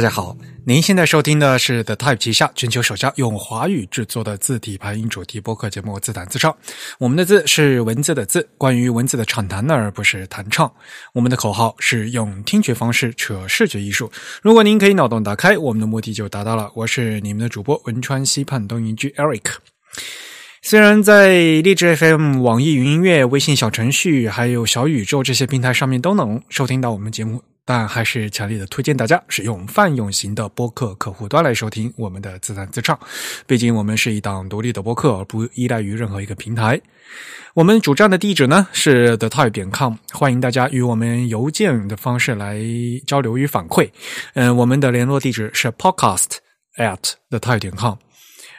大家好，您现在收听的是 The Type 旗下全球首家用华语制作的字体排音主题播客节目《自弹自唱》。我们的字是文字的字，关于文字的畅谈，而不是弹唱。我们的口号是用听觉方式扯视觉艺术。如果您可以脑洞打开，我们的目的就达到了。我是你们的主播文川西畔东营居 Eric。虽然在荔枝 FM、网易云音乐、微信小程序还有小宇宙这些平台上面都能收听到我们节目。但还是强烈的推荐大家使用泛用型的播客客户端来收听我们的自弹自唱。毕竟我们是一档独立的播客，而不依赖于任何一个平台。我们主站的地址呢是 the type 点 com，欢迎大家与我们邮件的方式来交流与反馈。嗯，我们的联络地址是 podcast at the type 点 com。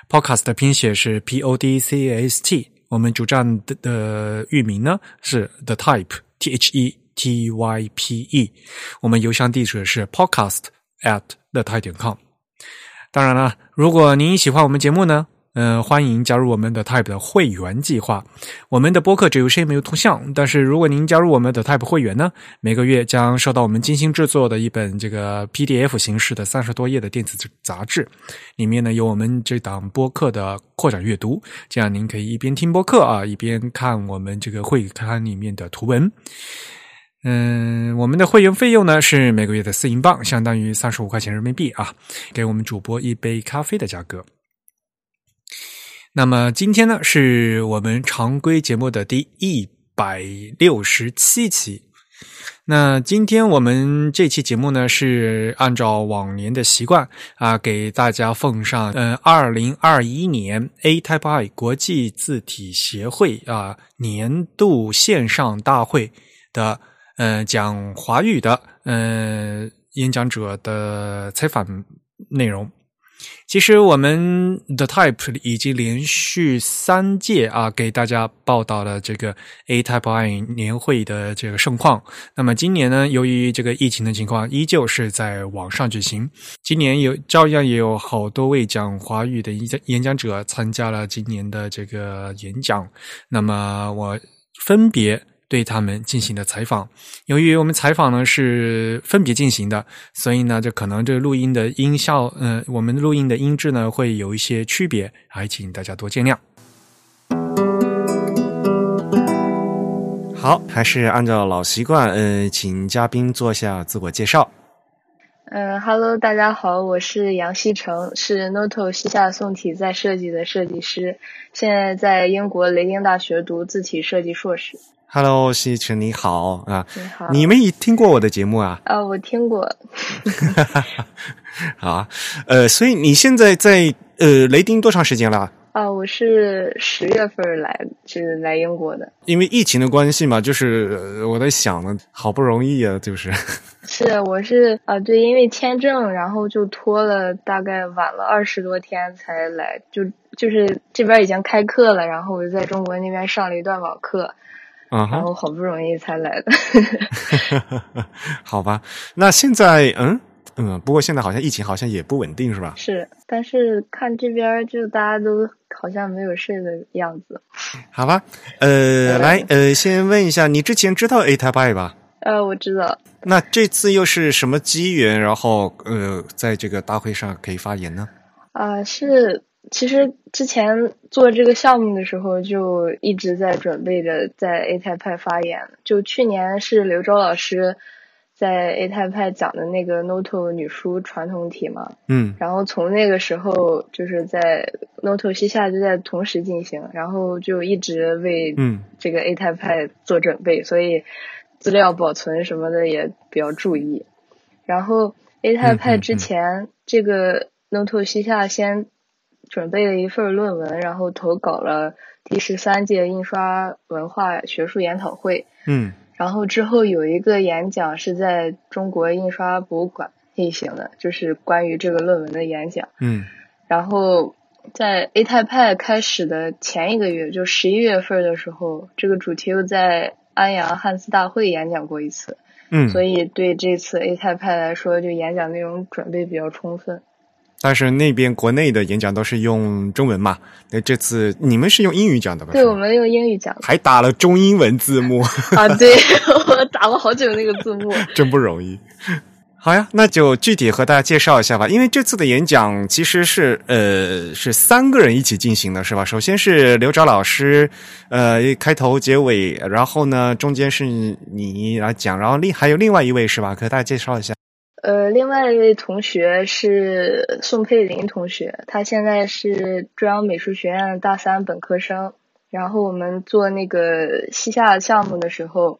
podcast 的拼写是 p o d c a s t。我们主站的的域名呢是 the type t h e。T y p e，我们邮箱地址是 podcast at the type 点 com。当然了，如果您喜欢我们节目呢，嗯，欢迎加入我们的 type 的会员计划。我们的播客只有声音没有图像，但是如果您加入我们的 type 会员呢，每个月将收到我们精心制作的一本这个 PDF 形式的三十多页的电子杂志，里面呢有我们这档播客的扩展阅读，这样您可以一边听播客啊，一边看我们这个会刊里面的图文。嗯，我们的会员费用呢是每个月的四英镑，相当于三十五块钱人民币啊，给我们主播一杯咖啡的价格。那么今天呢是我们常规节目的第一百六十七期。那今天我们这期节目呢是按照往年的习惯啊，给大家奉上嗯二零二一年 A Type I 国际字体协会啊年度线上大会的。呃，讲华语的呃演讲者的采访内容。其实我们 The Type 已经连续三届啊，给大家报道了这个 A Type I 年会的这个盛况。那么今年呢，由于这个疫情的情况，依旧是在网上举行。今年有照样也有好多位讲华语的演讲演讲者参加了今年的这个演讲。那么我分别。对他们进行的采访，由于我们采访呢是分别进行的，所以呢，这可能这录音的音效，呃，我们录音的音质呢会有一些区别，还请大家多见谅。好，还是按照老习惯，嗯，请嘉宾做下自我介绍。嗯，Hello，大家好，我是杨希成，是 Noto 西夏宋体在设计的设计师，现在在英国雷丁大学读字体设计硕士。Hello，西城你好啊！你好，你们听过我的节目啊？啊，我听过。好，呃，所以你现在在呃雷丁多长时间了？啊，我是十月份来，是来英国的。因为疫情的关系嘛，就是我在想呢，好不容易啊，就是。是，我是啊，对，因为签证，然后就拖了大概晚了二十多天才来，就就是这边已经开课了，然后我就在中国那边上了一段网课。啊，然后好不容易才来的，好吧？那现在，嗯嗯，不过现在好像疫情好像也不稳定，是吧？是，但是看这边就大家都好像没有事的样子。好吧，呃，来，呃，先问一下，你之前知道 A Type I 吧？呃，我知道。那这次又是什么机缘？然后，呃，在这个大会上可以发言呢？啊，是。其实之前做这个项目的时候，就一直在准备着在 A 泰派发言。就去年是刘钊老师在 A 泰派讲的那个 Noto 女书传统体嘛，嗯，然后从那个时候就是在 Noto 西夏就在同时进行，然后就一直为这个 A 泰派做准备，所以资料保存什么的也比较注意。然后 A 泰派之前这个 Noto 西夏先。准备了一份论文，然后投稿了第十三届印刷文化学术研讨会。嗯，然后之后有一个演讲是在中国印刷博物馆进行的，就是关于这个论文的演讲。嗯，然后在 A 泰派开始的前一个月，就十一月份的时候，这个主题又在安阳汉斯大会演讲过一次。嗯，所以对这次 A 泰派来说，就演讲内容准备比较充分。但是那边国内的演讲都是用中文嘛？那这次你们是用英语讲的吧？对，我们用英语讲，还打了中英文字幕啊！对，我打了好久那个字幕，真不容易。好呀，那就具体和大家介绍一下吧。因为这次的演讲其实是呃是三个人一起进行的，是吧？首先是刘钊老师，呃，开头结尾，然后呢中间是你来讲，然后另还有另外一位是吧？给大家介绍一下。呃，另外一位同学是宋佩林同学，他现在是中央美术学院大三本科生。然后我们做那个西夏项目的时候，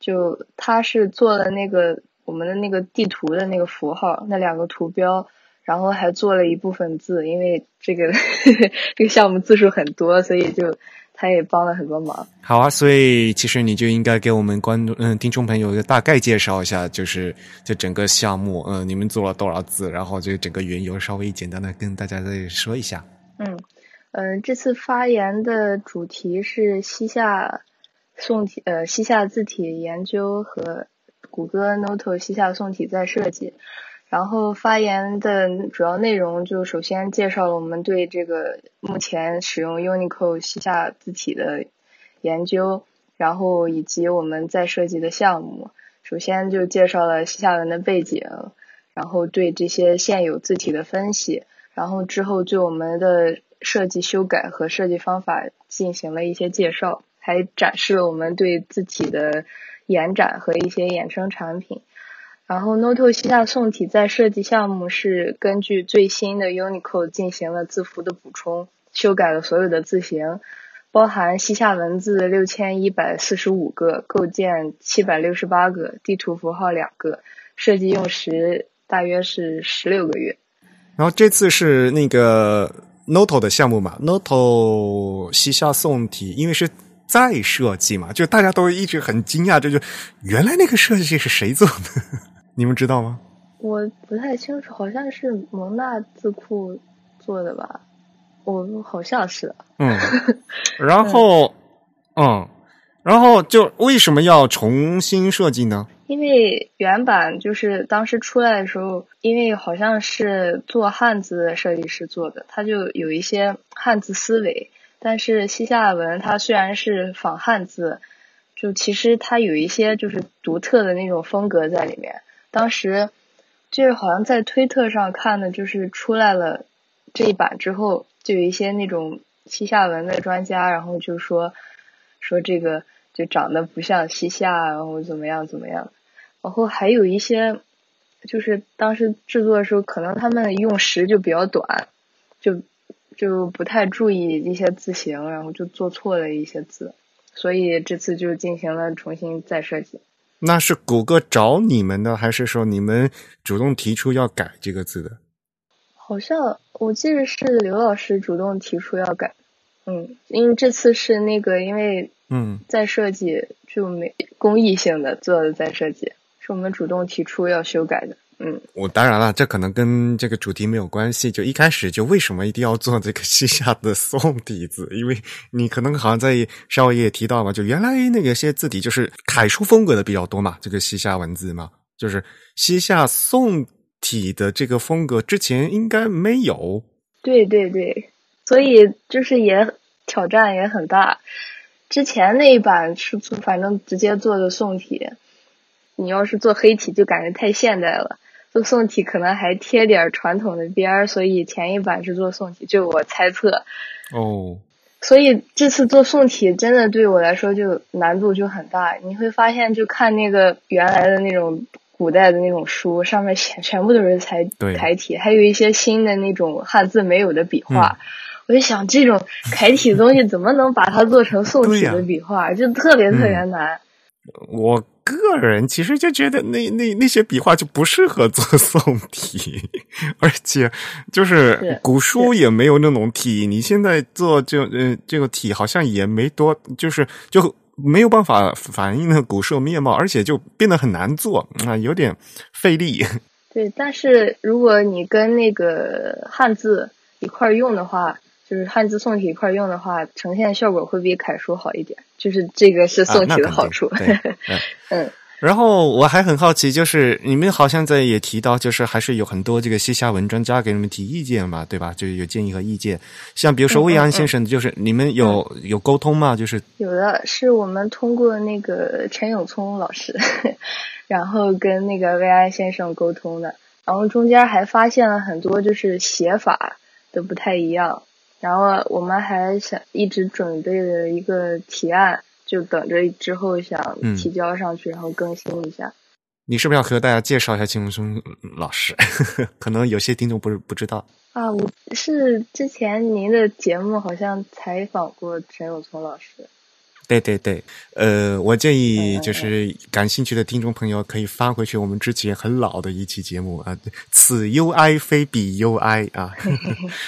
就他是做了那个我们的那个地图的那个符号，那两个图标，然后还做了一部分字，因为这个 这个项目字数很多，所以就他也帮了很多忙。好啊，所以其实你就应该给我们观众嗯听众朋友一个大概介绍一下，就是这整个项目嗯你们做了多少字，然后这整个缘由稍微简单的跟大家再说一下。嗯。嗯，这次发言的主题是西夏宋体呃西夏字体研究和谷歌 Noto 西夏宋体在设计。然后发言的主要内容就首先介绍了我们对这个目前使用 Unicode 西夏字体的研究，然后以及我们在设计的项目。首先就介绍了西夏文的背景，然后对这些现有字体的分析，然后之后对我们的。设计修改和设计方法进行了一些介绍，还展示了我们对字体的延展和一些衍生产品。然后，Noto 西夏宋体在设计项目是根据最新的 Unicode 进行了字符的补充，修改了所有的字形，包含西夏文字六千一百四十五个，构件七百六十八个，地图符号两个，设计用时大约是十六个月。然后这次是那个。Noto 的项目嘛，Noto 西夏宋体，因为是再设计嘛，就大家都一直很惊讶，这就原来那个设计是谁做的？你们知道吗？我不太清楚，好像是蒙纳字库做的吧？我好像是。嗯，然后，嗯，然后就为什么要重新设计呢？因为原版就是当时出来的时候，因为好像是做汉字的设计师做的，他就有一些汉字思维。但是西夏文它虽然是仿汉字，就其实它有一些就是独特的那种风格在里面。当时就是好像在推特上看的，就是出来了这一版之后，就有一些那种西夏文的专家，然后就说说这个就长得不像西夏，然后怎么样怎么样。然后还有一些，就是当时制作的时候，可能他们用时就比较短，就就不太注意一些字形，然后就做错了一些字，所以这次就进行了重新再设计。那是谷歌找你们的，还是说你们主动提出要改这个字的？好像我记得是刘老师主动提出要改，嗯，因为这次是那个因为嗯在设计就没公益性的做的在设计。是我们主动提出要修改的，嗯，我当然了，这可能跟这个主题没有关系。就一开始就为什么一定要做这个西夏的宋体字？因为你可能好像在稍微也提到嘛，就原来那个些字体就是楷书风格的比较多嘛，这个西夏文字嘛，就是西夏宋体的这个风格之前应该没有。对对对，所以就是也挑战也很大。之前那一版是反正直接做的宋体。你要是做黑体，就感觉太现代了；做宋体可能还贴点传统的边儿，所以前一版是做宋体，就我猜测。哦。所以这次做宋体真的对我来说就难度就很大。你会发现，就看那个原来的那种古代的那种书，上面写全部都是楷楷体，还有一些新的那种汉字没有的笔画。我就想，这种楷体的东西怎么能把它做成 宋体的笔画？就特别特别难。我。个人其实就觉得那那那些笔画就不适合做 宋体，而且就是古书也没有那种体。你现在做这呃这个体好像也没多，就是就没有办法反映那古书面貌，而且就变得很难做啊，有点费力。对，但是如果你跟那个汉字一块用的话。就是汉字宋体一块用的话，呈现效果会比楷书好一点。就是这个是宋体的好处。嗯，然后我还很好奇，就是你们好像在也提到，就是还是有很多这个西夏文专家给你们提意见嘛，对吧？就有建议和意见。像比如说魏安先生，就是你们有有沟通吗？就是有的，是我们通过那个陈永聪老师，然后跟那个魏安先生沟通的。然后中间还发现了很多就是写法都不太一样。然后我们还想一直准备了一个提案。就等着之后想提交上去，然后更新一下。你是不是要和大家介绍一下金文松老师？可能有些听众不是不知道啊。我是之前您的节目好像采访过陈永聪老师。对对对，呃，我建议就是感兴趣的听众朋友可以发回去我们之前很老的一期节目啊，此 UI 非彼 UI 啊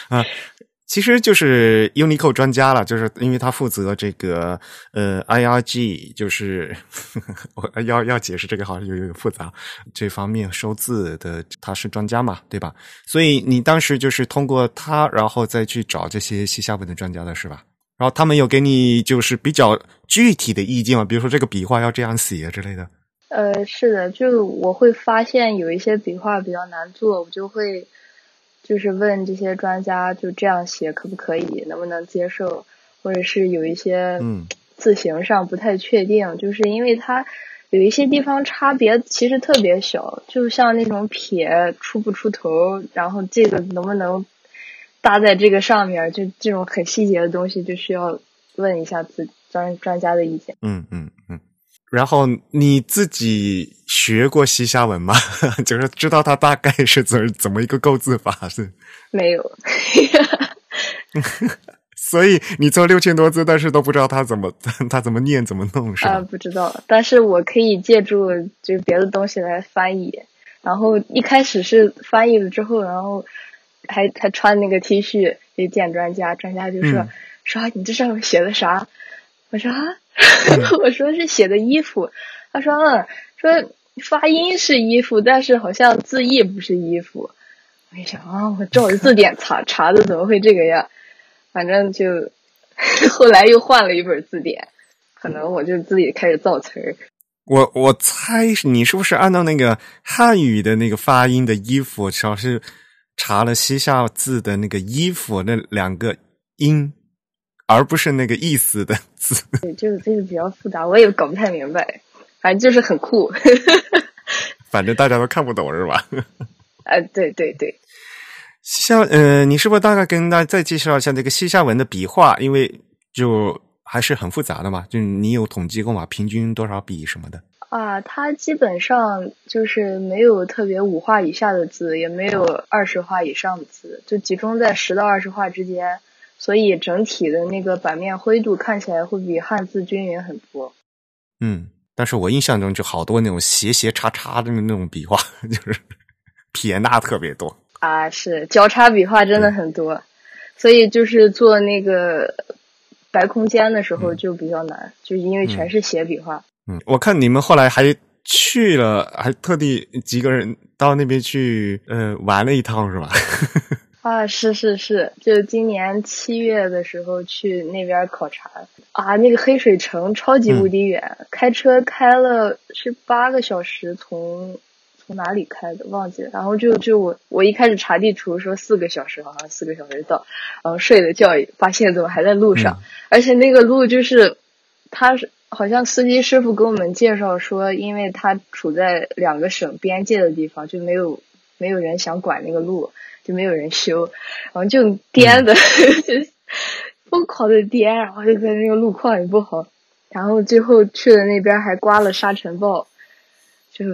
啊。其实就是 Unico 专家了，就是因为他负责这个呃 IRG，就是呵 呵我要要解释这个好像有点复杂，这方面收字的他是专家嘛，对吧？所以你当时就是通过他，然后再去找这些西夏文的专家的是吧？然后他们有给你就是比较具体的意见吗？比如说这个笔画要这样写之类的？呃，是的，就我会发现有一些笔画比较难做，我就会。就是问这些专家就这样写可不可以，能不能接受，或者是有一些字形上不太确定，就是因为它有一些地方差别其实特别小，就像那种撇出不出头，然后这个能不能搭在这个上面，就这种很细节的东西，就需要问一下自专专家的意见。嗯嗯嗯。然后你自己学过西夏文吗？就是知道它大概是怎怎么一个构字法是？没有。所以你做六千多字，但是都不知道它怎么 它怎么念怎么弄是吧？不知道，但是我可以借助就别的东西来翻译。然后一开始是翻译了之后，然后还还穿那个 T 恤去见专家，专家就说说你这上面写的啥？我说啊。我说是写的衣服，他说嗯，说发音是衣服，但是好像字义不是衣服。我一想啊，我照着字典查查的，怎么会这个样？反正就 后来又换了一本字典，可能我就自己开始造词儿。我我猜你是不是按照那个汉语的那个发音的衣服，主要是查了西夏字的那个衣服那两个音？而不是那个意思的字，对，就是这个比较复杂，我也搞不太明白，反正就是很酷。反正大家都看不懂是吧？啊，对对对。像呃，你是不是大概跟大家再介绍一下这个西夏文的笔画？因为就还是很复杂的嘛，就你有统计过吗？平均多少笔什么的？啊，它基本上就是没有特别五画以下的字，也没有二十画以上的字，就集中在十到二十画之间。所以整体的那个版面灰度看起来会比汉字均匀很多。嗯，但是我印象中就好多那种斜斜叉叉的那种笔画，就是撇捺特别多啊，是交叉笔画真的很多，所以就是做那个白空间的时候就比较难，就因为全是斜笔画。嗯，我看你们后来还去了，还特地几个人到那边去呃玩了一趟，是吧？啊，是是是，就今年七月的时候去那边考察啊，那个黑水城超级无敌远，开车开了是八个小时，从从哪里开的忘记了，然后就就我我一开始查地图说四个小时，好像四个小时到，然后睡了觉，发现怎么还在路上，而且那个路就是他是好像司机师傅给我们介绍说，因为他处在两个省边界的地方，就没有没有人想管那个路。就没有人修，然后就颠的，就疯狂的颠，然后就在那个路况也不好，然后最后去了那边还刮了沙尘暴，就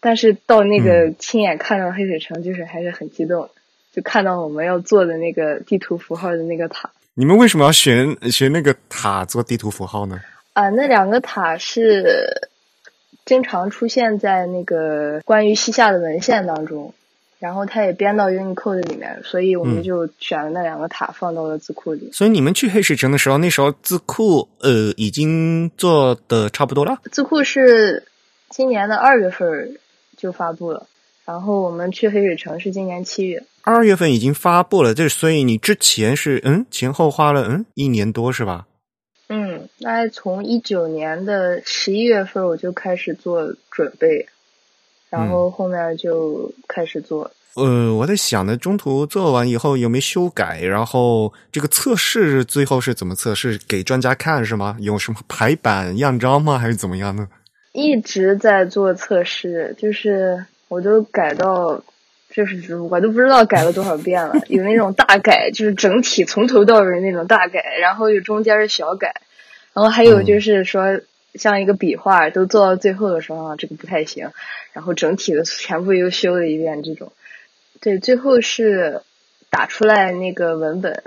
但是到那个亲眼看到黑水城，就是还是很激动，就看到我们要做的那个地图符号的那个塔。你们为什么要选选那个塔做地图符号呢？啊，那两个塔是经常出现在那个关于西夏的文献当中。然后它也编到 Unicode 里面，所以我们就选了那两个塔放到了字库里。所以你们去黑水城的时候，那时候字库呃已经做的差不多了。字库是今年的二月份就发布了，然后我们去黑水城是今年七月。二月份已经发布了，这所以你之前是嗯前后花了嗯一年多是吧？嗯，大概从一九年的十一月份我就开始做准备，然后后面就开始做。呃，我在想呢，中途做完以后有没有修改？然后这个测试最后是怎么测试？给专家看是吗？有什么排版样章吗？还是怎么样呢？一直在做测试，就是我都改到，就是我都不知道改了多少遍了。有那种大改，就是整体从头到尾那种大改，然后有中间是小改。然后还有就是说，像一个笔画都做到最后的时候，这个不太行，然后整体的全部又修了一遍。这种，对，最后是打出来那个文本，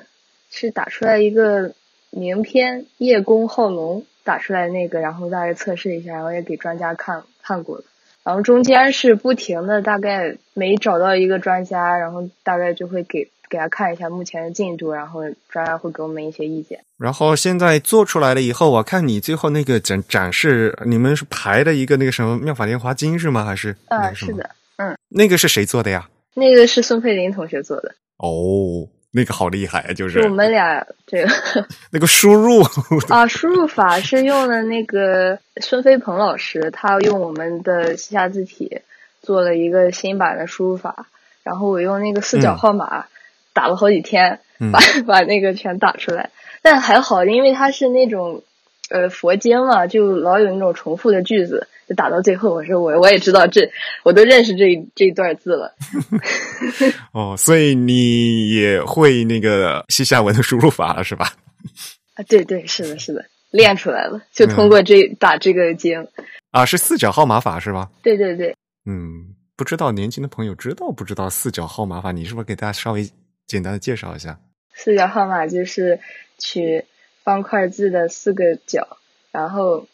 是打出来一个名篇《叶公好龙》，打出来那个，然后大概测试一下，然后也给专家看看过了。然后中间是不停的，大概每找到一个专家，然后大概就会给。给他看一下目前的进度，然后专家会给我们一些意见。然后现在做出来了以后，我看你最后那个展展示，你们是排的一个那个什么妙法莲华经是吗？还是啊，是的，嗯，那个是谁做的呀？那个是孙佩林同学做的。哦，那个好厉害，就是我们俩这个 那个输入啊，输入法是用的那个孙飞鹏老师，他用我们的西夏字体做了一个新版的输入法，然后我用那个四角号码。打了好几天，把 把那个全打出来，但还好，因为它是那种呃佛经嘛，就老有那种重复的句子，就打到最后，我说我我也知道这，我都认识这这一段字了。哦，所以你也会那个西夏文的输入法了是吧？啊，对对，是的，是的，练出来了，就通过这打这个经啊，是四角号码法是吧？对对对，嗯，不知道年轻的朋友知道不知道四角号码法？你是不是给大家稍微？简单的介绍一下，四角号码就是取方块字的四个角，然后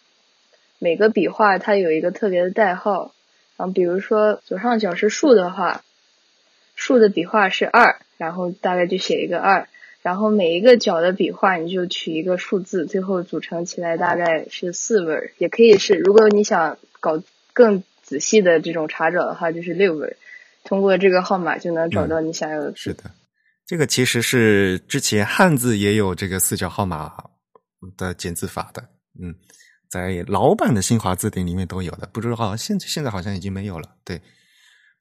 每个笔画它有一个特别的代号，然后比如说左上角是竖的话，竖的笔画是二，然后大概就写一个二，然后每一个角的笔画你就取一个数字，最后组成起来大概是四位，也可以是如果你想搞更仔细的这种查找的话，就是六位，通过这个号码就能找到你想要的。是的。这个其实是之前汉字也有这个四角号码的简字法的，嗯，在老版的新华字典里面都有的，不知道现在现在好像已经没有了。对，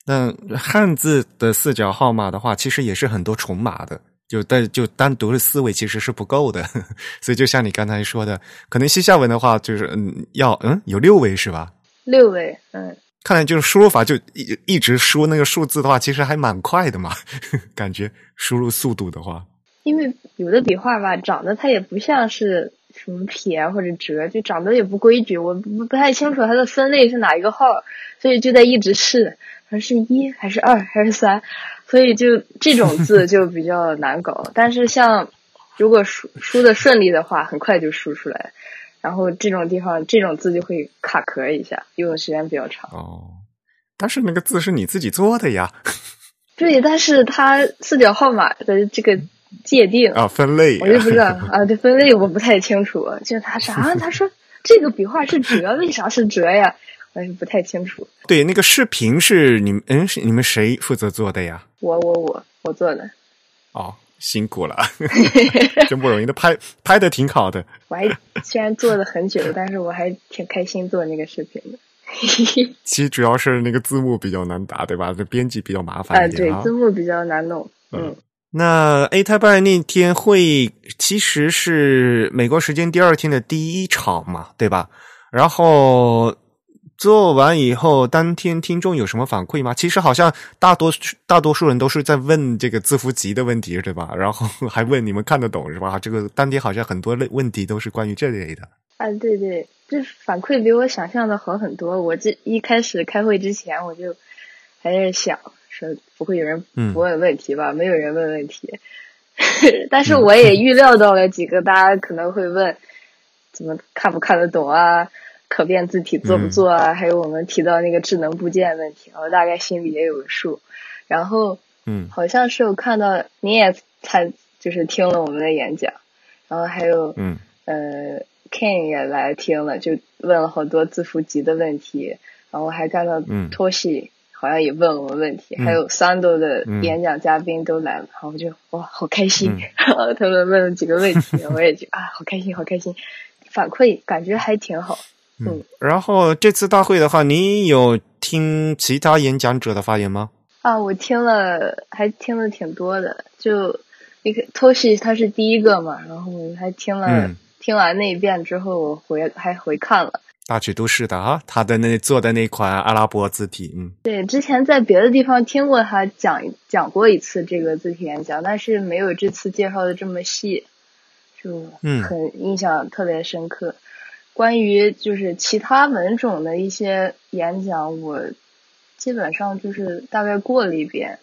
那汉字的四角号码的话，其实也是很多重码的，就但就单独的四位其实是不够的，所以就像你刚才说的，可能西夏文的话就是嗯要嗯有六位是吧？六位，嗯。看来就是输入法就一一直输那个数字的话，其实还蛮快的嘛。感觉输入速度的话，因为有的笔画吧，长得它也不像是什么撇或者折，就长得也不规矩，我不不太清楚它的分类是哪一个号，所以就在一直试，还是一还是二还是三，所以就这种字就比较难搞。但是像如果输输的顺利的话，很快就输出来。然后这种地方这种字就会卡壳一下，用的时间比较长。哦，但是那个字是你自己做的呀。对，但是它四角号码的这个界定啊，分类我就不知道啊，这分类我不太清楚。就他啥？他说这个笔画是折，为啥是折呀？我也不太清楚。对，那个视频是你们嗯，是你们谁负责做的呀？我我我我做的。哦。辛苦了，真不容易。那拍拍的挺好的。我还虽然做了很久，但是我还挺开心做那个视频的。其实主要是那个字幕比较难打，对吧？这编辑比较麻烦一点啊。对，字幕比较难弄。嗯。那 A 太拜那天会其实是美国时间第二天的第一场嘛，对吧？然后。做完以后，当天听众有什么反馈吗？其实好像大多大多数人都是在问这个字符集的问题，对吧？然后还问你们看得懂是吧？这个当天好像很多类问题都是关于这类的。啊，对对，这反馈比我想象的好很多。我这一开始开会之前，我就还在想说不会有人不问问题吧？没有人问问题，但是我也预料到了几个大家可能会问，怎么看不看得懂啊？可变字体做不做啊？还有我们提到那个智能部件问题，我大概心里也有个数。然后，嗯，好像是有看到你也参，就是听了我们的演讲，然后还有，嗯，呃，Ken 也来听了，就问了好多字符集的问题。然后还看到 Toshi 好像也问了我们问题，还有 Sando 的演讲嘉宾都来了，然后我就哇，好开心！然后他们问了几个问题，我也就啊，好开心，好开心。反馈感觉还挺好。嗯，然后这次大会的话，你有听其他演讲者的发言吗？啊，我听了，还听了挺多的。就一个 Toshi 他是第一个嘛，然后还听了，听完那一遍之后，我回还回看了。大曲都市的啊，他的那做的那款阿拉伯字体，嗯，对，之前在别的地方听过他讲讲过一次这个字体演讲，但是没有这次介绍的这么细，就很印象特别深刻。关于就是其他文种的一些演讲，我基本上就是大概过了一遍。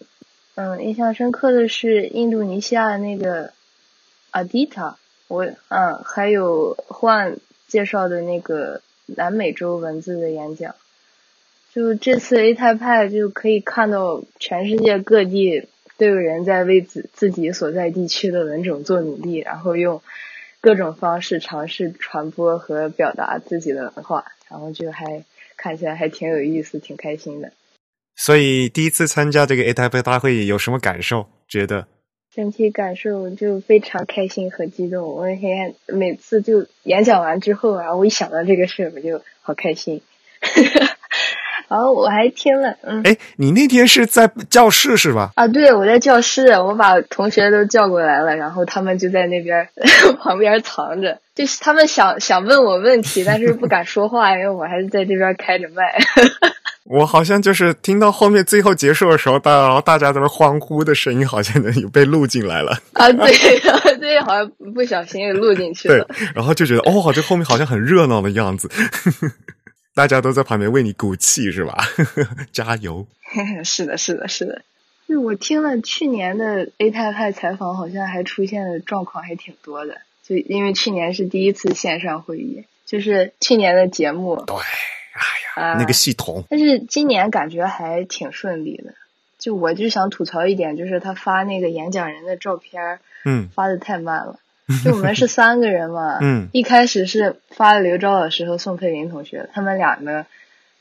嗯，印象深刻的是印度尼西亚的那个阿迪塔，我嗯，还有换介绍的那个南美洲文字的演讲。就这次 A 太派就可以看到全世界各地都有人在为自自己所在地区的文种做努力，然后用。各种方式尝试传播和表达自己的文化，然后就还看起来还挺有意思，挺开心的。所以第一次参加这个 A 台北大会有什么感受？觉得整体感受就非常开心和激动。我那天每次就演讲完之后啊，我一想到这个事儿，我就好开心。然后我还听了，嗯，哎，你那天是在教室是吧？啊，对，我在教室，我把同学都叫过来了，然后他们就在那边 旁边藏着，就是他们想想问我问题，但是不敢说话，因为我还是在这边开着麦。我好像就是听到后面最后结束的时候，大然后大家在那欢呼的声音，好像有被录进来了。啊，对，对，好像不小心也录进去了。对，然后就觉得哦，这后面好像很热闹的样子。大家都在旁边为你鼓气，是吧？加油！是的，是的，是的。就我听了去年的 A 太太采访，好像还出现的状况还挺多的。就因为去年是第一次线上会议，就是去年的节目。对，哎呀，那个系统。但是今年感觉还挺顺利的。就我就想吐槽一点，就是他发那个演讲人的照片，嗯，发的太慢了。就我们是三个人嘛，嗯，一开始是发了刘钊老师和宋佩林同学，他们俩呢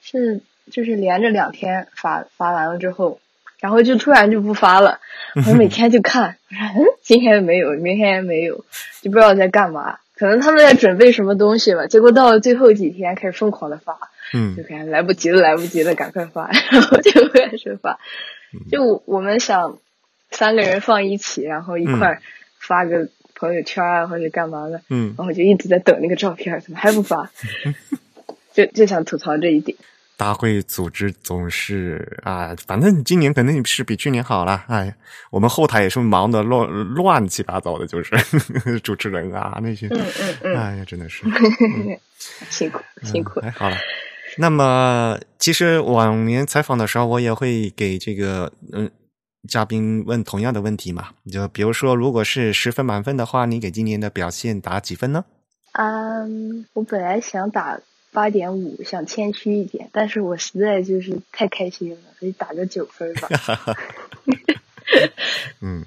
是就是连着两天发发完了之后，然后就突然就不发了。我每天就看，我说嗯，今天没有，明天也没有，就不知道在干嘛。可能他们在准备什么东西吧。结果到了最后几天开始疯狂的发，嗯，就感觉来不及了，来不及了，赶快发，然后就开始发。就我们想三个人放一起，然后一块发个。朋友圈啊，或者干嘛的，嗯，然后就一直在等那个照片，怎么还不发？就就想吐槽这一点。大会组织总是啊，反正今年肯定是比去年好了。哎，我们后台也是忙的乱乱七八糟的，就是 主持人啊那些，嗯嗯嗯，哎呀，真的是 辛苦辛苦。哎，好了，那么其实往年采访的时候，我也会给这个嗯。嘉宾问同样的问题嘛？就比如说，如果是十分满分的话，你给今年的表现打几分呢？嗯，我本来想打八点五，想谦虚一点，但是我实在就是太开心了，所以打个九分吧。嗯，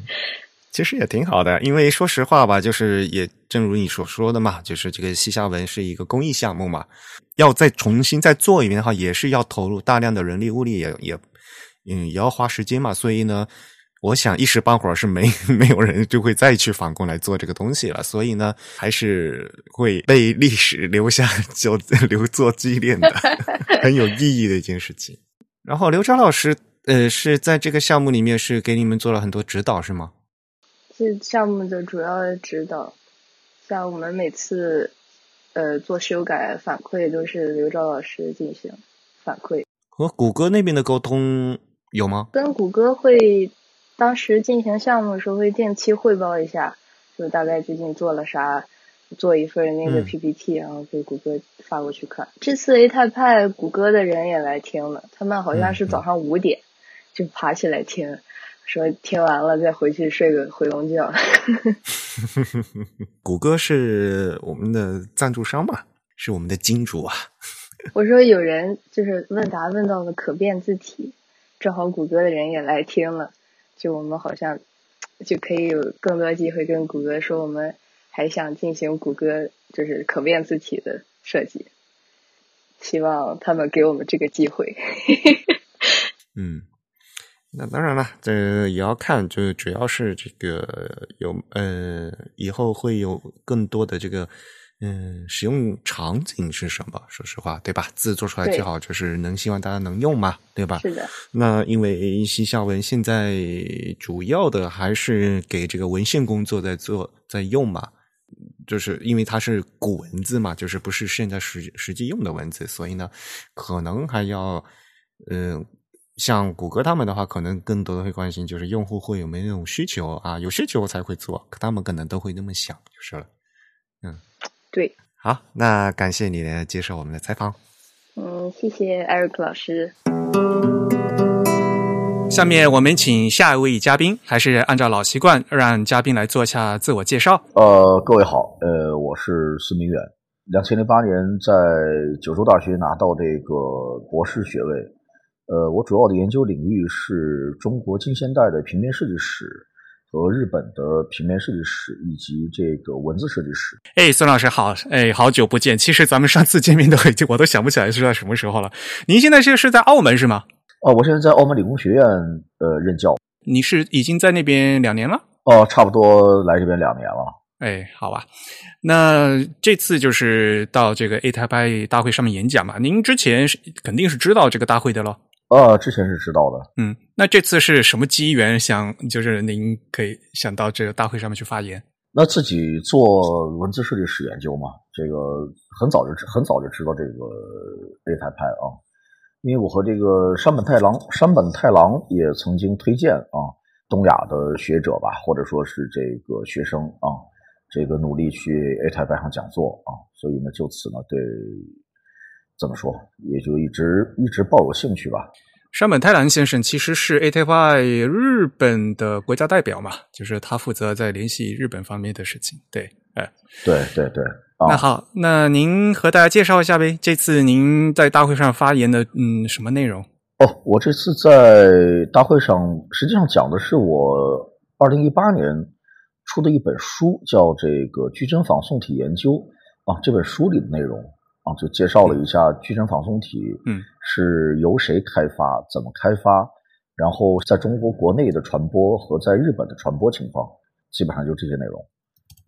其实也挺好的，因为说实话吧，就是也正如你所说的嘛，就是这个西夏文是一个公益项目嘛，要再重新再做一遍的话，也是要投入大量的人力物力，也也。嗯，也要花时间嘛，所以呢，我想一时半会儿是没 没有人就会再去返工来做这个东西了，所以呢，还是会被历史留下就留作纪念的，很有意义的一件事情。然后刘超老师，呃，是在这个项目里面是给你们做了很多指导，是吗？这项目的主要的指导，像我们每次呃做修改反馈都是刘钊老师进行反馈，和谷歌那边的沟通。有吗？跟谷歌会当时进行项目的时候会定期汇报一下，就大概最近做了啥，做一份那个 PPT，然后给谷歌发过去看。这次 A 太派谷歌的人也来听了，他们好像是早上五点就爬起来听，说听完了再回去睡个回笼觉。谷歌是我们的赞助商嘛，是我们的金主啊。我说有人就是问答问到了可变字体。正好谷歌的人也来听了，就我们好像就可以有更多机会跟谷歌说，我们还想进行谷歌就是可变字体的设计，希望他们给我们这个机会。嗯，那当然了，这也要看，就主要是这个有呃，以后会有更多的这个嗯，使用场景是什么？说实话，对吧？字做出来最好就是能希望大家能用嘛，对吧？是的。那因为西夏文现在主要的还是给这个文献工作在做在用嘛，就是因为它是古文字嘛，就是不是现在实实际用的文字，所以呢，可能还要嗯。像谷歌他们的话，可能更多的会关心就是用户会有没有那种需求啊，有需求才会做，他们可能都会那么想就是了。嗯，对。好，那感谢你来接受我们的采访。嗯，谢谢 Eric 老师。下面我们请下一位嘉宾，还是按照老习惯，让嘉宾来做一下自我介绍。呃，各位好，呃，我是孙明远，两千零八年在九州大学拿到这个博士学位。呃，我主要的研究领域是中国近现代的平面设计史和日本的平面设计师以及这个文字设计师。哎，孙老师好，哎，好久不见。其实咱们上次见面都已经，我都想不起来是在什么时候了。您现在是是在澳门是吗？哦，我现在在澳门理工学院呃任教。你是已经在那边两年了？哦，差不多来这边两年了。哎，好吧。那这次就是到这个 A 台派大会上面演讲嘛？您之前是肯定是知道这个大会的喽。呃，之前是知道的。嗯，那这次是什么机缘想，就是您可以想到这个大会上面去发言？那自己做文字设计史研究嘛，这个很早就很早就知道这个 A 台派啊，因为我和这个山本太郎山本太郎也曾经推荐啊，东亚的学者吧，或者说是这个学生啊，这个努力去 A 台派上讲座啊，所以呢，就此呢对。怎么说，也就一直一直抱有兴趣吧。山本太郎先生其实是 ATY 日本的国家代表嘛，就是他负责在联系日本方面的事情。对，哎，对对对。那好，那您和大家介绍一下呗。这次您在大会上发言的，嗯，什么内容？哦，我这次在大会上实际上讲的是我二零一八年出的一本书，叫《这个矩阵仿宋体研究》啊，这本书里的内容。啊，就介绍了一下矩阵仿松体，嗯，是由谁开发，怎么开发，然后在中国国内的传播和在日本的传播情况，基本上就这些内容。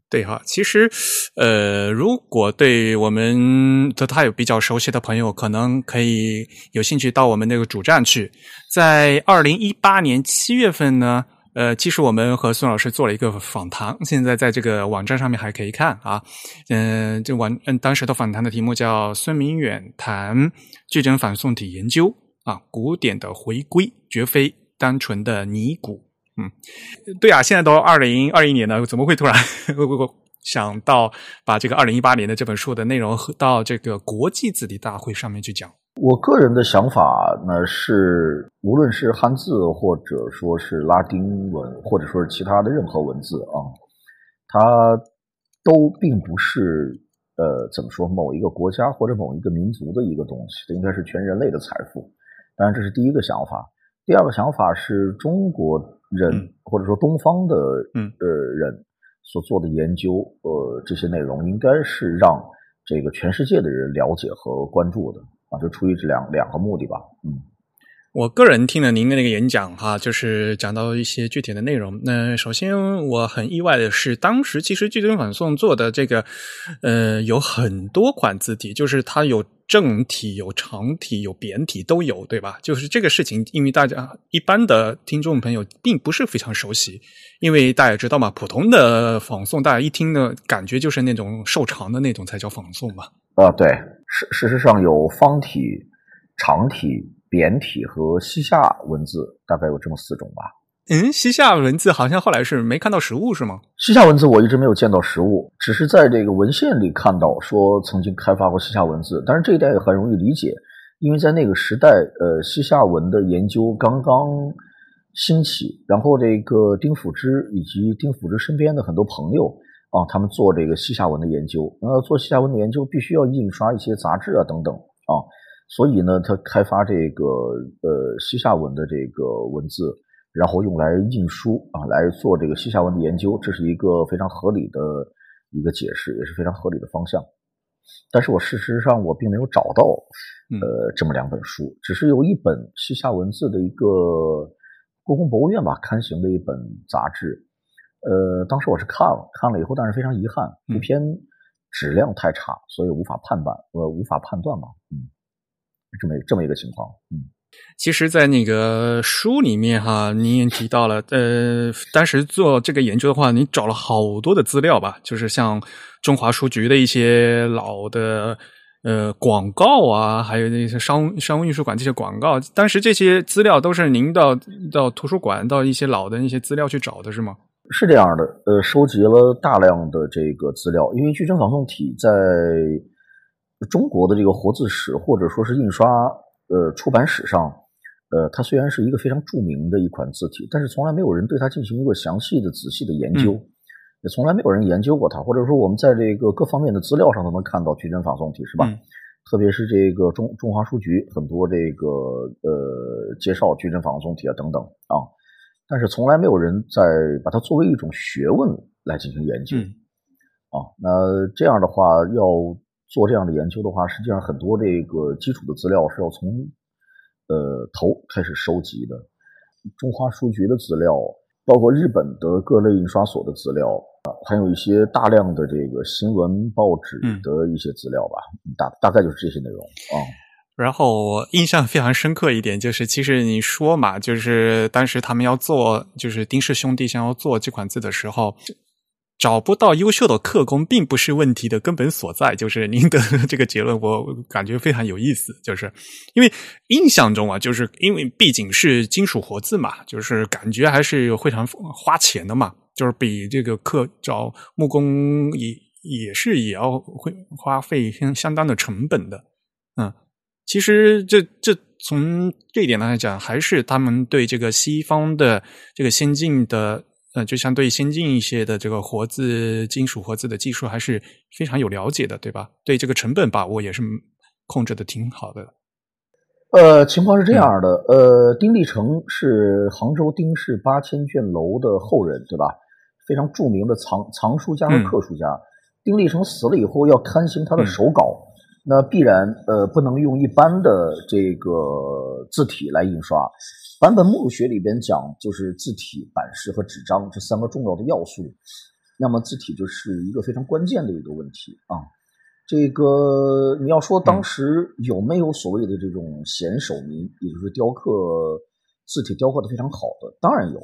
对哈，其实，呃，如果对我们的他有比较熟悉的朋友，可能可以有兴趣到我们那个主站去，在二零一八年七月份呢。呃，其实我们和孙老师做了一个访谈，现在在这个网站上面还可以看啊。嗯，这网嗯当时的访谈的题目叫孙明远谈矩阵反宋体研究啊，古典的回归绝非单纯的拟古。嗯，对啊，现在都二零二一年了，怎么会突然 想到把这个二零一八年的这本书的内容到这个国际字体大会上面去讲？我个人的想法呢是，无论是汉字，或者说是拉丁文，或者说是其他的任何文字啊，它都并不是呃怎么说某一个国家或者某一个民族的一个东西，这应该是全人类的财富。当然，这是第一个想法。第二个想法是中国人或者说东方的呃人所做的研究，呃这些内容应该是让这个全世界的人了解和关注的。啊，就出于这两两个目的吧。嗯，我个人听了您的那个演讲哈，就是讲到一些具体的内容。那首先我很意外的是，当时其实矩阵反送做的这个，呃，有很多款字体，就是它有正体、有长体、有扁体都有，对吧？就是这个事情，因为大家一般的听众朋友并不是非常熟悉，因为大家知道嘛，普通的仿宋，大家一听的感觉就是那种瘦长的那种才叫仿宋嘛。啊，对，事事实上有方体、长体、扁体和西夏文字，大概有这么四种吧。嗯，西夏文字好像后来是没看到实物是吗？西夏文字我一直没有见到实物，只是在这个文献里看到说曾经开发过西夏文字。但是这一代也很容易理解，因为在那个时代，呃，西夏文的研究刚刚兴起，然后这个丁辅之以及丁辅之身边的很多朋友。啊，他们做这个西夏文的研究，那做西夏文的研究必须要印刷一些杂志啊等等啊，所以呢，他开发这个呃西夏文的这个文字，然后用来印书啊，来做这个西夏文的研究，这是一个非常合理的一个解释，也是非常合理的方向。但是我事实上我并没有找到呃这么两本书，只是有一本西夏文字的一个故宫博物院吧刊行的一本杂志。呃，当时我是看了看了以后，但是非常遗憾，这篇质量太差，所以无法判断，呃，无法判断嘛，嗯，这么这么一个情况，嗯。其实，在那个书里面哈，您也提到了，呃，当时做这个研究的话，你找了好多的资料吧，就是像中华书局的一些老的呃广告啊，还有那些商商务印书馆这些广告，当时这些资料都是您到到图书馆到一些老的那些资料去找的是吗？是这样的，呃，收集了大量的这个资料，因为矩阵仿宋体在中国的这个活字史或者说是印刷。呃，出版史上，呃，它虽然是一个非常著名的一款字体，但是从来没有人对它进行一个详细的、仔细的研究，也从来没有人研究过它。或者说，我们在这个各方面的资料上都能看到矩阵仿宋体，是吧？特别是这个中中华书局很多这个呃介绍矩阵仿宋体啊等等啊，但是从来没有人在把它作为一种学问来进行研究啊。那这样的话要。做这样的研究的话，实际上很多这个基础的资料是要从呃头开始收集的。中华书局的资料，包括日本的各类印刷所的资料啊，还有一些大量的这个新闻报纸的一些资料吧，大大概就是这些内容啊。然后我印象非常深刻一点就是，其实你说嘛，就是当时他们要做，就是丁氏兄弟想要做这款字的时候。找不到优秀的刻工，并不是问题的根本所在。就是您的 这个结论，我感觉非常有意思。就是因为印象中啊，就是因为毕竟是金属活字嘛，就是感觉还是非常花钱的嘛。就是比这个刻找木工也也是也要会花费相相当的成本的。嗯，其实这这从这一点来讲，还是他们对这个西方的这个先进的。呃，就相对先进一些的这个活字、金属活字的技术，还是非常有了解的，对吧？对这个成本把握也是控制的挺好的。呃，情况是这样的，呃，丁立成是杭州丁氏八千卷楼的后人，对吧？非常著名的藏藏书家和刻书家。丁立成死了以后，要刊行他的手稿，那必然呃不能用一般的这个字体来印刷。版本目录学里边讲，就是字体、版式和纸张这三个重要的要素。那么字体就是一个非常关键的一个问题啊。这个你要说当时有没有所谓的这种贤手民，也就是雕刻字体雕刻的非常好的，当然有。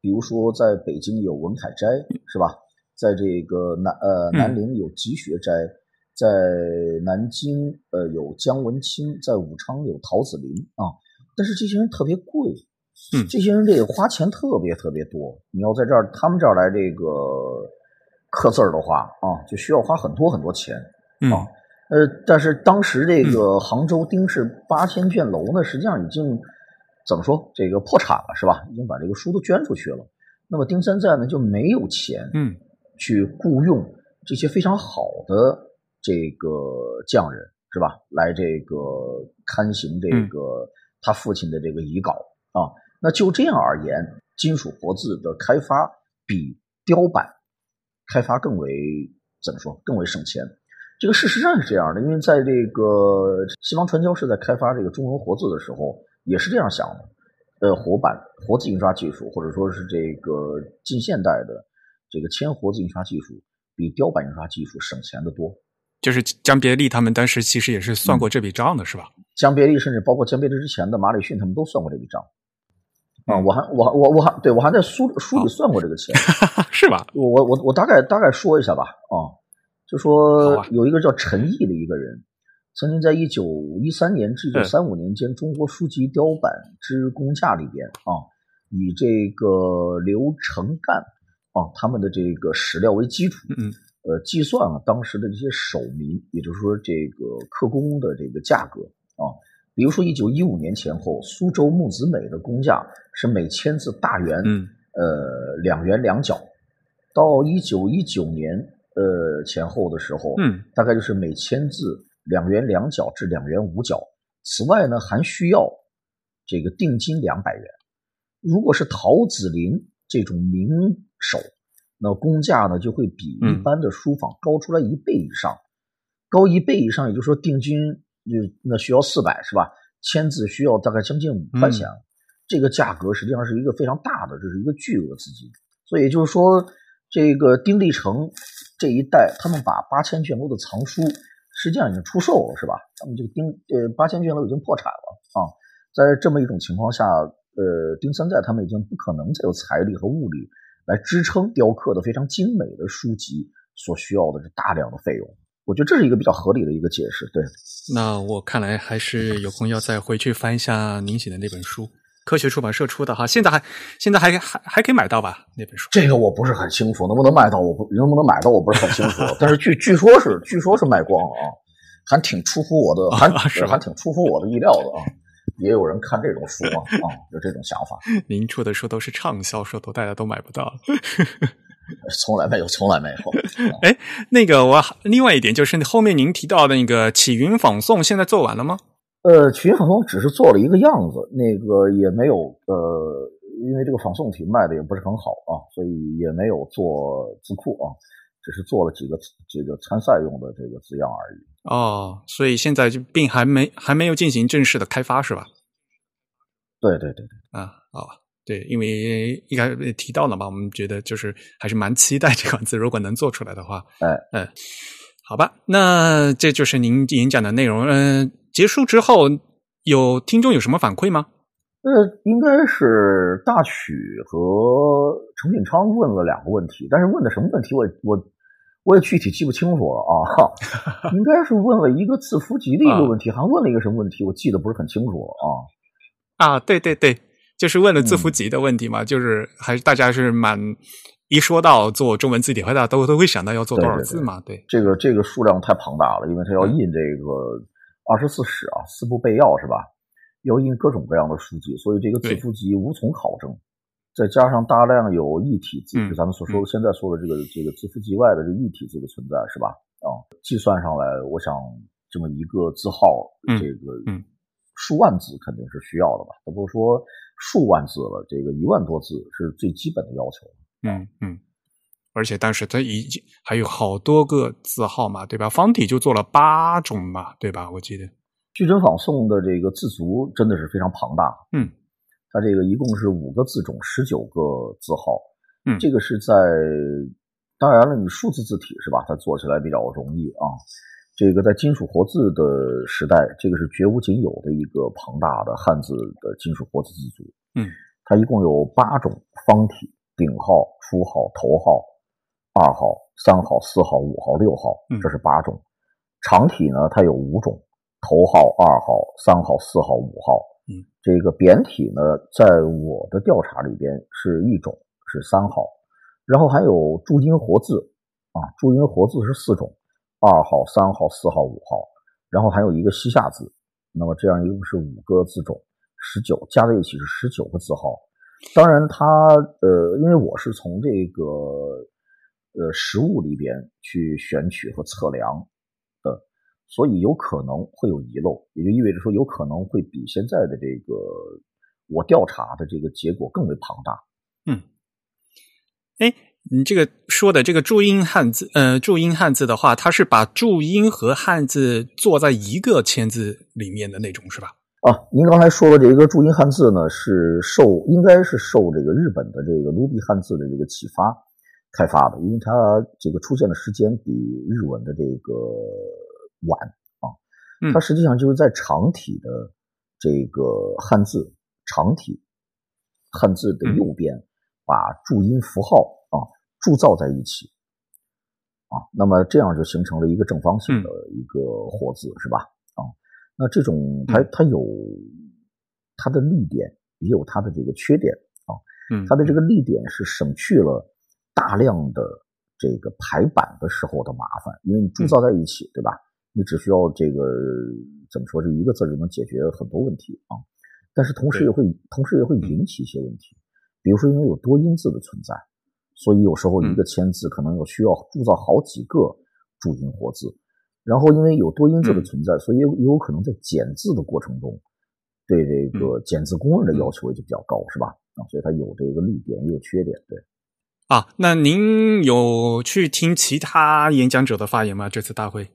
比如说在北京有文海斋，是吧？在这个南呃南陵有集学斋，在南京呃有姜文清，在武昌有陶子林啊。但是这些人特别贵，嗯，这些人这个花钱特别特别多。你要在这儿，他们这儿来这个刻字儿的话啊，就需要花很多很多钱啊。呃，但是当时这个杭州丁氏八千卷楼呢，实际上已经怎么说这个破产了是吧？已经把这个书都捐出去了。那么丁三在呢就没有钱，嗯，去雇佣这些非常好的这个匠人是吧？来这个刊行这个。他父亲的这个遗稿啊，那就这样而言，金属活字的开发比雕版开发更为怎么说？更为省钱。这个事实上是这样的，因为在这个西方传教士在开发这个中文活字的时候，也是这样想的。呃，活版活字印刷技术，或者说是这个近现代的这个铅活字印刷技术，比雕版印刷技术省钱的多。就是江别利他们当时其实也是算过这笔账的，是吧？江别利甚至包括江别利之前的马里逊，他们都算过这笔账。啊，我还我我我还对我还在书书里算过这个钱，是吧？我我我我大概大概说一下吧。啊，就说有一个叫陈毅的一个人，曾经在一九一三年至一九三五年间中国书籍雕版之工价里边啊，以这个刘成干啊他们的这个史料为基础。嗯。呃，计算了当时的这些手民，也就是说这个刻工的这个价格啊，比如说一九一五年前后，苏州木子美的工价是每千字大元，嗯，呃，两元两角；到一九一九年呃前后的时候，嗯，大概就是每千字两元两角至两元五角。此外呢，还需要这个定金两百元。如果是陶子林这种名手。那工价呢，就会比一般的书房高出来一倍以上，高一倍以上，也就是说定金就那需要四百是吧？签字需要大概将近五块钱，这个价格实际上是一个非常大的，这是一个巨额资金。所以就是说，这个丁立成这一代，他们把八千卷楼的藏书实际上已经出售了，是吧？他们这个丁呃八千卷楼已经破产了啊。在这么一种情况下，呃，丁三代他们已经不可能再有财力和物力来支撑雕刻的非常精美的书籍所需要的这大量的费用。我觉得这是一个比较合理的一个解释。对，那我看来还是有空要再回去翻一下您写的那本书。科学出版社出的哈，现在还现在还还还可以买到吧？那本书这个我不是很清楚，能不能买到？我不能不能买到？我不是很清楚。但是据据说是据说是卖光了啊，还挺出乎我的，还 是还挺出乎我的意料的啊。也有人看这种书嘛啊，有这种想法。您出的书都是畅销书，都大家都买不到。从来没有，从来没有。哎，那个我另外一点就是后面您提到的那个启云仿宋，现在做完了吗？呃，曲云仿宋只是做了一个样子，那个也没有呃，因为这个仿宋体卖的也不是很好啊，所以也没有做字库啊，只是做了几个这个参赛用的这个字样而已。哦，所以现在就并还没还没有进行正式的开发是吧？对对对对啊哦，对，因为应该提到了嘛，我们觉得就是还是蛮期待这款字，如果能做出来的话，哎嗯，好吧，那这就是您演讲的内容，嗯。结束之后，有听众有什么反馈吗？呃，应该是大曲和程锦昌问了两个问题，但是问的什么问题，我我我也具体记不清楚了啊。应该是问了一个字符集的一个问题，还问了一个什么问题，我记得不是很清楚了啊。啊，对对对，就是问了字符集的问题嘛，就是还是大家是蛮一说到做中文字体，大家都都会想到要做多少字嘛。对，这个这个数量太庞大了，因为它要印这个。二十四史啊，四部备要是吧？要印各种各样的书籍，所以这个字符集无从考证。再加上大量有异体字，就咱们所说的现在说的这个这个字符集外的这异体字的存在是吧？啊，计算上来，我想这么一个字号，这个数万字肯定是需要的吧？都不说数万字了，这个一万多字是最基本的要求。嗯嗯。而且当时它已经还有好多个字号嘛，对吧？方体就做了八种嘛，对吧？我记得矩阵仿宋的这个字族真的是非常庞大。嗯，它这个一共是五个字种，十九个字号。嗯，这个是在当然了，你数字字体是吧？它做起来比较容易啊。这个在金属活字的时代，这个是绝无仅有的一个庞大的汉字的金属活字字组。嗯，它一共有八种方体：顶号、初号、头号。二号、三号、四号、五号、六号，这是八种。长体呢，它有五种：头号、二号、三号、四号、五号。这个扁体呢，在我的调查里边是一种，是三号。然后还有注音活字啊，注音活字是四种：二号、三号、四号、五号。然后还有一个西夏字，那么这样一共是五个字种，十九加在一起是十九个字号。当然，它呃，因为我是从这个。呃，实物里边去选取和测量，所以有可能会有遗漏，也就意味着说有可能会比现在的这个我调查的这个结果更为庞大。嗯，哎，你这个说的这个注音汉字，呃，注音汉字的话，它是把注音和汉字做在一个签字里面的那种，是吧？啊，您刚才说的这个注音汉字呢，是受应该是受这个日本的这个卢比汉字的这个启发。开发的，因为它这个出现的时间比日文的这个晚啊，它实际上就是在长体的这个汉字长体汉字的右边，把注音符号啊铸造在一起啊，那么这样就形成了一个正方形的一个活字，是吧？啊，那这种它它有它的利点，也有它的这个缺点啊，它的这个利点是省去了。大量的这个排版的时候的麻烦，因为你铸造在一起，对吧？你只需要这个怎么说，这一个字就能解决很多问题啊。但是同时也会同时也会引起一些问题，比如说因为有多音字的存在，所以有时候一个签字可能要需要铸造好几个注音活字。然后因为有多音字的存在，所以也有可能在减字的过程中，对这个减字工人的要求也就比较高，是吧？啊，所以它有这个利点也有缺点，对。啊，那您有去听其他演讲者的发言吗？这次大会？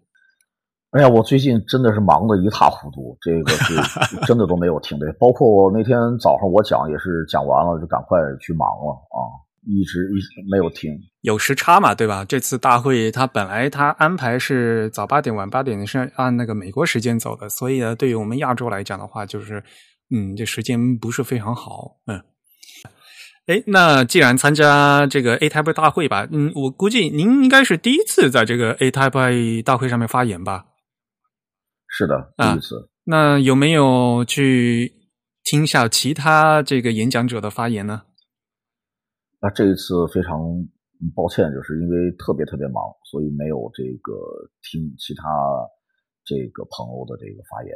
哎呀，我最近真的是忙得一塌糊涂，这个是 真的都没有听的。包括我那天早上我讲也是讲完了就赶快去忙了啊。一直一直没有停，有时差嘛，对吧？这次大会他本来他安排是早八点晚八点是按那个美国时间走的，所以呢，对于我们亚洲来讲的话，就是嗯，这时间不是非常好，嗯。哎，那既然参加这个 A Type 大会吧，嗯，我估计您应该是第一次在这个 A Type 大会上面发言吧？是的，第一次。那有没有去听一下其他这个演讲者的发言呢？那这一次非常抱歉，就是因为特别特别忙，所以没有这个听其他这个朋友的这个发言。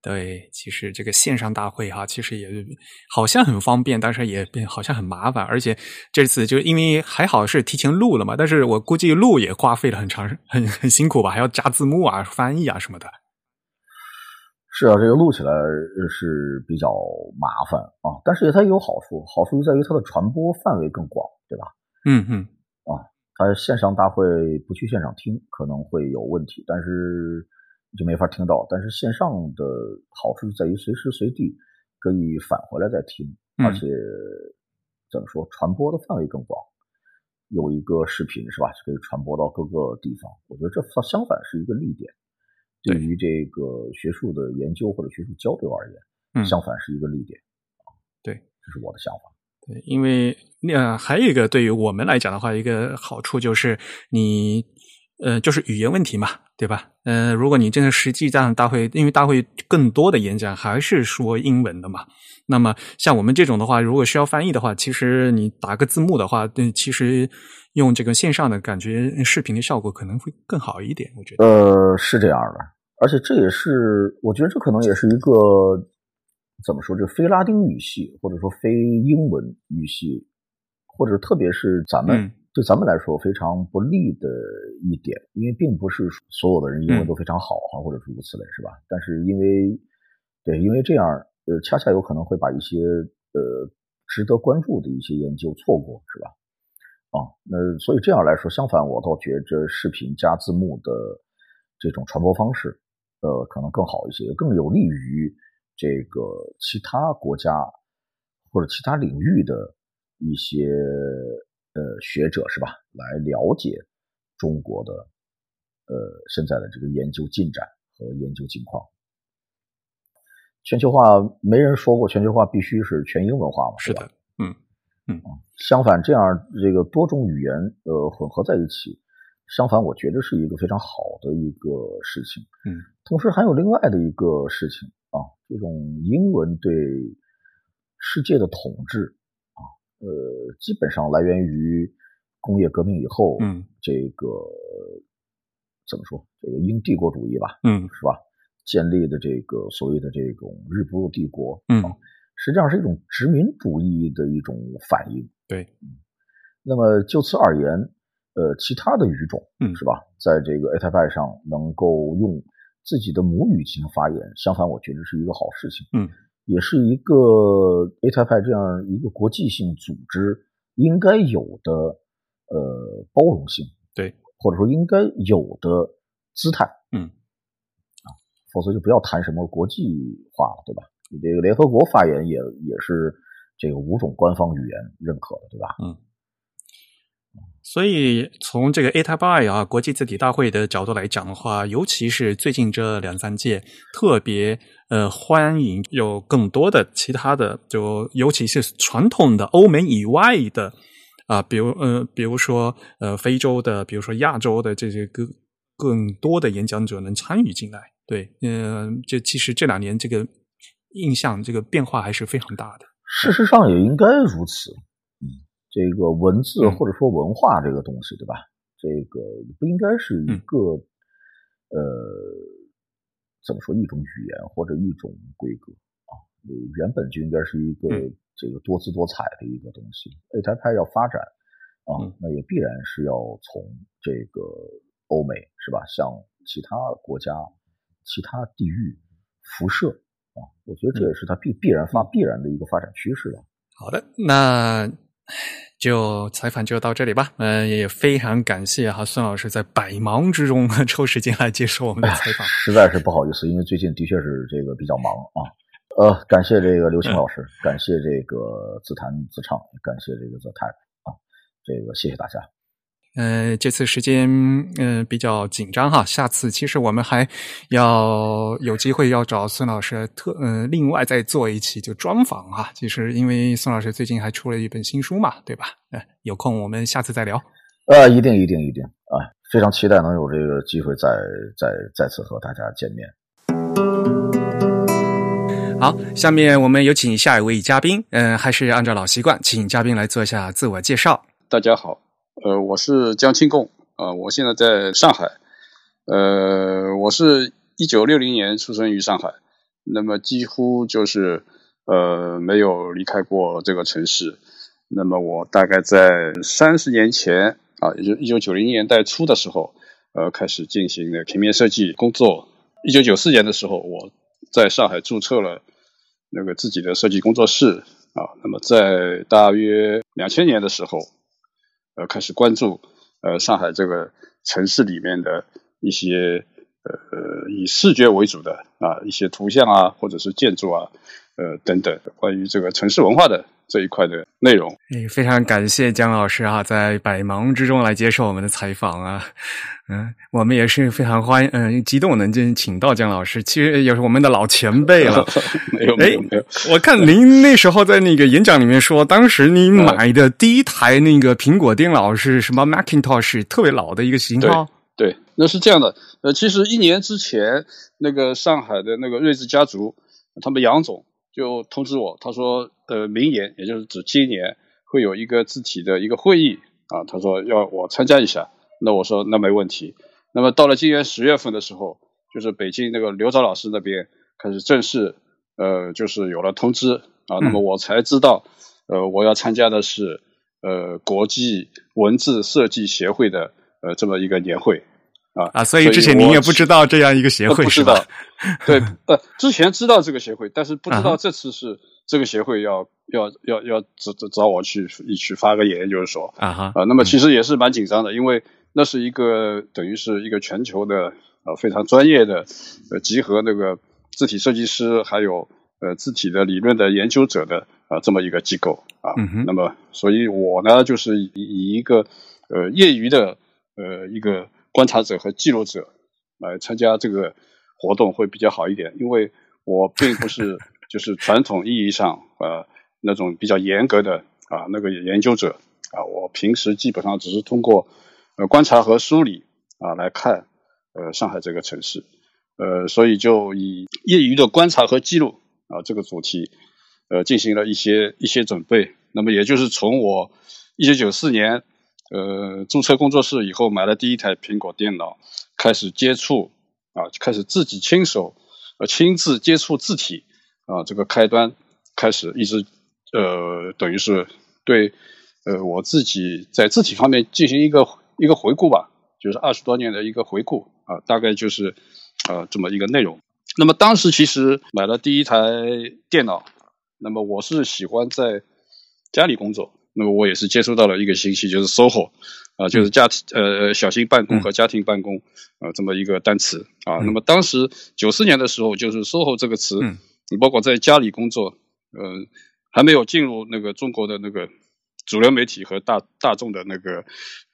对，其实这个线上大会哈，其实也好像很方便，但是也好像很麻烦。而且这次就因为还好是提前录了嘛，但是我估计录也花费了很长、很很辛苦吧，还要加字幕啊、翻译啊什么的。是啊，这个录起来是比较麻烦啊，但是它也有好处，好处就在于它的传播范围更广，对吧？嗯嗯，啊，它线上大会不去现场听可能会有问题，但是。就没法听到，但是线上的好处就在于随时随地可以返回来再听，而且怎么说，传播的范围更广。有一个视频是吧，就可以传播到各个地方。我觉得这相反是一个利点，对于这个学术的研究或者学术交流而言，相反是一个利点。对，这是我的想法。对，因为那还有一个对于我们来讲的话，一个好处就是你。呃，就是语言问题嘛，对吧？呃，如果你真的实际上大会，因为大会更多的演讲还是说英文的嘛，那么像我们这种的话，如果需要翻译的话，其实你打个字幕的话，对其实用这个线上的感觉视频的效果可能会更好一点。我觉得，呃，是这样的，而且这也是我觉得这可能也是一个怎么说，就非拉丁语系或者说非英文语系，或者特别是咱们。对咱们来说非常不利的一点，因为并不是所有的人英文都非常好哈，或者诸如此类，是吧？但是因为对，因为这样，呃，恰恰有可能会把一些呃值得关注的一些研究错过，是吧？啊，那所以这样来说，相反，我倒觉着视频加字幕的这种传播方式，呃，可能更好一些，更有利于这个其他国家或者其他领域的一些。呃，学者是吧？来了解中国的呃现在的这个研究进展和研究情况。全球化没人说过全球化必须是全英文化嘛？是的，嗯嗯。相反，这样这个多种语言呃混合在一起，相反我觉得是一个非常好的一个事情。嗯。同时还有另外的一个事情啊，这种英文对世界的统治。呃，基本上来源于工业革命以后，嗯，这个怎么说？这个英帝国主义吧，嗯，是吧？建立的这个所谓的这种日不落帝国，嗯，实际上是一种殖民主义的一种反应。对，那么就此而言，呃，其他的语种，嗯，是吧？在这个 A T P 上能够用自己的母语进行发言，相反，我觉得是一个好事情。嗯。也是一个 A 太派这样一个国际性组织应该有的呃包容性，对，或者说应该有的姿态，嗯，啊，否则就不要谈什么国际化了，对吧？你这个联合国发言也也是这个五种官方语言认可的，对吧？嗯。所以，从这个 ATABI 啊国际字体大会的角度来讲的话，尤其是最近这两三届，特别呃欢迎有更多的其他的，就尤其是传统的欧美以外的啊，比如呃，比如说呃非洲的，比如说亚洲的这些更更多的演讲者能参与进来。对，嗯，这其实这两年这个印象这个变化还是非常大的。事实上也应该如此。这个文字或者说文化这个东西，对吧？这个不应该是一个呃，怎么说一种语言或者一种规格啊？原本就应该是一个这个多姿多彩的一个东西。A 台派要发展啊，那也必然是要从这个欧美是吧，向其他国家、其他地域辐射啊。我觉得这也是它必必然发必然的一个发展趋势了。好的，那。就采访就到这里吧，嗯，也非常感谢哈孙老师在百忙之中 抽时间来接受我们的采访，实在是不好意思，因为最近的确是这个比较忙啊。呃，感谢这个刘青老师，感谢这个自弹自唱，感谢这个 The Type 啊。这个谢谢大家。呃，这次时间嗯比较紧张哈，下次其实我们还要有机会要找孙老师特呃另外再做一期就专访哈。其实因为孙老师最近还出了一本新书嘛，对吧？呃，有空我们下次再聊。呃，一定一定一定啊，非常期待能有这个机会再再再次和大家见面。好，下面我们有请下一位嘉宾，嗯，还是按照老习惯，请嘉宾来做一下自我介绍。大家好。呃，我是江清贡啊，我现在在上海。呃，我是一九六零年出生于上海，那么几乎就是呃没有离开过这个城市。那么我大概在三十年前啊，也就一九九零年代初的时候，呃，开始进行的平面设计工作。一九九四年的时候，我在上海注册了那个自己的设计工作室啊。那么在大约两千年的时候。呃，开始关注呃上海这个城市里面的一些呃以视觉为主的啊一些图像啊，或者是建筑啊，呃等等关于这个城市文化的这一块的内容。诶，非常感谢姜老师啊，在百忙之中来接受我们的采访啊。嗯，我们也是非常欢迎，嗯，激动能进请到姜老师，其实也是我们的老前辈了。没有，没有，没有。我看您那时候在那个演讲里面说，当时您买的第一台那个苹果电脑是什么？Macintosh，特别老的一个型号。对，那是这样的。呃，其实一年之前，那个上海的那个睿智家族，他们杨总就通知我，他说，呃，明年，也就是指今年，会有一个字体的一个会议啊，他说要我参加一下。那我说那没问题。那么到了今年十月份的时候，就是北京那个刘钊老师那边开始正式呃，就是有了通知啊。那么我才知道，呃，我要参加的是呃国际文字设计协会的呃这么一个年会啊啊。所以之前您也不知道这样一个协会是吧？对，呃，之前知道这个协会，但是不知道这次是这个协会要要要要找找我去去发个言，就是说啊哈啊。那么其实也是蛮紧张的，因为。那是一个等于是一个全球的呃非常专业的呃集合那个字体设计师还有呃字体的理论的研究者的啊这么一个机构啊，那么所以我呢就是以以一个呃业余的呃一个观察者和记录者来参加这个活动会比较好一点，因为我并不是 就是传统意义上呃那种比较严格的啊那个研究者啊，我平时基本上只是通过。呃，观察和梳理啊，来看呃上海这个城市，呃，所以就以业余的观察和记录啊这个主题，呃，进行了一些一些准备。那么也就是从我一九九四年呃注册工作室以后，买了第一台苹果电脑，开始接触啊，开始自己亲手呃亲自接触字体啊这个开端，开始一直呃等于是对呃我自己在字体方面进行一个。一个回顾吧，就是二十多年的一个回顾啊，大概就是呃这么一个内容。那么当时其实买了第一台电脑，那么我是喜欢在家里工作，那么我也是接触到了一个信息，就是 SOHO 啊，就是家庭呃小型办公和家庭办公啊这么一个单词啊。那么当时九四年的时候，就是 SOHO 这个词，你包括在家里工作，呃还没有进入那个中国的那个。主流媒体和大大众的那个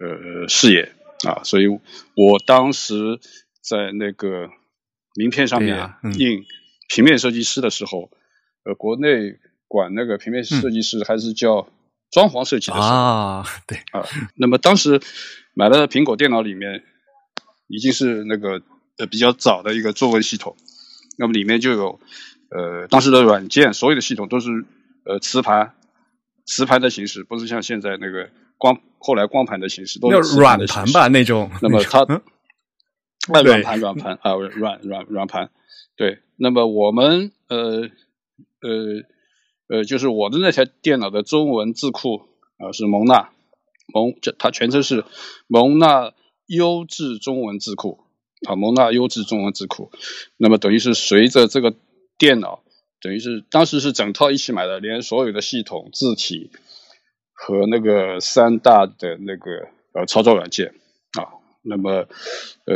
呃视野啊，所以我当时在那个名片上面印平面设计师的时候，呃，国内管那个平面设计师还是叫装潢设计的时候啊，对啊，那么当时买了苹果电脑里面已经是那个呃比较早的一个作文系统，那么里面就有呃当时的软件，所有的系统都是呃磁盘。磁盘的形式不是像现在那个光后来光盘的形式，都是软盘吧那种。那么它，那软盘软盘啊软软软盘，对。那么我们呃呃呃，就是我的那台电脑的中文字库啊是蒙纳蒙，这它全称是蒙纳优质中文字库啊蒙纳优质中文字库。那么等于是随着这个电脑。等于是当时是整套一起买的，连所有的系统、字体和那个三大的那个呃操作软件啊。那么呃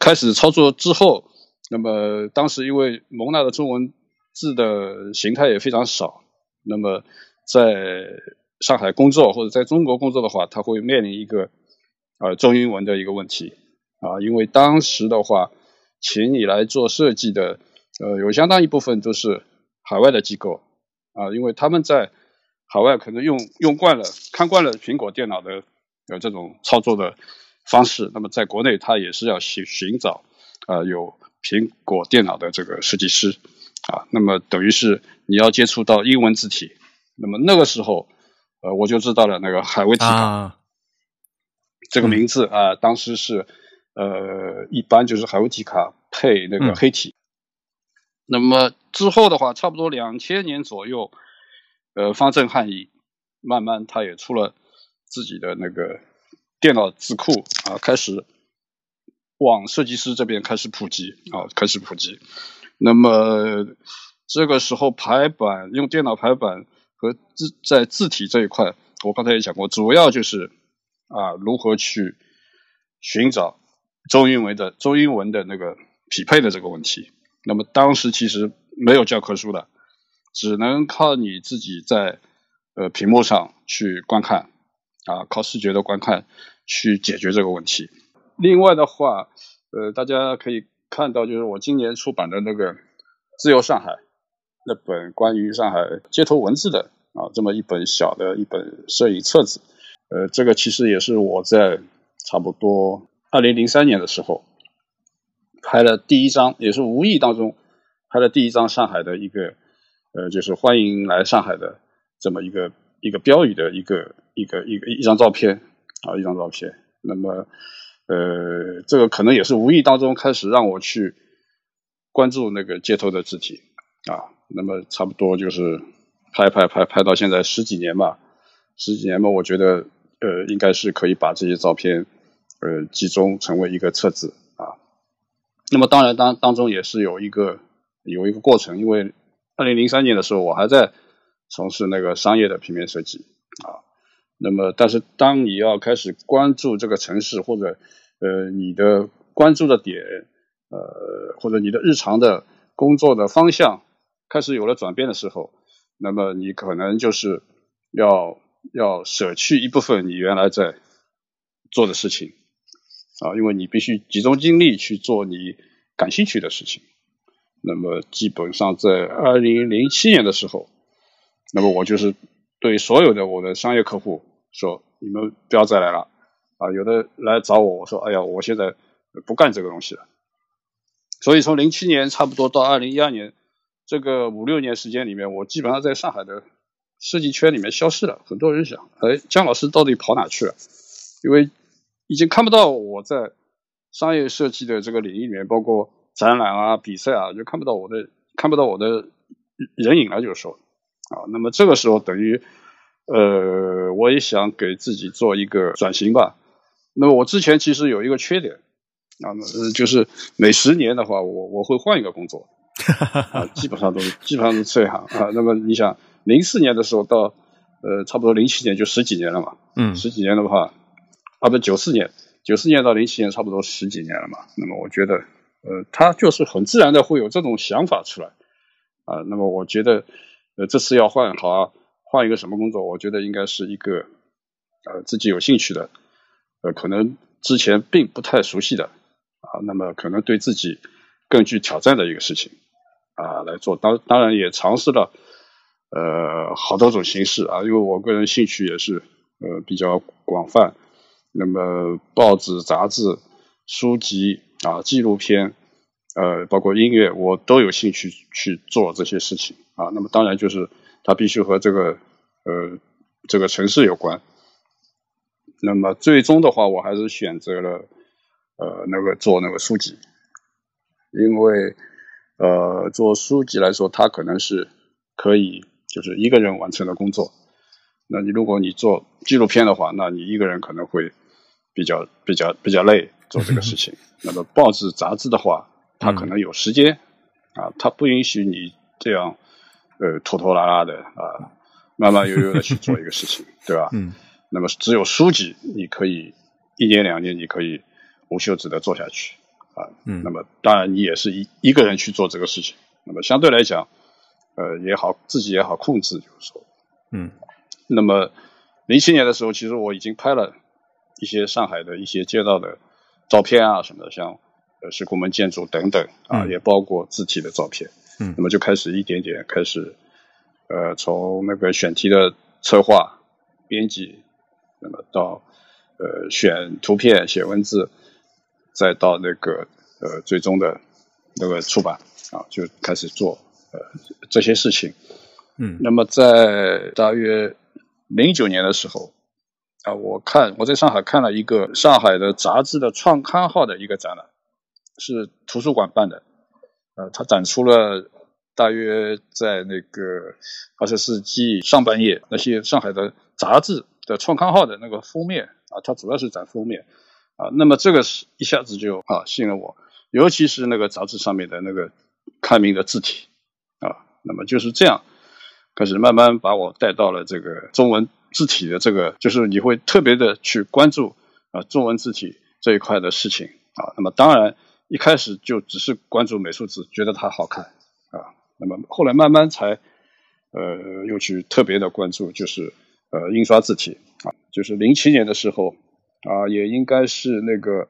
开始操作之后，那么当时因为蒙纳的中文字的形态也非常少，那么在上海工作或者在中国工作的话，他会面临一个呃中英文的一个问题。啊，因为当时的话，请你来做设计的呃有相当一部分都是海外的机构。啊，因为他们在海外可能用用惯了看惯了苹果电脑的呃这种操作的方式，那么在国内他也是要寻寻找啊有苹果电脑的这个设计师。啊，那么等于是你要接触到英文字体，那么那个时候。呃，我就知道了，那个海威提卡这个名字啊，当时是呃，一般就是海威体卡配那个黑体。那么之后的话，差不多两千年左右，呃，方正汉译慢慢他也出了自己的那个电脑字库啊，开始往设计师这边开始普及啊，开始普及。那么这个时候排版用电脑排版。和字在字体这一块，我刚才也讲过，主要就是啊，如何去寻找中英文的中英文的那个匹配的这个问题。那么当时其实没有教科书的，只能靠你自己在呃屏幕上去观看啊，靠视觉的观看去解决这个问题。另外的话，呃，大家可以看到，就是我今年出版的那个《自由上海》。那本关于上海街头文字的啊，这么一本小的一本摄影册子，呃，这个其实也是我在差不多二零零三年的时候拍了第一张，也是无意当中拍了第一张上海的一个呃，就是欢迎来上海的这么一个一个标语的一个一个一个一张照片啊，一张照片。那么呃，这个可能也是无意当中开始让我去关注那个街头的字体啊。那么差不多就是拍拍拍拍到现在十几年吧，十几年嘛，我觉得呃应该是可以把这些照片呃集中成为一个册子啊。那么当然当当中也是有一个有一个过程，因为二零零三年的时候我还在从事那个商业的平面设计啊。那么但是当你要开始关注这个城市或者呃你的关注的点呃或者你的日常的工作的方向。开始有了转变的时候，那么你可能就是要要舍去一部分你原来在做的事情啊，因为你必须集中精力去做你感兴趣的事情。那么基本上在二零零七年的时候，那么我就是对所有的我的商业客户说：“你们不要再来了啊！”有的来找我，我说：“哎呀，我现在不干这个东西了。”所以从零七年差不多到二零一二年。这个五六年时间里面，我基本上在上海的设计圈里面消失了。很多人想，哎，姜老师到底跑哪去了？因为已经看不到我在商业设计的这个领域里面，包括展览啊、比赛啊，就看不到我的看不到我的人影了。就是说，啊，那么这个时候等于，呃，我也想给自己做一个转型吧。那么我之前其实有一个缺点，啊，就是每十年的话，我我会换一个工作。啊，基本上都基本上是这样啊。那么你想，零四年的时候到呃，差不多零七年就十几年了嘛。嗯，十几年的话，啊不，九四年，九四年到零七年差不多十几年了嘛。那么我觉得，呃，他就是很自然的会有这种想法出来啊。那么我觉得，呃，这次要换好啊，换一个什么工作？我觉得应该是一个呃自己有兴趣的，呃，可能之前并不太熟悉的啊。那么可能对自己更具挑战的一个事情。啊，来做当当然也尝试了，呃，好多种形式啊，因为我个人兴趣也是呃比较广泛，那么报纸、杂志、书籍啊、纪录片，呃，包括音乐，我都有兴趣去做这些事情啊。那么当然就是它必须和这个呃这个城市有关。那么最终的话，我还是选择了呃那个做那个书籍，因为。呃，做书籍来说，它可能是可以就是一个人完成的工作。那你如果你做纪录片的话，那你一个人可能会比较比较比较累做这个事情。那么报纸杂志的话，它可能有时间啊，它不允许你这样呃拖拖拉拉的啊，慢慢悠悠的去做一个事情，对吧？嗯。那么只有书籍，你可以一年两年，你可以无休止的做下去。啊，嗯，那么当然你也是一一个人去做这个事情，那么相对来讲，呃也好，自己也好控制，就是说，嗯，那么零七年的时候，其实我已经拍了一些上海的一些街道的照片啊什么的，像呃石库门建筑等等啊，也包括字体的照片。嗯，那么就开始一点点开始，呃，从那个选题的策划、编辑，那么到呃选图片、写文字，再到那个呃最终的那个出版啊，就开始做呃这些事情。嗯，那么在大约零九年的时候啊，我看我在上海看了一个上海的杂志的创刊号的一个展览，是图书馆办的。呃，他展出了大约在那个二十世纪上半叶那些上海的杂志的创刊号的那个封面啊，它主要是展封面啊。那么这个是一下子就啊吸引了我，尤其是那个杂志上面的那个刊名的字体啊。那么就是这样开始慢慢把我带到了这个中文字体的这个，就是你会特别的去关注啊中文字体这一块的事情啊。那么当然。一开始就只是关注美术字，觉得它好看啊。那么后来慢慢才呃又去特别的关注，就是呃印刷字体啊。就是零七年的时候啊，也应该是那个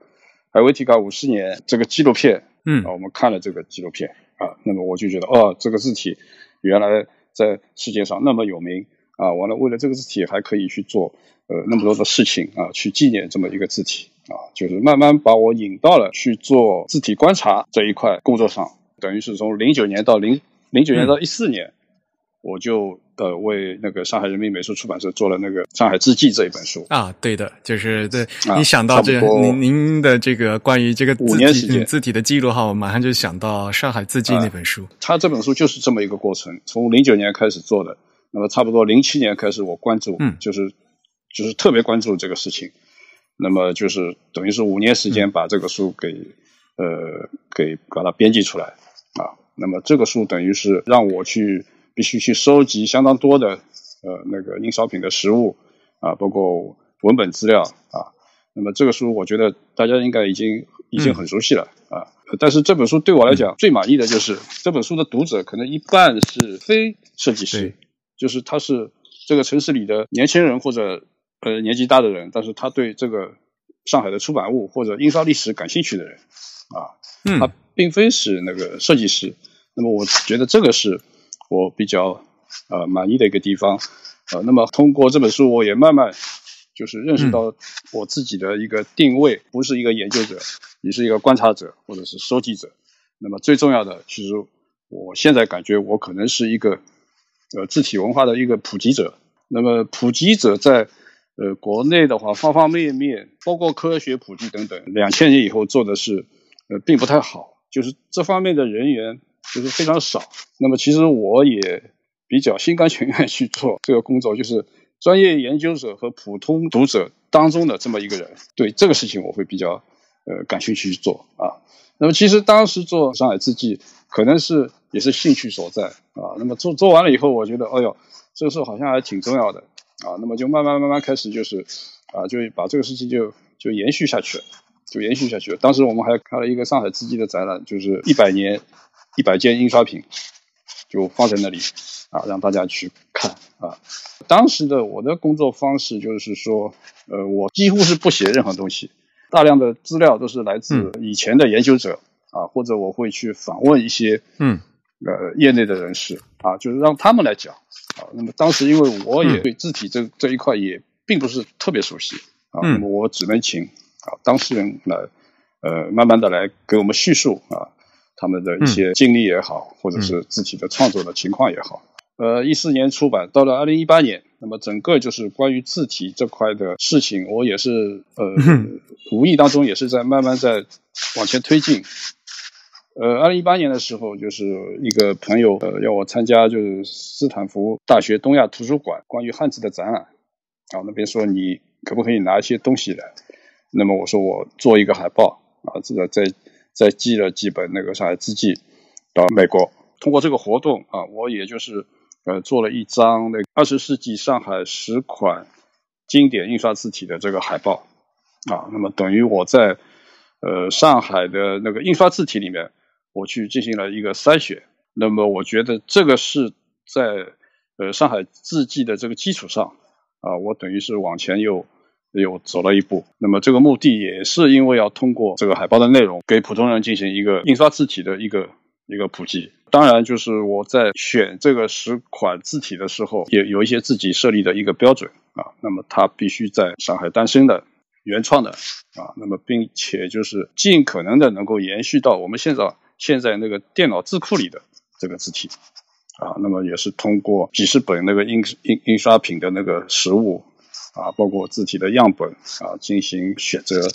海维提卡五十年这个纪录片，嗯，啊，我们看了这个纪录片啊，那么我就觉得哦，这个字体原来在世界上那么有名啊。完了，为了这个字体还可以去做呃那么多的事情啊，去纪念这么一个字体。啊，就是慢慢把我引到了去做字体观察这一块工作上，等于是从零九年到零零九年到一四年，我就呃为那个上海人民美术出版社做了那个《上海字迹》这一本书啊，对的，就是对你想到这您您的这个关于这个五年时间字体的记录哈，我马上就想到《上海字迹》那本书。他这本书就是这么一个过程，从零九年开始做的，那么差不多零七年开始我关注，嗯，就是就是特别关注这个事情。那么就是等于是五年时间把这个书给呃给把它编辑出来啊。那么这个书等于是让我去必须去收集相当多的呃那个印刷品的实物啊，包括文本资料啊。那么这个书我觉得大家应该已经已经很熟悉了啊。但是这本书对我来讲最满意的就是这本书的读者可能一半是非设计师，就是他是这个城市里的年轻人或者。呃，年纪大的人，但是他对这个上海的出版物或者印刷历史感兴趣的人，啊，他并非是那个设计师。那么，我觉得这个是我比较呃满意的一个地方。呃，那么通过这本书，我也慢慢就是认识到我自己的一个定位，不是一个研究者，你是一个观察者或者是收集者。那么最重要的，其实我现在感觉我可能是一个呃字体文化的一个普及者。那么普及者在呃，国内的话，方方面面，包括科学普及等等，两千年以后做的是，呃，并不太好，就是这方面的人员就是非常少。那么，其实我也比较心甘情愿去做这个工作，就是专业研究者和普通读者当中的这么一个人。对这个事情，我会比较呃感兴趣去做啊。那么，其实当时做上海字迹，可能是也是兴趣所在啊。那么做做完了以后，我觉得，哎呦，这个事好像还挺重要的。啊，那么就慢慢慢慢开始，就是啊，就把这个事情就就延续下去了，就延续下去了。当时我们还开了一个上海字迹的展览，就是一百年一百件印刷品，就放在那里啊，让大家去看啊。当时的我的工作方式就是说，呃，我几乎是不写任何东西，大量的资料都是来自以前的研究者啊，或者我会去访问一些嗯呃业内的人士啊，就是让他们来讲。啊，那么当时因为我也对字体这这一块也并不是特别熟悉啊，那么我只能请啊当事人来，呃，慢慢的来给我们叙述啊他们的一些经历也好，或者是字体的创作的情况也好。呃，一四年出版，到了二零一八年，那么整个就是关于字体这块的事情，我也是呃无意当中也是在慢慢在往前推进。呃，二零一八年的时候，就是一个朋友呃要我参加，就是斯坦福大学东亚图书馆关于汉字的展览，啊，那边说你可不可以拿一些东西来？那么我说我做一个海报，啊，这个再再寄了几本那个上海字迹到美国。通过这个活动啊，我也就是呃做了一张那二十世纪上海十款经典印刷字体的这个海报，啊，那么等于我在呃上海的那个印刷字体里面。我去进行了一个筛选，那么我觉得这个是在呃上海字迹的这个基础上，啊，我等于是往前又又走了一步。那么这个目的也是因为要通过这个海报的内容，给普通人进行一个印刷字体的一个一个普及。当然，就是我在选这个十款字体的时候，也有一些自己设立的一个标准啊。那么它必须在上海诞生的、原创的啊。那么并且就是尽可能的能够延续到我们现在现在那个电脑字库里的这个字体。啊，那么也是通过几十本那个印印印刷品的那个实物啊，包括字体的样本啊，进行选择。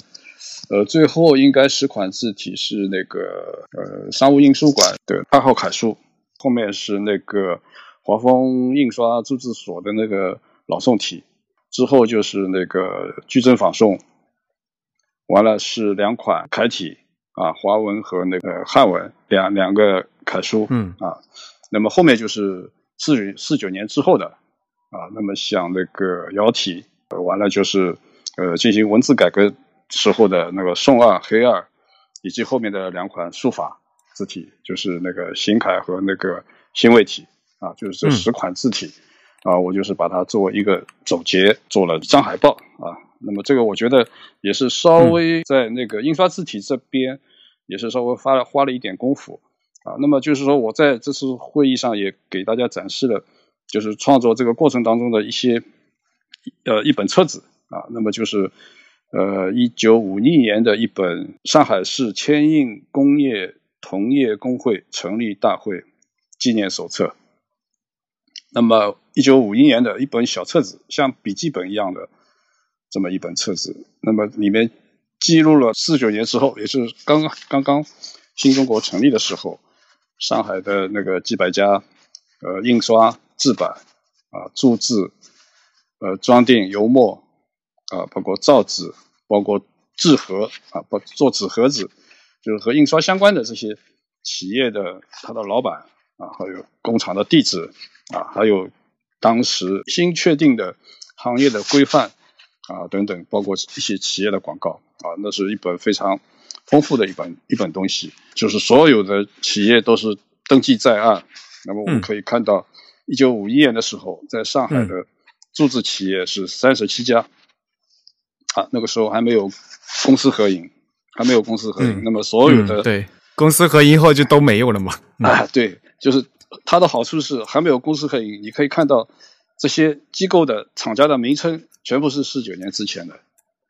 呃，最后应该十款字体是那个呃商务印书馆的二号楷书，后面是那个华丰印刷铸字所的那个老宋体，之后就是那个矩阵仿宋，完了是两款楷体啊，华文和那个汉文两两个楷书，嗯啊。那么后面就是四四九年之后的啊，那么像那个窑体，完了就是呃进行文字改革时候的那个宋二、黑二，以及后面的两款书法字体，就是那个行楷和那个新魏体啊，就是这十款字体啊，我就是把它作为一个总结，做了一张海报啊。那么这个我觉得也是稍微在那个印刷字体这边也是稍微花了花了一点功夫。啊，那么就是说，我在这次会议上也给大家展示了，就是创作这个过程当中的一些，呃，一本册子啊。那么就是，呃，一九五一年的一本《上海市铅印工业同业工会成立大会纪念手册》。那么一九五一年的一本小册子，像笔记本一样的这么一本册子。那么里面记录了四九年之后，也是刚刚刚刚新中国成立的时候。上海的那个几百家，呃，印刷、制版啊、铸字、呃、装订、油墨啊，包括造纸、包括制盒啊，包做纸盒子，就是和印刷相关的这些企业的他的老板啊，还有工厂的地址啊，还有当时新确定的行业的规范啊等等，包括一些企业的广告啊，那是一本非常。丰富的一本一本东西，就是所有的企业都是登记在案。那么我们可以看到，一九五一年的时候，在上海的注资企业是三十七家。啊，那个时候还没有公司合营，还没有公司合营。那么所有的对公司合营后就都没有了嘛？啊，对，就是它的好处是还没有公司合营，你可以看到这些机构的厂家的名称全部是四九年之前的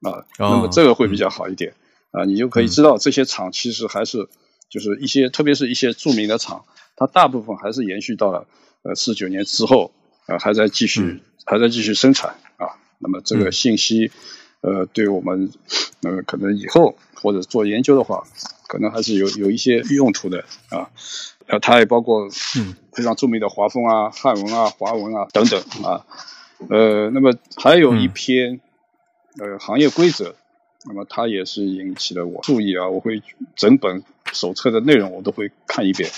啊。那么这个会比较好一点。啊，你就可以知道这些厂其实还是就是一些，特别是一些著名的厂，它大部分还是延续到了呃四九年之后，呃还在继续还在继续生产啊。那么这个信息，呃，对我们呃可能以后或者做研究的话，可能还是有有一些用途的啊。呃，它也包括嗯非常著名的华风啊、汉文啊、华文啊等等啊。呃，那么还有一篇呃行业规则。那么它也是引起了我注意啊，我会整本手册的内容我都会看一遍。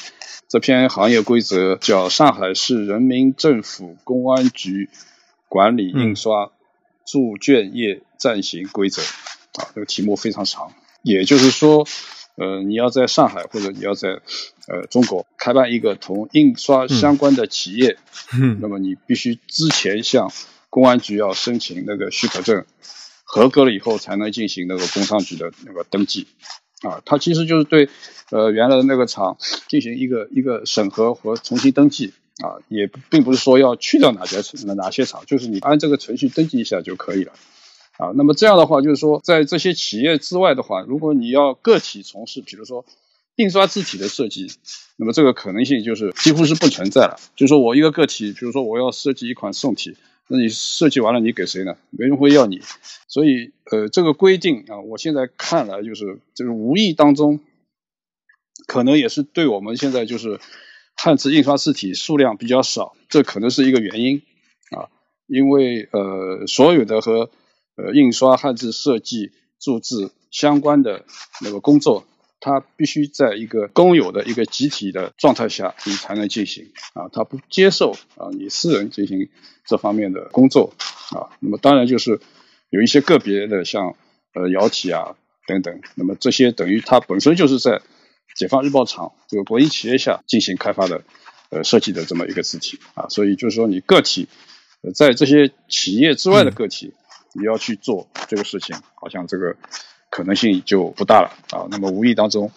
这篇行业规则叫《上海市人民政府公安局管理印刷铸卷业暂行规则》啊，这个题目非常长。也就是说，呃，你要在上海或者你要在呃中国开办一个同印刷相关的企业，那么你必须之前向公安局要申请那个许可证。合格了以后才能进行那个工商局的那个登记，啊，它其实就是对呃原来的那个厂进行一个一个审核和重新登记，啊，也并不是说要去掉哪些哪些厂，就是你按这个程序登记一下就可以了，啊，那么这样的话就是说在这些企业之外的话，如果你要个体从事，比如说印刷字体的设计，那么这个可能性就是几乎是不存在了，就是说我一个个体，比如说我要设计一款宋体。那你设计完了，你给谁呢？没人会要你，所以呃，这个规定啊，我现在看来就是就是无意当中，可能也是对我们现在就是汉字印刷字体数量比较少，这可能是一个原因啊，因为呃，所有的和呃印刷汉字设计注字相关的那个工作。它必须在一个公有的一个集体的状态下，你才能进行啊，它不接受啊你私人进行这方面的工作啊。那么当然就是有一些个别的像呃窑体啊等等，那么这些等于它本身就是在解放日报厂这个国营企业下进行开发的呃设计的这么一个字体啊，所以就是说你个体在这些企业之外的个体，你要去做这个事情，好像这个可能性就不大了啊。那么无意当中，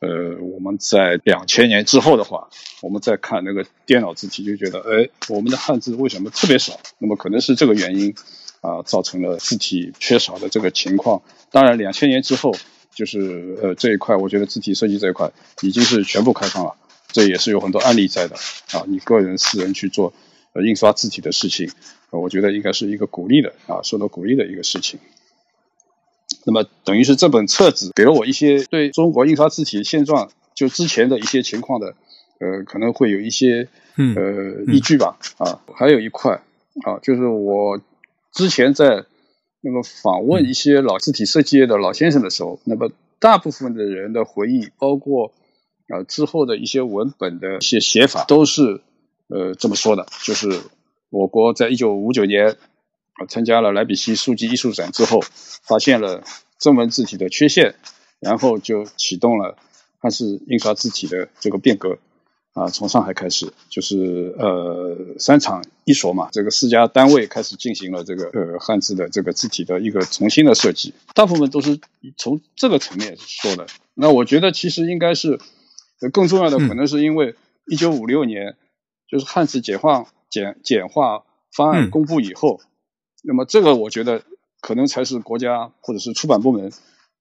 呃，我们在两千年之后的话，我们再看那个电脑字体，就觉得，哎，我们的汉字为什么特别少？那么可能是这个原因啊，造成了字体缺少的这个情况。当然，两千年之后，就是呃这一块，我觉得字体设计这一块已经是全部开放了，这也是有很多案例在的啊。你个人私人去做。呃，印刷字体的事情，我觉得应该是一个鼓励的啊，受到鼓励的一个事情。那么，等于是这本册子给了我一些对中国印刷字体现状，就之前的一些情况的，呃，可能会有一些呃依据吧。啊，还有一块啊，就是我之前在那个访问一些老字体设计业的老先生的时候，那么大部分的人的回忆，包括啊之后的一些文本的一些写法，都是。呃，这么说的，就是我国在一九五九年啊参加了莱比锡书籍艺术展之后，发现了正文字体的缺陷，然后就启动了汉字印刷字体的这个变革啊。从上海开始，就是呃三厂一所嘛，这个四家单位开始进行了这个呃汉字的这个字体的一个重新的设计，大部分都是从这个层面说的。那我觉得其实应该是更重要的，可能是因为一九五六年。就是汉字简化简简化方案公布以后，那么这个我觉得可能才是国家或者是出版部门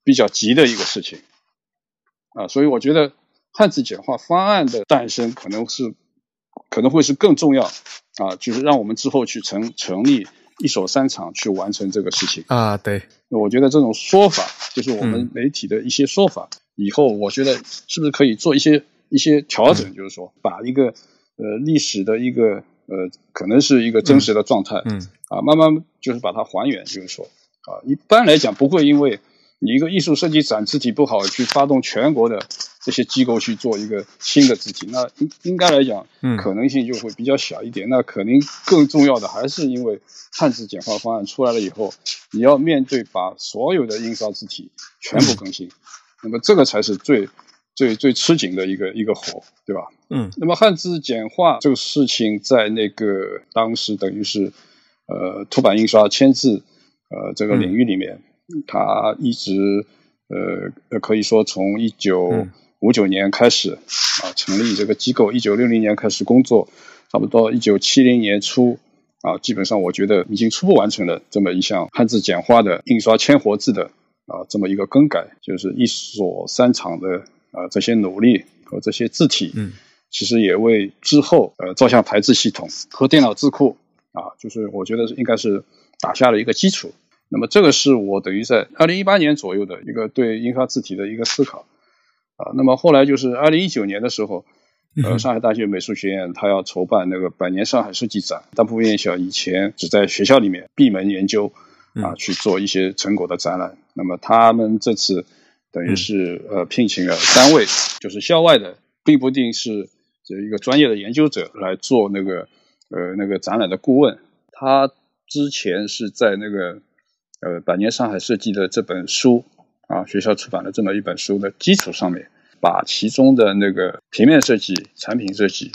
比较急的一个事情啊，所以我觉得汉字简化方案的诞生可能是可能会是更重要啊，就是让我们之后去成成立一手三厂去完成这个事情啊。对，我觉得这种说法就是我们媒体的一些说法，以后我觉得是不是可以做一些一些调整，就是说把一个。呃，历史的一个呃，可能是一个真实的状态，嗯，啊，慢慢就是把它还原，就是说，啊，一般来讲不会因为你一个艺术设计展字体不好，去发动全国的这些机构去做一个新的字体，那应应该来讲，嗯，可能性就会比较小一点。那可能更重要的还是因为汉字简化方案出来了以后，你要面对把所有的印刷字体全部更新，那么这个才是最。最最吃紧的一个一个活，对吧？嗯。那么汉字简化这个事情，在那个当时等于是呃出版印刷签字呃这个领域里面，它一直呃可以说从一九五九年开始啊成立这个机构，一九六零年开始工作，差不多一九七零年初啊，基本上我觉得已经初步完成了这么一项汉字简化的印刷铅活字的啊这么一个更改，就是一所三厂的。啊，这些努力和这些字体，嗯，其实也为之后呃照相排字系统和电脑字库啊，就是我觉得应该是打下了一个基础。那么这个是我等于在二零一八年左右的一个对印刷字体的一个思考啊。那么后来就是二零一九年的时候，呃，上海大学美术学院他要筹办那个百年上海设计展，大部分院校以前只在学校里面闭门研究啊去做一些成果的展览，那么他们这次。等于是呃聘请了三位，就是校外的，并不一定是这一个专业的研究者来做那个呃那个展览的顾问。他之前是在那个呃百年上海设计的这本书啊，学校出版的这么一本书的基础上面，把其中的那个平面设计、产品设计、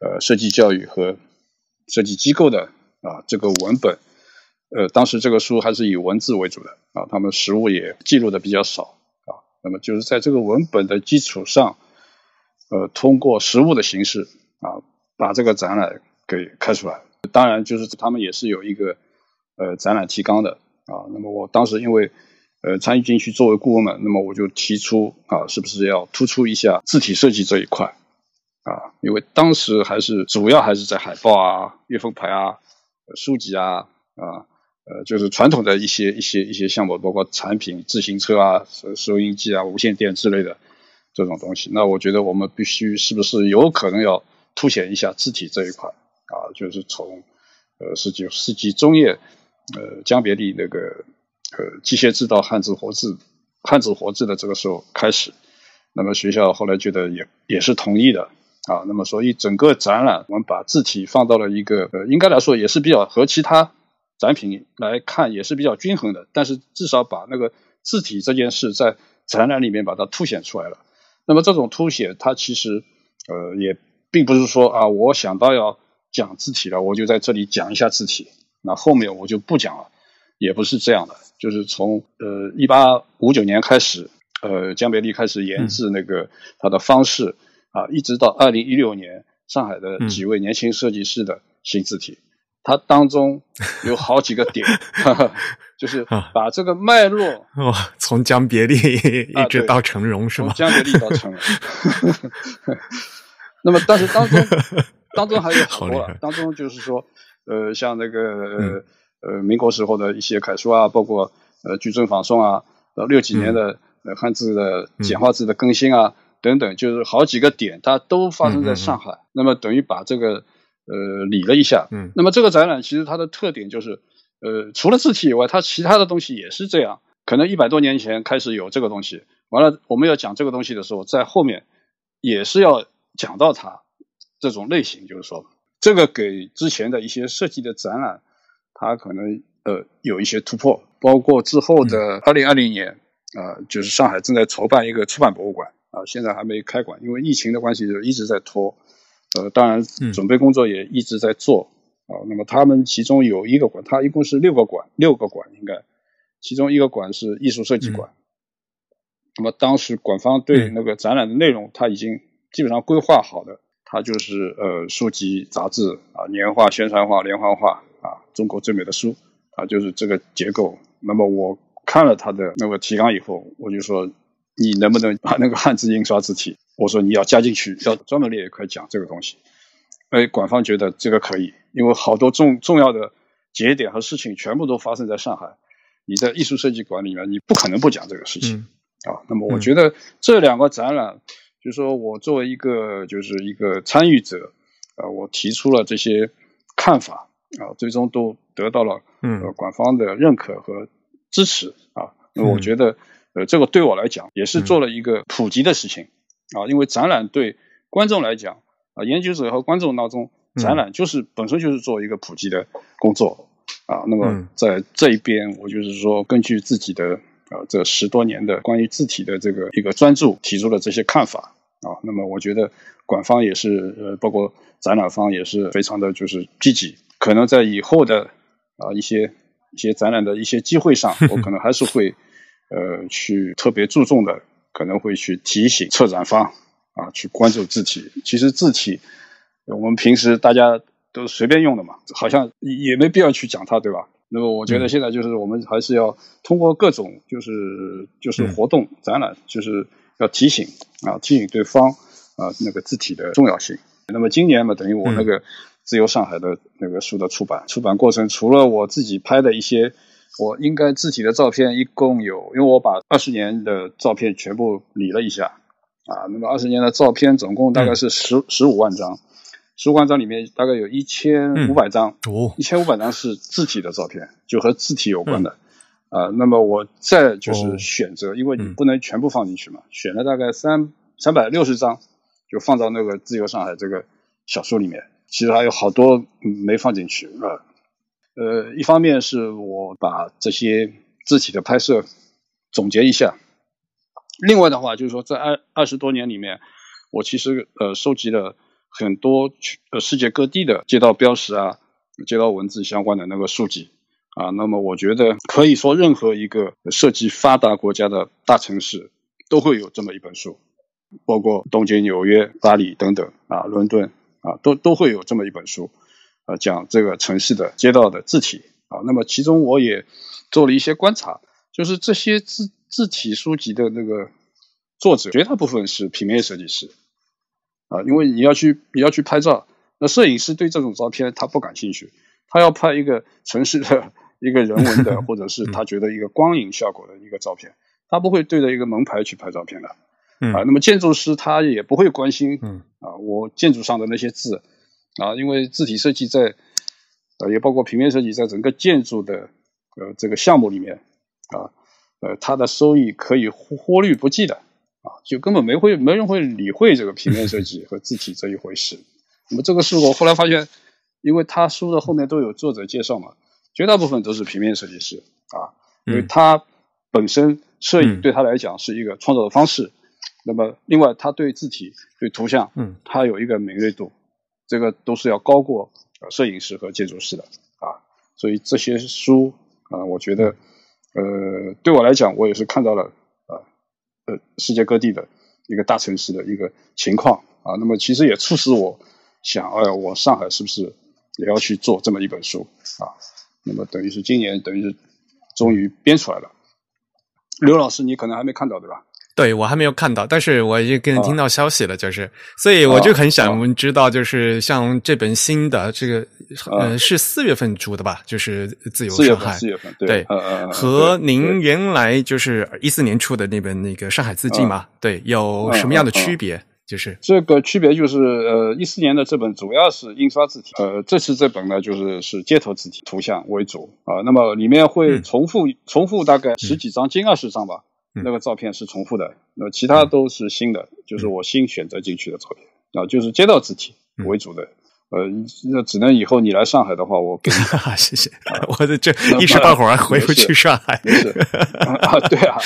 呃设计教育和设计机构的啊这个文本，呃当时这个书还是以文字为主的啊，他们实物也记录的比较少。那么就是在这个文本的基础上，呃，通过实物的形式啊，把这个展览给开出来。当然，就是他们也是有一个呃展览提纲的啊。那么我当时因为呃参与进去作为顾问嘛，那么我就提出啊，是不是要突出一下字体设计这一块啊？因为当时还是主要还是在海报啊、月份牌啊、书籍啊啊。呃，就是传统的一些一些一些项目，包括产品、自行车啊、收收音机啊、无线电之类的这种东西。那我觉得我们必须是不是有可能要凸显一下字体这一块啊？就是从呃十九世纪中叶，呃江别利那个呃机械制造汉字活字汉字活字的这个时候开始，那么学校后来觉得也也是同意的啊。那么所以整个展览我们把字体放到了一个呃应该来说也是比较和其他。展品来看也是比较均衡的，但是至少把那个字体这件事在展览里面把它凸显出来了。那么这种凸显，它其实呃也并不是说啊，我想到要讲字体了，我就在这里讲一下字体，那后面我就不讲了，也不是这样的，就是从呃一八五九年开始，呃江别利开始研制那个它的方式啊，一直到二零一六年上海的几位年轻设计师的新字体，它当中有好几个点 就是把这个脉络哦，从江别离一直到成容是吗？从江别离到成容，那么但是当中。当中还有很多，当中就是说，呃，像那个呃呃民国时候的一些楷书啊，包括呃矩阵仿宋啊，呃六几年的呃汉字的简化字的更新啊等等，就是好几个点，它都发生在上海。那么等于把这个呃理了一下。嗯。那么这个展览其实它的特点就是，呃，除了字体以外，它其他的东西也是这样。可能一百多年前开始有这个东西，完了我们要讲这个东西的时候，在后面也是要讲到它。这种类型就是说，这个给之前的一些设计的展览，它可能呃有一些突破。包括之后的二零二零年啊，就是上海正在筹办一个出版博物馆啊，现在还没开馆，因为疫情的关系就一直在拖。呃，当然准备工作也一直在做啊。那么他们其中有一个馆，它一共是六个馆，六个馆应该，其中一个馆是艺术设计馆。那么当时馆方对那个展览的内容，他已经基本上规划好的。它就是呃书籍、杂志啊，年画、宣传画、连环画啊，中国最美的书啊，就是这个结构。那么我看了它的那个提纲以后，我就说你能不能把那个汉字印刷字体，我说你要加进去，要专门列一块讲这个东西。哎，馆方觉得这个可以，因为好多重重要的节点和事情全部都发生在上海，你在艺术设计馆里面，你不可能不讲这个事情啊。那么我觉得这两个展览。就是说我作为一个就是一个参与者，呃，我提出了这些看法啊，最终都得到了呃馆方的认可和支持啊。那我觉得呃，这个对我来讲也是做了一个普及的事情啊，因为展览对观众来讲啊，研究者和观众当中，展览就是本身就是做一个普及的工作啊。那么在这一边，我就是说根据自己的。啊，这十多年的关于字体的这个一个专注，提出了这些看法啊。那么我觉得馆方也是，呃，包括展览方也是非常的就是积极。可能在以后的啊一些一些展览的一些机会上，我可能还是会呃去特别注重的，可能会去提醒策展方啊去关注字体。其实字体我们平时大家都随便用的嘛，好像也没必要去讲它，对吧？那么我觉得现在就是我们还是要通过各种就是就是活动展览，就是要提醒啊提醒对方啊那个字体的重要性。那么今年嘛，等于我那个自由上海的那个书的出版，出版过程除了我自己拍的一些，我应该自己的照片一共有，因为我把二十年的照片全部理了一下啊，那么二十年的照片总共大概是十十五万张。十五万张里面大概有一千五百张，一千五百张是字体的照片，就和字体有关的啊。那么我再就是选择，因为你不能全部放进去嘛，选了大概三三百六十张，就放到那个自由上海这个小说里面。其实还有好多没放进去啊。呃，呃一方面是我把这些字体的拍摄总结一下，另外的话就是说，在二二十多年里面，我其实呃收集了。很多呃世界各地的街道标识啊、街道文字相关的那个书籍啊，那么我觉得可以说任何一个涉及发达国家的大城市都会有这么一本书，包括东京、纽约、巴黎等等啊，伦敦啊，都都会有这么一本书，呃，讲这个城市的街道的字体啊。那么其中我也做了一些观察，就是这些字字体书籍的那个作者，绝大部分是平面设计师。啊，因为你要去你要去拍照，那摄影师对这种照片他不感兴趣，他要拍一个城市的一个人文的，或者是他觉得一个光影效果的一个照片，他不会对着一个门牌去拍照片的。啊，那么建筑师他也不会关心，啊，我建筑上的那些字，啊，因为字体设计在，呃，也包括平面设计在整个建筑的呃这个项目里面，啊，呃，它的收益可以忽忽略不计的啊。就根本没会没人会理会这个平面设计和字体这一回事。那么这个是我后来发现，因为他书的后面都有作者介绍嘛，绝大部分都是平面设计师啊，因为他本身摄影对他来讲是一个创造的方式。那么另外他对字体对图像，嗯，他有一个敏锐度这个都是要高过摄影师和建筑师的啊。所以这些书啊，我觉得呃，对我来讲，我也是看到了啊呃世界各地的一个大城市的一个情况啊。那么其实也促使我想，哎呀，我上海是不是也要去做这么一本书啊？那么等于是今年等于是终于编出来了。刘老师，你可能还没看到对吧？对，我还没有看到，但是我已经跟听到消息了，就是，所以我就很想知道，就是像这本新的这个，呃，是四月份出的吧？就是《自由上海》，四月份，对，和您原来就是一四年出的那本那个《上海字迹》嘛，对，有什么样的区别？就是？这个区别就是，呃，一四年的这本主要是印刷字体，呃，这次这本呢就是是街头字体图像为主啊，那么里面会重复重复大概十几张，近二十张吧。那个照片是重复的，那其他都是新的，就是我新选择进去的照片啊，就是街道字体为主的。呃，那只能以后你来上海的话，我给你。谢谢，我的这一时半会儿回不去上海。是 啊，对啊，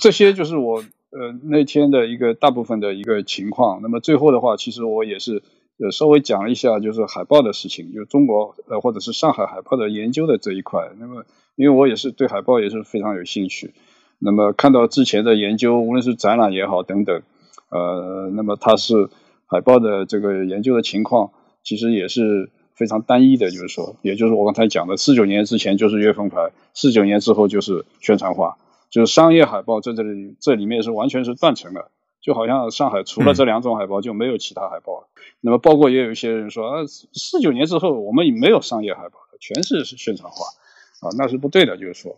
这些就是我呃那天的一个大部分的一个情况。那么最后的话，其实我也是呃稍微讲了一下，就是海报的事情，就中国呃或者是上海海报的研究的这一块。那么因为我也是对海报也是非常有兴趣。那么看到之前的研究，无论是展览也好等等，呃，那么它是海报的这个研究的情况，其实也是非常单一的，就是说，也就是我刚才讲的，四九年之前就是月份牌，四九年之后就是宣传画，就是商业海报在这里这里面是完全是断层的，就好像上海除了这两种海报就没有其他海报了。那么包括也有一些人说啊，四九年之后我们没有商业海报了，全是宣传画，啊，那是不对的，就是说。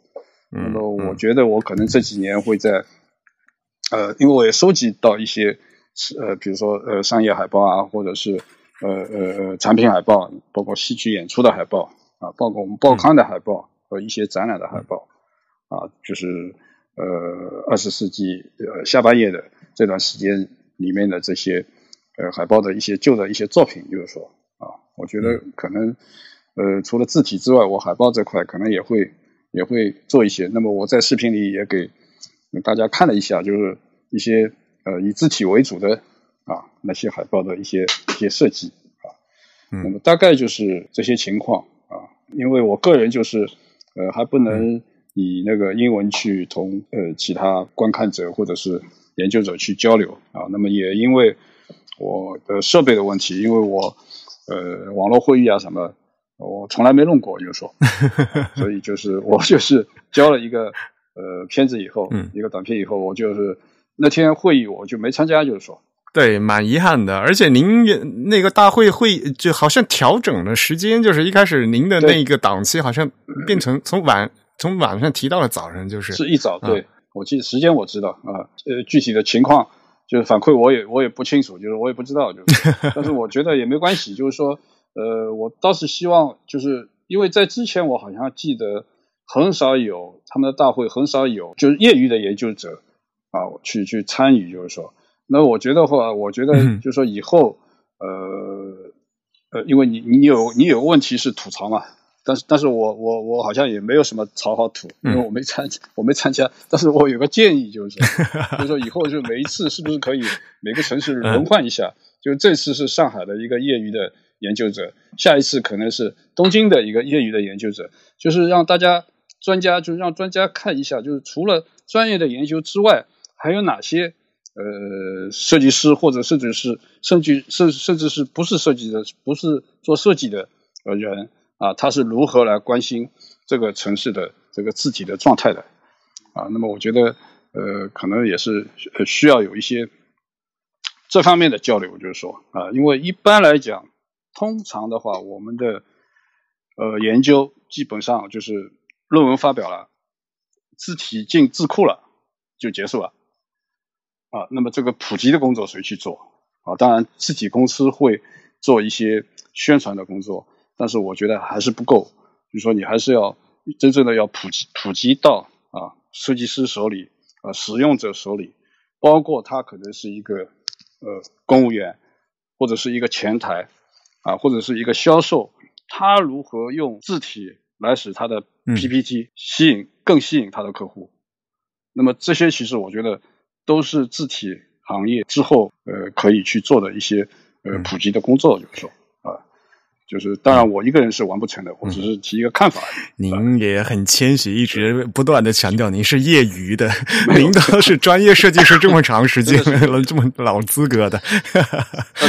那么我觉得我可能这几年会在，呃，因为我也收集到一些，呃，比如说呃商业海报啊，或者是呃呃呃产品海报，包括戏剧演出的海报啊，包括我们报刊的海报和一些展览的海报啊，就是呃二十世纪呃下半叶的这段时间里面的这些呃海报的一些旧的一些作品，就是说啊，我觉得可能呃除了字体之外，我海报这块可能也会。也会做一些。那么我在视频里也给大家看了一下，就是一些呃以字体为主的啊那些海报的一些一些设计啊。那么大概就是这些情况啊。因为我个人就是呃还不能以那个英文去同呃其他观看者或者是研究者去交流啊。那么也因为我的设备的问题，因为我呃网络会议啊什么。我从来没弄过，就说，所以就是我就是 交了一个呃片子以后，一个短片以后，我就是那天会议我就没参加，就是说，对，蛮遗憾的。而且您那个大会会就好像调整了时间，就是一开始您的那个档期好像变成从晚从晚上提到了早上，就是是一早。对，我记得时间我知道啊，呃，具体的情况就是反馈我也我也不清楚，就是我也不知道，就是，但是我觉得也没关系，就是说。呃，我倒是希望，就是因为在之前我好像记得很少有他们的大会，很少有就是业余的研究者啊去去参与，就是说，那我觉得话，我觉得就是说以后，呃呃，因为你你有你有问题是吐槽嘛，但是但是我我我好像也没有什么槽好吐，因为我没参我没参加，但是我有个建议，就是 就是说以后就每一次是不是可以每个城市轮换一下，就这次是上海的一个业余的。研究者，下一次可能是东京的一个业余的研究者，就是让大家专家，就是让专家看一下，就是除了专业的研究之外，还有哪些呃设计师或者甚至是甚至甚甚至是不是设计的，不是做设计的呃人啊，他是如何来关心这个城市的这个自己的状态的啊？那么我觉得呃，可能也是需要有一些这方面的交流，就是说啊，因为一般来讲。通常的话，我们的呃研究基本上就是论文发表了，字体进字库了就结束了啊。那么这个普及的工作谁去做啊？当然字体公司会做一些宣传的工作，但是我觉得还是不够。就说你还是要真正的要普及普及到啊设计师手里啊使用者手里，包括他可能是一个呃公务员或者是一个前台。啊，或者是一个销售，他如何用字体来使他的 PPT 吸引更吸引他的客户？那么这些其实我觉得都是字体行业之后呃可以去做的一些呃普及的工作，就是说。就是当然我一个人是完不成的，我只是提一个看法。您也很谦虚，一直不断的强调您是业余的，您都是专业设计师这么长时间 了，这么老资格的。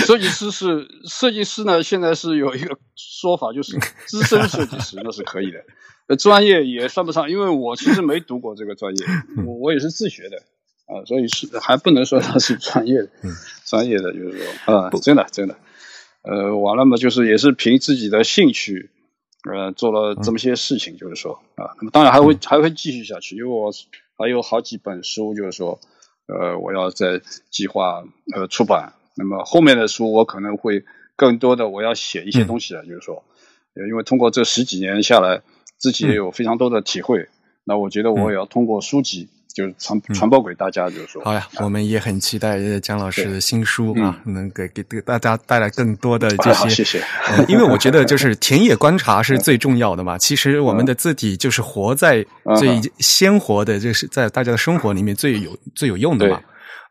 设计师是设计师呢，现在是有一个说法，就是资深设计师那是可以的。呃，专业也算不上，因为我其实没读过这个专业，我我也是自学的啊，所以是还不能说他是专业的，专业的就是说啊，真的真的，呃，完了嘛，就是也是凭自己的兴趣，呃，做了这么些事情，就是说啊，那么当然还会还会继续下去，因为我还有好几本书，就是说，呃，我要在计划呃出版，那么后面的书我可能会更多的我要写一些东西了，就是说，因为通过这十几年下来。自己也有非常多的体会，那我觉得我也要通过书籍，就是传传播给大家，就是说。好呀，我们也很期待姜老师的新书啊，能给给给大家带来更多的这些。谢谢。因为我觉得就是田野观察是最重要的嘛。其实我们的字体就是活在最鲜活的，就是在大家的生活里面最有最有用的嘛。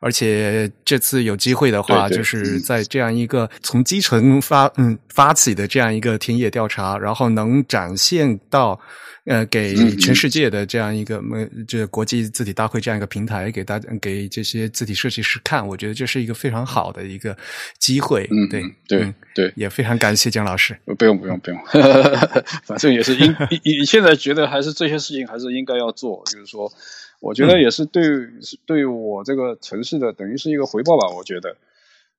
而且这次有机会的话，就是在这样一个从基层发嗯发起的这样一个田野调查，然后能展现到呃给全世界的这样一个呃这国际字体大会这样一个平台，给大家给这些字体设计师看，我觉得这是一个非常好的一个机会。嗯，对对对，也非常感谢姜老师。不用不用不用，反正也是应 你现在觉得还是这些事情还是应该要做，就是说。我觉得也是对对我这个城市的等于是一个回报吧。我觉得，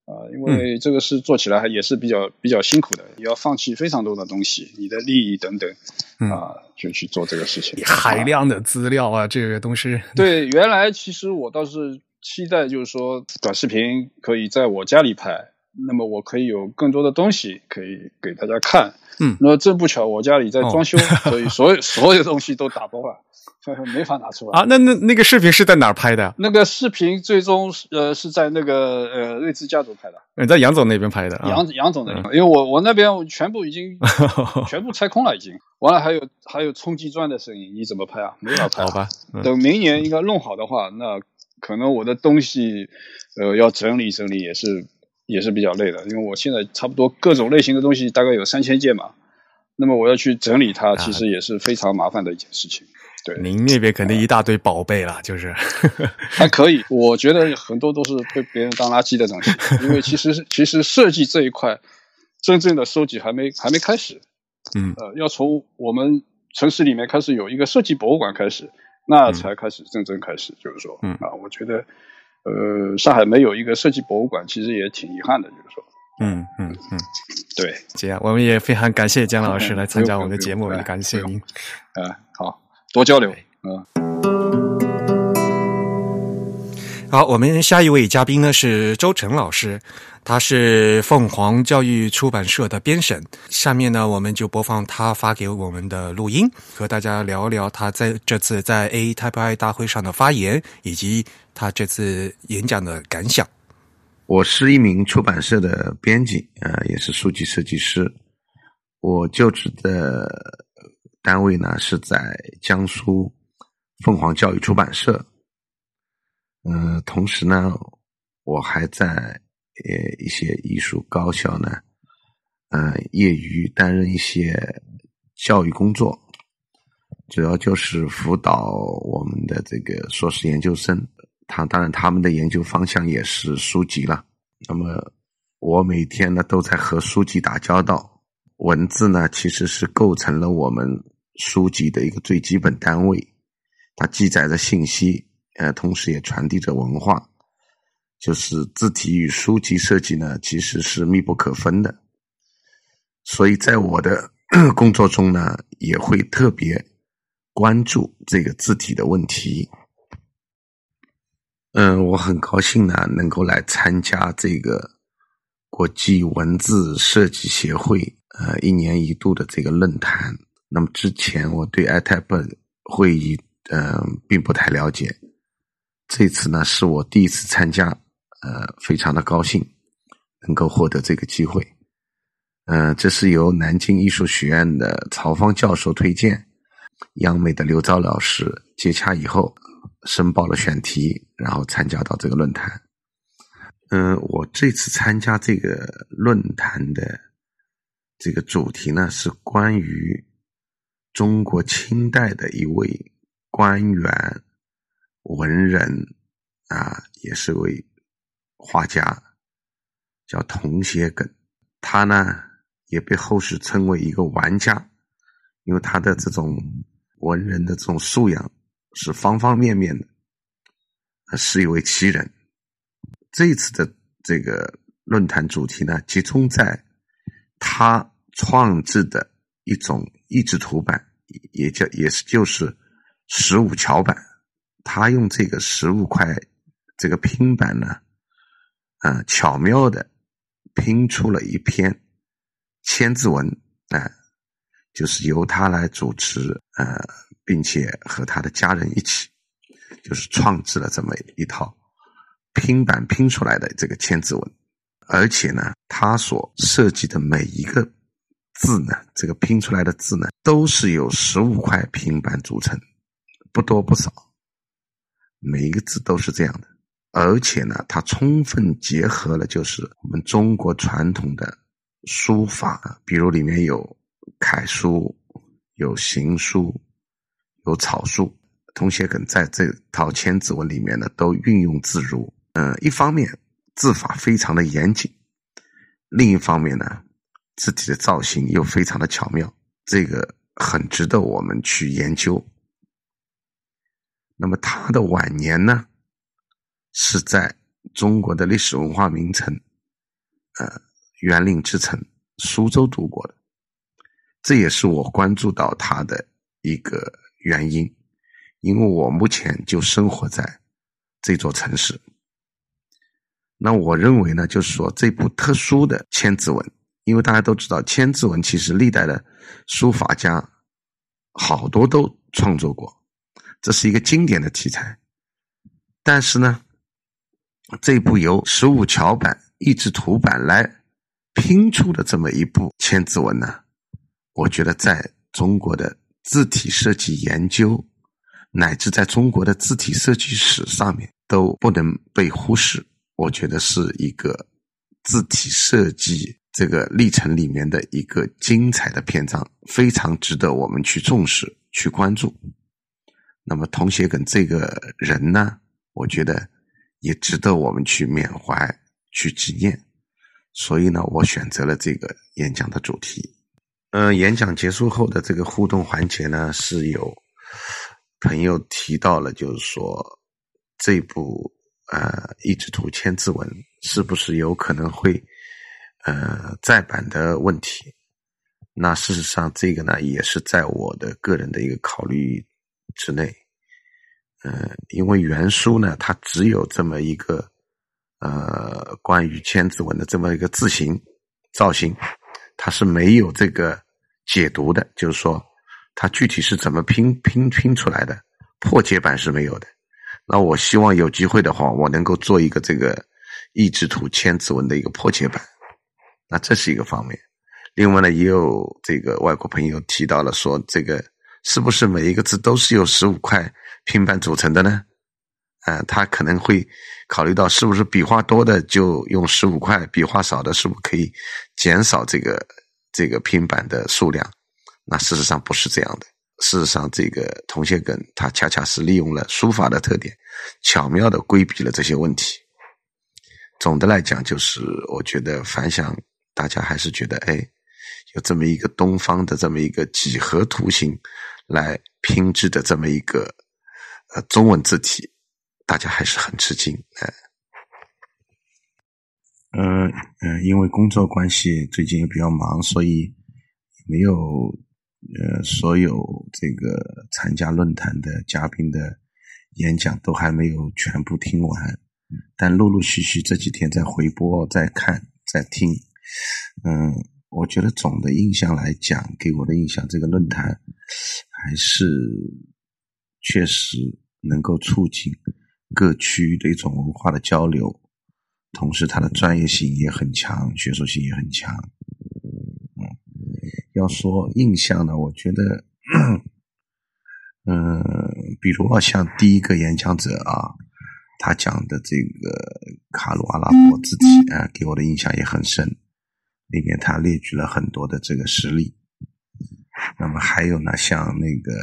啊，因为这个事做起来还也是比较比较辛苦的，要放弃非常多的东西，你的利益等等，啊，就去做这个事情。海量的资料啊，这个东西。对，原来其实我倒是期待，就是说短视频可以在我家里拍，那么我可以有更多的东西可以给大家看。嗯，那正不巧我家里在装修，所以所有所有东西都打包了。没法拿出来啊！那那那个视频是在哪儿拍的？那个视频最终呃是在那个呃瑞兹家族拍的。你在杨总那边拍的？杨杨总那边，因为我我那边全部已经 全部拆空了，已经完了，还有还有冲击钻的声音，你怎么拍啊？没法拍。好吧，等明年应该弄好的话，那可能我的东西呃要整理整理也是也是比较累的，因为我现在差不多各种类型的东西大概有三千件嘛，那么我要去整理它，其实也是非常麻烦的一件事情。对，您那边肯定一大堆宝贝了，就是 还可以。我觉得很多都是被别人当垃圾的东西，因为其实其实设计这一块真正的收集还没还没开始。嗯，呃，要从我们城市里面开始有一个设计博物馆开始，那才开始真正开始。就是说，嗯啊，我觉得呃，上海没有一个设计博物馆，其实也挺遗憾的。就是说，嗯嗯嗯，对，这样我们也非常感谢姜老师来参加我们的节目，也感谢您。啊，好。多交流，嗯。好，我们下一位嘉宾呢是周晨老师，他是凤凰教育出版社的编审。下面呢，我们就播放他发给我们的录音，和大家聊聊他在这次在 A Type I 大会上的发言，以及他这次演讲的感想。我是一名出版社的编辑，呃，也是书籍设计师。我就职的。单位呢是在江苏凤凰教育出版社，嗯，同时呢，我还在呃一些艺术高校呢，嗯，业余担任一些教育工作，主要就是辅导我们的这个硕士研究生，他当然他们的研究方向也是书籍了。那么我每天呢都在和书籍打交道，文字呢其实是构成了我们。书籍的一个最基本单位，它记载着信息，呃，同时也传递着文化。就是字体与书籍设计呢，其实是密不可分的。所以在我的 工作中呢，也会特别关注这个字体的问题。嗯，我很高兴呢，能够来参加这个国际文字设计协会呃一年一度的这个论坛。那么之前我对 iTab 会议嗯并不太了解，这次呢是我第一次参加，呃，非常的高兴能够获得这个机会。嗯，这是由南京艺术学院的曹芳教授推荐，央美的刘钊老师接洽以后申报了选题，然后参加到这个论坛。嗯，我这次参加这个论坛的这个主题呢是关于中国清代的一位官员、文人啊，也是位画家，叫童鞋梗。他呢也被后世称为一个玩家，因为他的这种文人的这种素养是方方面面的，是一位奇人。这次的这个论坛主题呢，集中在。他创制的一种益智图板，也叫也是就是十五桥板。他用这个十五块这个拼板呢，啊，巧妙的拼出了一篇千字文啊，就是由他来主持，呃，并且和他的家人一起，就是创制了这么一套拼板拼出来的这个千字文。而且呢，他所设计的每一个字呢，这个拼出来的字呢，都是由十五块平板组成，不多不少，每一个字都是这样的。而且呢，它充分结合了就是我们中国传统的书法，比如里面有楷书、有行书、有草书，同学跟在这套千字文里面呢，都运用自如。嗯，一方面。字法非常的严谨，另一方面呢，字体的造型又非常的巧妙，这个很值得我们去研究。那么他的晚年呢，是在中国的历史文化名城，呃，园林之城苏州度过的，这也是我关注到他的一个原因，因为我目前就生活在这座城市。那我认为呢，就是说这部特殊的千字文，因为大家都知道，千字文其实历代的书法家好多都创作过，这是一个经典的题材。但是呢，这部由十五桥板、一支图板来拼出的这么一部千字文呢，我觉得在中国的字体设计研究，乃至在中国的字体设计史上面，都不能被忽视。我觉得是一个字体设计这个历程里面的一个精彩的篇章，非常值得我们去重视、去关注。那么，童鞋梗这个人呢，我觉得也值得我们去缅怀、去纪念。所以呢，我选择了这个演讲的主题。嗯，演讲结束后的这个互动环节呢，是有朋友提到了，就是说这部。呃，一纸图千字文是不是有可能会呃再版的问题？那事实上，这个呢也是在我的个人的一个考虑之内。嗯，因为原书呢，它只有这么一个呃关于千字文的这么一个字形造型，它是没有这个解读的，就是说它具体是怎么拼拼拼出来的，破解版是没有的。那我希望有机会的话，我能够做一个这个意志图千字文的一个破解版。那这是一个方面。另外呢，也有这个外国朋友提到了说，这个是不是每一个字都是由十五块拼板组成的呢？啊，他可能会考虑到是不是笔画多的就用十五块，笔画少的是不是可以减少这个这个拼板的数量？那事实上不是这样的。事实上，这个同写梗它恰恰是利用了书法的特点，巧妙的规避了这些问题。总的来讲，就是我觉得反响，大家还是觉得，哎，有这么一个东方的这么一个几何图形来拼制的这么一个呃中文字体，大家还是很吃惊。哎，嗯嗯，因为工作关系，最近也比较忙，所以没有。呃，所有这个参加论坛的嘉宾的演讲都还没有全部听完，但陆陆续续这几天在回播、在看、在听。嗯，我觉得总的印象来讲，给我的印象，这个论坛还是确实能够促进各区的一种文化的交流，同时它的专业性也很强，学术性也很强。要说印象呢，我觉得，嗯，比如啊，像第一个演讲者啊，他讲的这个卡鲁阿拉伯字体啊，给我的印象也很深。里面他列举了很多的这个实例。那么还有呢，像那个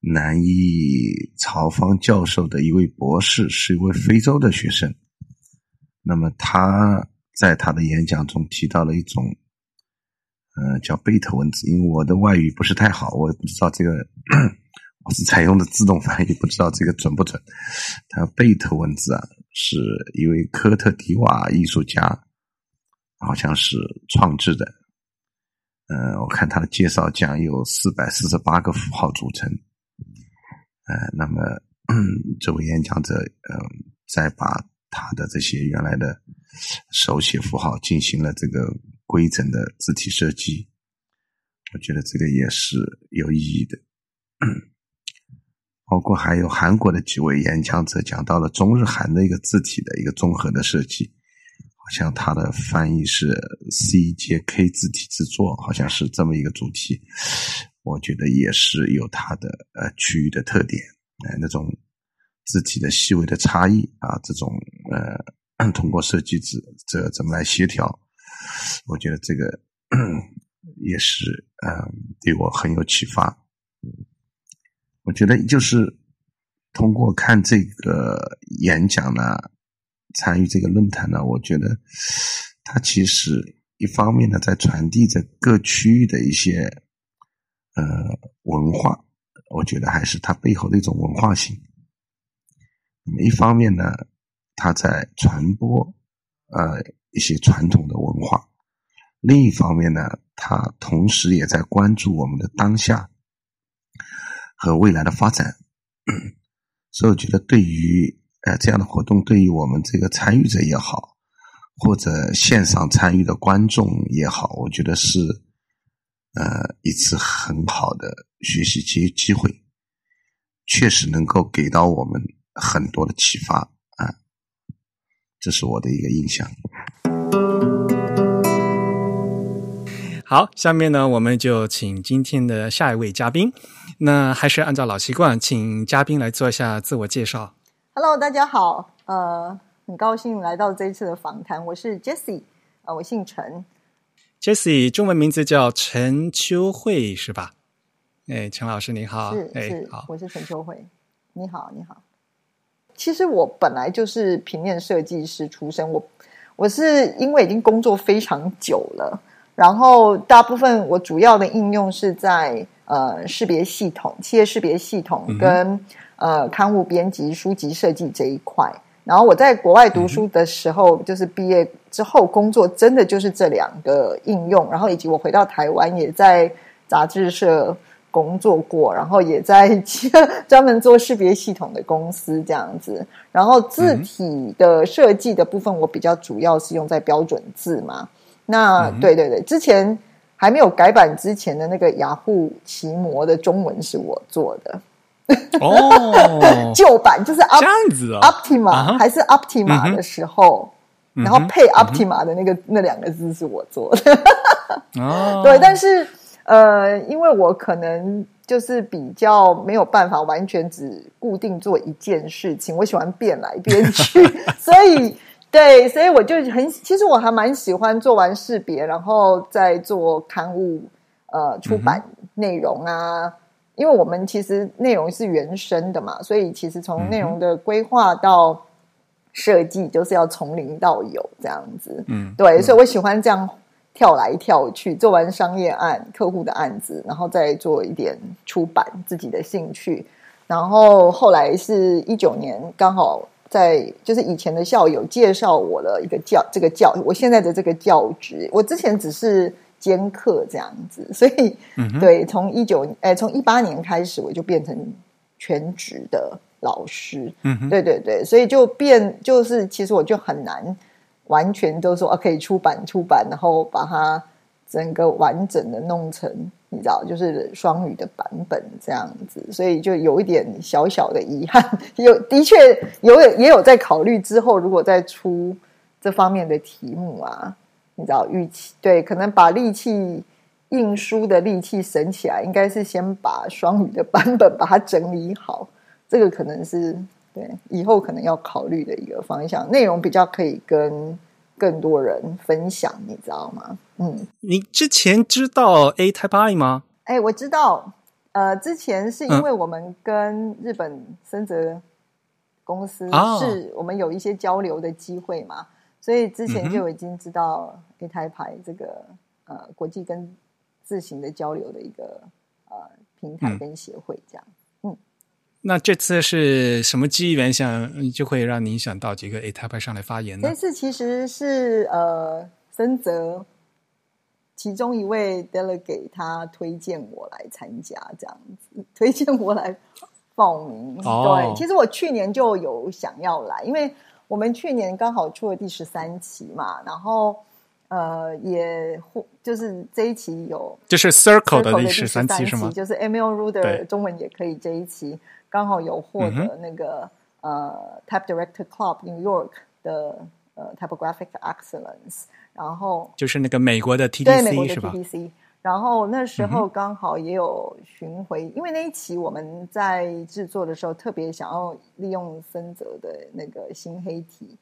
南艺曹芳教授的一位博士，是一位非洲的学生。那么他在他的演讲中提到了一种，呃，叫贝特文字。因为我的外语不是太好，我也不知道这个，我是采用的自动翻译，不知道这个准不准。他贝特文字啊，是一位科特迪瓦艺术家，好像是创制的。呃，我看他的介绍讲有四百四十八个符号组成。呃，那么 这位演讲者，呃，再把他的这些原来的手写符号进行了这个规整的字体设计，我觉得这个也是有意义的。包括还有韩国的几位演讲者讲到了中日韩的一个字体的一个综合的设计。好像他的翻译是 “CJK 字体制作，好像是这么一个主题，我觉得也是有它的呃区域的特点，呃那种字体的细微的差异啊，这种呃 通过设计字这怎么来协调，我觉得这个也是呃对我很有启发。我觉得就是通过看这个演讲呢。参与这个论坛呢，我觉得它其实一方面呢，在传递着各区域的一些呃文化，我觉得还是它背后的一种文化性。那么一方面呢，它在传播呃一些传统的文化；另一方面呢，它同时也在关注我们的当下和未来的发展。所以，我觉得对于。呃，这样的活动对于我们这个参与者也好，或者线上参与的观众也好，我觉得是呃一次很好的学习机机会，确实能够给到我们很多的启发啊，这是我的一个印象。好，下面呢，我们就请今天的下一位嘉宾，那还是按照老习惯，请嘉宾来做一下自我介绍。Hello，大家好，呃，很高兴来到这一次的访谈。我是 Jessie，呃，我姓陈，Jessie 中文名字叫陈秋慧，是吧？哎，陈老师你好，是是，好，我是陈秋慧，你好，你好。其实我本来就是平面设计师出身，我我是因为已经工作非常久了，然后大部分我主要的应用是在呃识别系统、企业识别系统跟。呃，刊物编辑、书籍设计这一块，然后我在国外读书的时候，就是毕业之后工作，真的就是这两个应用。然后以及我回到台湾，也在杂志社工作过，然后也在 专门做识别系统的公司这样子。然后字体的设计的部分，我比较主要是用在标准字嘛。那对对对，之前还没有改版之前的那个雅虎奇摩的中文是我做的。哦，旧版就是这样子哦，Optima 还是 Optima 的时候，然后配 Optima 的那个那两个字是我做的。哦，对，但是呃，因为我可能就是比较没有办法完全只固定做一件事情，我喜欢变来变去，所以对，所以我就很，其实我还蛮喜欢做完识别，然后再做刊物呃出版内容啊。因为我们其实内容是原生的嘛，所以其实从内容的规划到设计，就是要从零到有这样子。嗯，对，所以我喜欢这样跳来跳去，做完商业案、客户的案子，然后再做一点出版自己的兴趣。然后后来是一九年，刚好在就是以前的校友介绍我的一个教这个教，我现在的这个教职，我之前只是。兼课这样子，所以对，从一九哎，从一八年开始，我就变成全职的老师。嗯，对对对，所以就变就是，其实我就很难完全都说啊，可以出版出版，然后把它整个完整的弄成你知道，就是双语的版本这样子，所以就有一点小小的遗憾。有的确有也有在考虑之后，如果再出这方面的题目啊。你知道预期对，可能把力气印书的力气省起来，应该是先把双语的版本把它整理好。这个可能是对以后可能要考虑的一个方向，内容比较可以跟更多人分享，你知道吗？嗯，你之前知道 A Type I 吗？哎，我知道。呃，之前是因为我们跟日本森泽公司是我们有一些交流的机会嘛，所以之前就已经知道 A Type I 这个呃国际跟自行的交流的一个呃平台跟协会这样。嗯，那这次是什么机缘想就会让您想到几个 A Type 上来发言呢？这次其实是呃森泽。其中一位 delegate 他推荐我来参加，这样子推荐我来报名。对，其实我去年就有想要来，因为我们去年刚好出了第十三期嘛，然后呃也获就是这一期有就是 Circle 的第十三期是吗？就是 Emil Ruder 中文也可以这一期刚好有获得那个呃 Type Director Club New York 的呃 Typographic Excellence。然后就是那个美国的 TDC 是吧？TDC。然后那时候刚好也有巡回，因为那一期我们在制作的时候特别想要利用森泽的那个新黑体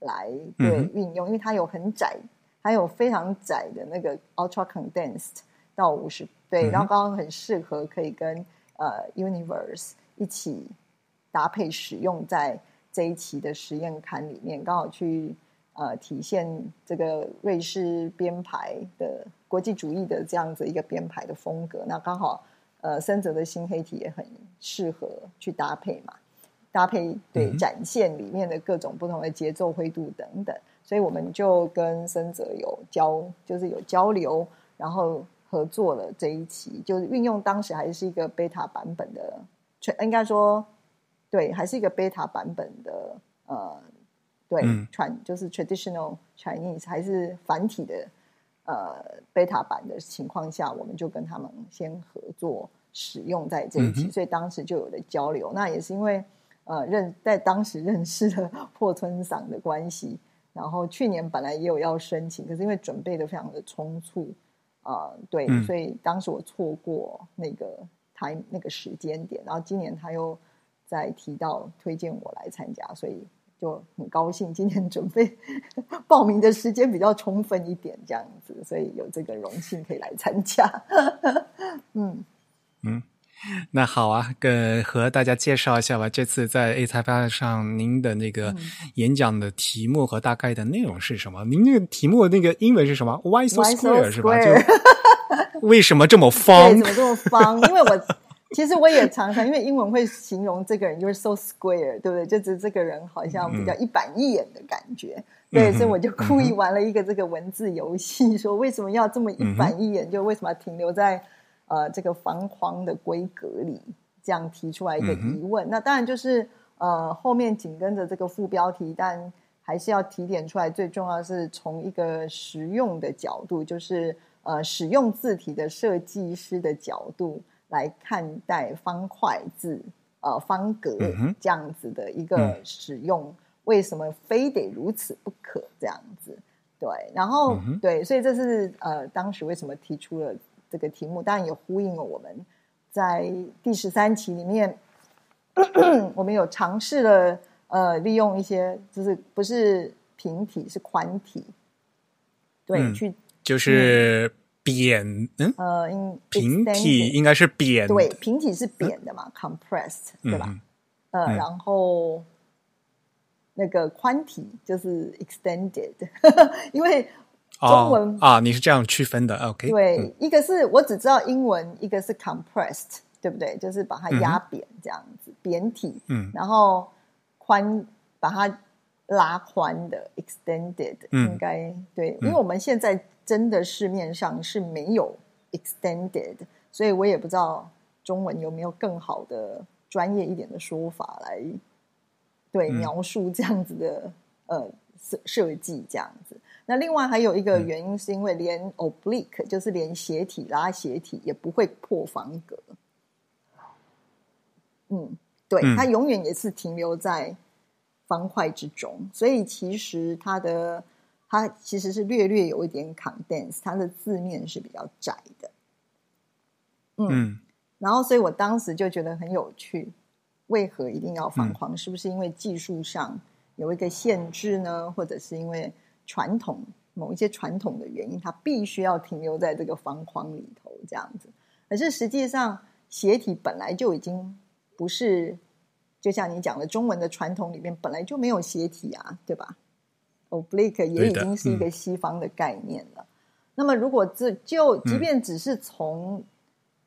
来对运用，因为它有很窄，还有非常窄的那个 Ultra Condensed 到五十对，然后刚刚很适合可以跟呃 Universe 一起搭配使用在这一期的实验刊里面，刚好去。呃，体现这个瑞士编排的国际主义的这样子一个编排的风格，那刚好呃，森泽的新黑体也很适合去搭配嘛，搭配对展现里面的各种不同的节奏、灰度等等，所以我们就跟森泽有交，就是有交流，然后合作了这一期，就是运用当时还是一个贝塔版本的，全应该说对，还是一个贝塔版本的呃。对，传就是 traditional Chinese 还是繁体的呃贝塔版的情况下，我们就跟他们先合作使用在这一期，所以当时就有的交流。那也是因为呃认在当时认识了 破村赏的关系，然后去年本来也有要申请，可是因为准备的非常的匆促啊，对，所以当时我错过那个 time 那个时间点，然后今年他又再提到推荐我来参加，所以。就很高兴，今年准备报名的时间比较充分一点，这样子，所以有这个荣幸可以来参加。嗯嗯，那好啊，跟和大家介绍一下吧。这次在 A 台发上，您的那个演讲的题目和大概的内容是什么？您那个题目那个英文是什么？Why so square 是吧？就为什么这么方？怎么这么方？因为我。其实我也常常，因为英文会形容这个人就是 so square，对不对？就是这个人好像比较一板一眼的感觉，对，所以我就故意玩了一个这个文字游戏，说为什么要这么一板一眼？就为什么停留在呃这个方框的规格里？这样提出来一个疑问。那当然就是呃后面紧跟着这个副标题，但还是要提点出来，最重要是从一个实用的角度，就是呃使用字体的设计师的角度。来看待方块字，呃，方格这样子的一个使用，为什么非得如此不可？这样子，对，然后对，所以这是呃，当时为什么提出了这个题目？当然也呼应了我们在第十三期里面，我们有尝试了呃，利用一些就是不是平体是宽体，对，去就是。扁，嗯，呃，平体应该是扁，对，平体是扁的嘛，compressed，对吧？呃，然后那个宽体就是 extended，因为中文啊，你是这样区分的，OK？对，一个是我只知道英文，一个是 compressed，对不对？就是把它压扁这样子，扁体，嗯，然后宽把它拉宽的 extended，应该对，因为我们现在。真的市面上是没有 extended，所以我也不知道中文有没有更好的专业一点的说法来对描述这样子的呃设设计这样子。那另外还有一个原因是因为连 oblique 就是连斜体拉斜体也不会破方格，嗯，对，它永远也是停留在方块之中，所以其实它的。它其实是略略有一点 condense，它的字面是比较窄的，嗯，然后所以我当时就觉得很有趣，为何一定要方框？是不是因为技术上有一个限制呢？或者是因为传统某一些传统的原因，它必须要停留在这个方框里头这样子。可是实际上，斜体本来就已经不是，就像你讲的，中文的传统里面本来就没有斜体啊，对吧？oblique 也已经是一个西方的概念了。那么，如果这就即便只是从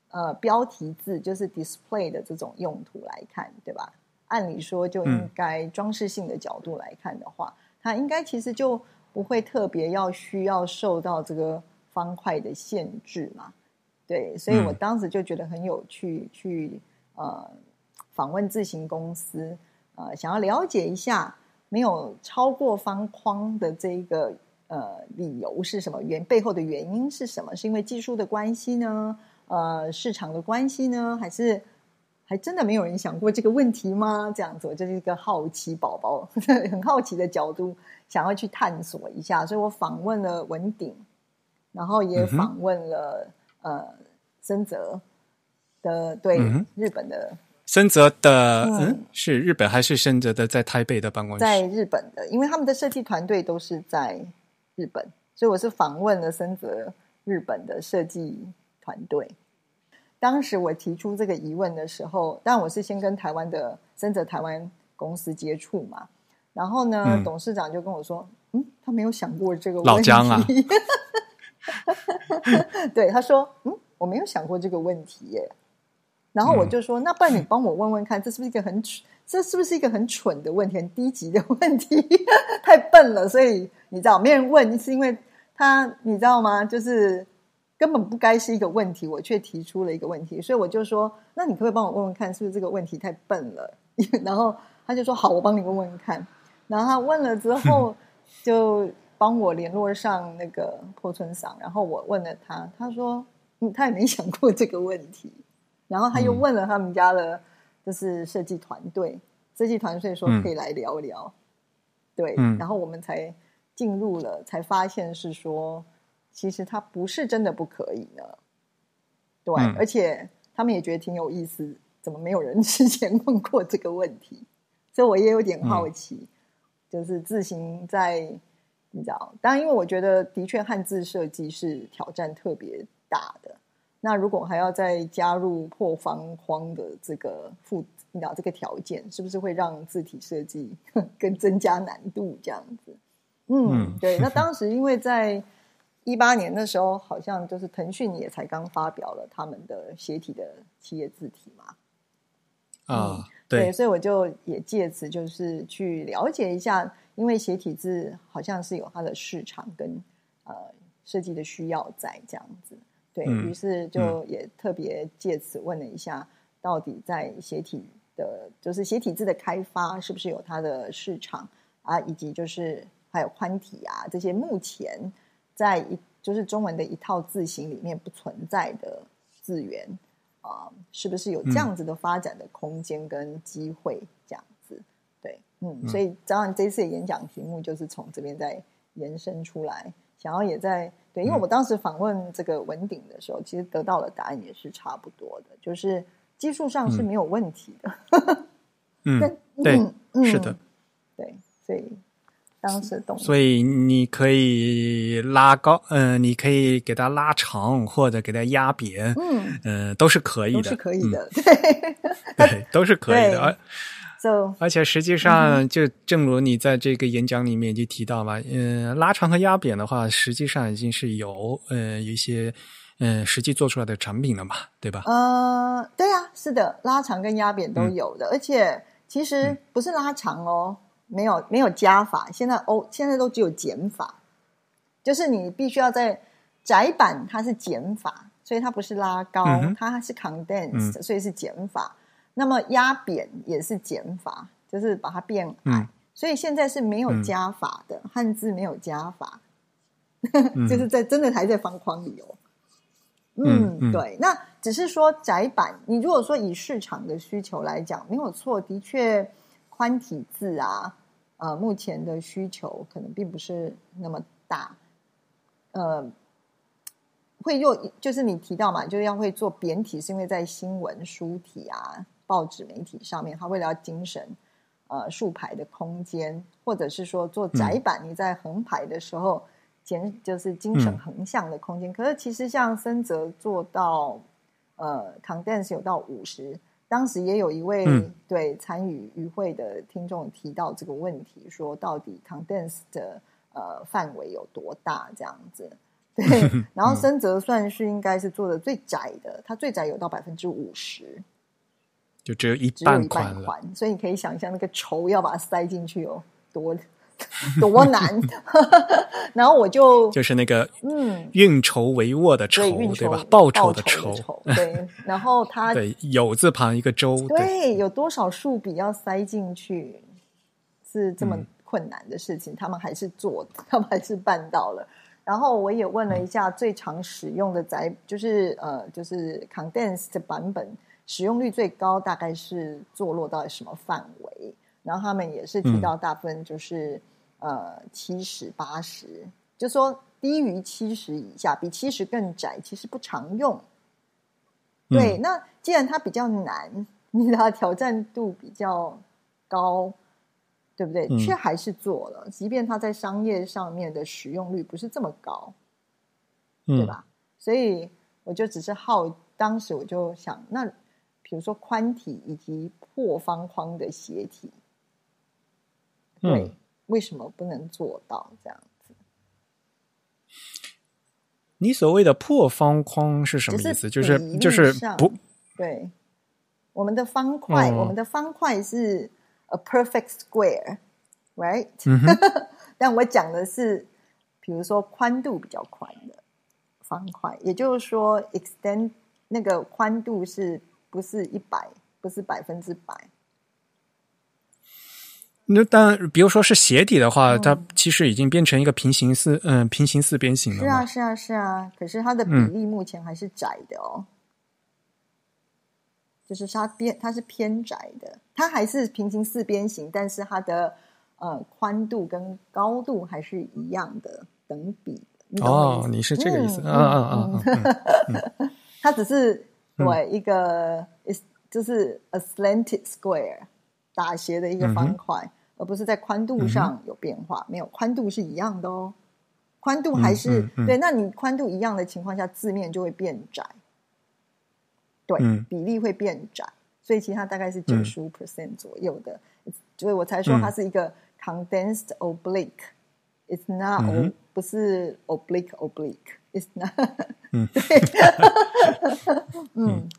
呃标题字，就是 display 的这种用途来看，对吧？按理说就应该装饰性的角度来看的话，它应该其实就不会特别要需要受到这个方块的限制嘛。对，所以我当时就觉得很有趣，去呃访问自行公司，呃，想要了解一下没有超过方框的这一个呃理由是什么，原背后的原因是什么？是因为技术的关系呢？呃，市场的关系呢？还是还真的没有人想过这个问题吗？这样子，我就是一个好奇宝宝，很好奇的角度，想要去探索一下，所以我访问了文鼎，然后也访问了。呃，森泽的对日本的森泽的嗯是日本还是森泽的在台北的办公室？在日本的，因为他们的设计团队都是在日本，所以我是访问了森泽日本的设计团队。当时我提出这个疑问的时候，但我是先跟台湾的森泽台湾公司接触嘛，然后呢，董事长就跟我说：“嗯，他没有想过这个老姜啊。”对，他说：“嗯，我没有想过这个问题耶。”然后我就说：“那不然你 帮我问问看，这是不是一个很蠢？这是不是一个很蠢的问题？很低级的问题？太笨了，所以你知道没人问，是因为他你知道吗？就是根本不该是一个问题，我却提出了一个问题，所以我就说：那你可不可以帮我问问看，是不是这个问题太笨了？然后他就说：好，我帮你问问看。然后他问了之后 就。”帮我联络上那个破村桑，然后我问了他，他说，嗯，他也没想过这个问题。然后他又问了他们家的，就是设计团队，设计团队说可以来聊聊。对，然后我们才进入了，才发现是说，其实他不是真的不可以呢。对，而且他们也觉得挺有意思，怎么没有人 之前问过这个问题？所以我也有点好奇，就是自行在。你知道，当然，因为我觉得的确汉字设计是挑战特别大的。那如果还要再加入破方框的这个附，你知道这个条件，是不是会让字体设计 更增加难度？这样子，嗯，对。那 当时因为在一八年的时候，好像就是腾讯也才刚发表了他们的斜体的企业字体嘛，啊，对，所以我就也借此就是去了解一下。因为斜体字好像是有它的市场跟呃设计的需要在这样子，对于是就也特别借此问了一下，到底在斜体的，就是斜体字的开发是不是有它的市场啊，以及就是还有宽体啊这些目前在一就是中文的一套字形里面不存在的字源啊，是不是有这样子的发展的空间跟机会这样子？对？嗯，所以当然这次的演讲题目就是从这边再延伸出来，想要也在对，因为我当时访问这个文鼎的时候，其实得到的答案也是差不多的，就是技术上是没有问题的。嗯，对，是的，对，所以当时懂，所以你可以拉高，嗯，你可以给它拉长或者给它压扁，嗯，嗯，都是可以的，是可以的，对，对，都是可以的。而且实际上，就正如你在这个演讲里面就提到嘛，嗯，拉长和压扁的话，实际上已经是有呃一些嗯实际做出来的产品了嘛，对吧？呃，对啊，是的，拉长跟压扁都有的，而且其实不是拉长哦，没有没有加法，现在哦现在都只有减法，就是你必须要在窄版它是减法，所以它不是拉高，它是 condense，所以是减法。那么压扁也是减法，就是把它变矮，所以现在是没有加法的汉字，没有加法，就是在真的还在方框里哦。嗯，对，那只是说窄版。你如果说以市场的需求来讲，没有错，的确宽体字啊，呃，目前的需求可能并不是那么大，呃。会用就是你提到嘛，就是要会做扁体，是因为在新闻书体啊。报纸媒体上面，他为了要精神，呃竖排的空间，或者是说做窄板，你在横排的时候减就是精神横向的空间。可是其实像森泽做到呃 condense 有到五十，当时也有一位对参与与会的听众提到这个问题，说到底 condense 的呃范围有多大这样子。对，然后森泽算是应该是做的最窄的，它最窄有到百分之五十，就只有一半宽所以你可以想象那个绸要把它塞进去有多 多难。然后我就就是那个嗯，运筹帷幄的筹，对吧？报酬的筹，对。然后它对有字旁一个周，对，有多少数笔要塞进去是这么困难的事情，他们还是做，他们还是办到了。然后我也问了一下最常使用的载，就是呃，就是 condensed 版本使用率最高，大概是坐落到什么范围？然后他们也是提到大部分就是呃七十八十，就说低于七十以下，比七十更窄，其实不常用。对，那既然它比较难，你的挑战度比较高。对不对？却还是做了，即便它在商业上面的使用率不是这么高，对吧？所以我就只是好，当时我就想，那比如说宽体以及破方框的斜体，对，为什么不能做到这样子？你所谓的破方框是什么意思？就是就是不，对，我们的方块，我们的方块是。A perfect square, right？但我讲的是，比如说宽度比较宽的方块，也就是说，extend 那个宽度是不是一百，不是百分之百？那当然，比如说是鞋底的话，它其实已经变成一个平行四，嗯，平行四边形了。是啊，是啊，是啊。可是它的比例目前还是窄的哦。就是它边它是偏窄的，它还是平行四边形，但是它的呃宽度跟高度还是一样的等比。哦，你是这个意思嗯嗯嗯！它只是对一个 is 就是 a slanted square 打斜的一个方块，而不是在宽度上有变化。没有宽度是一样的哦，宽度还是对。那你宽度一样的情况下，字面就会变窄。对，比例会变窄，所以其实它大概是九十五 percent 左右的，所以我才说它是一个 condensed oblique，it's not 不是 oblique not，嗯，对，嗯，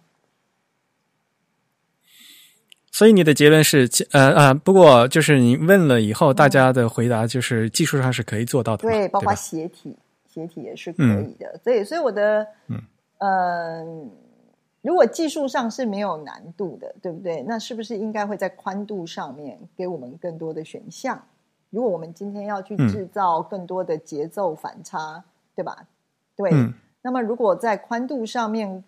所以你的结论是，呃呃，不过就是你问了以后，大家的回答就是技术上是可以做到的，对，包括斜体，斜体也是可以的，所以，所以我的，嗯，嗯。如果技术上是没有难度的，对不对？那是不是应该会在宽度上面给我们更多的选项？如果我们今天要去制造更多的节奏反差，对吧？对。那么如果在宽度上面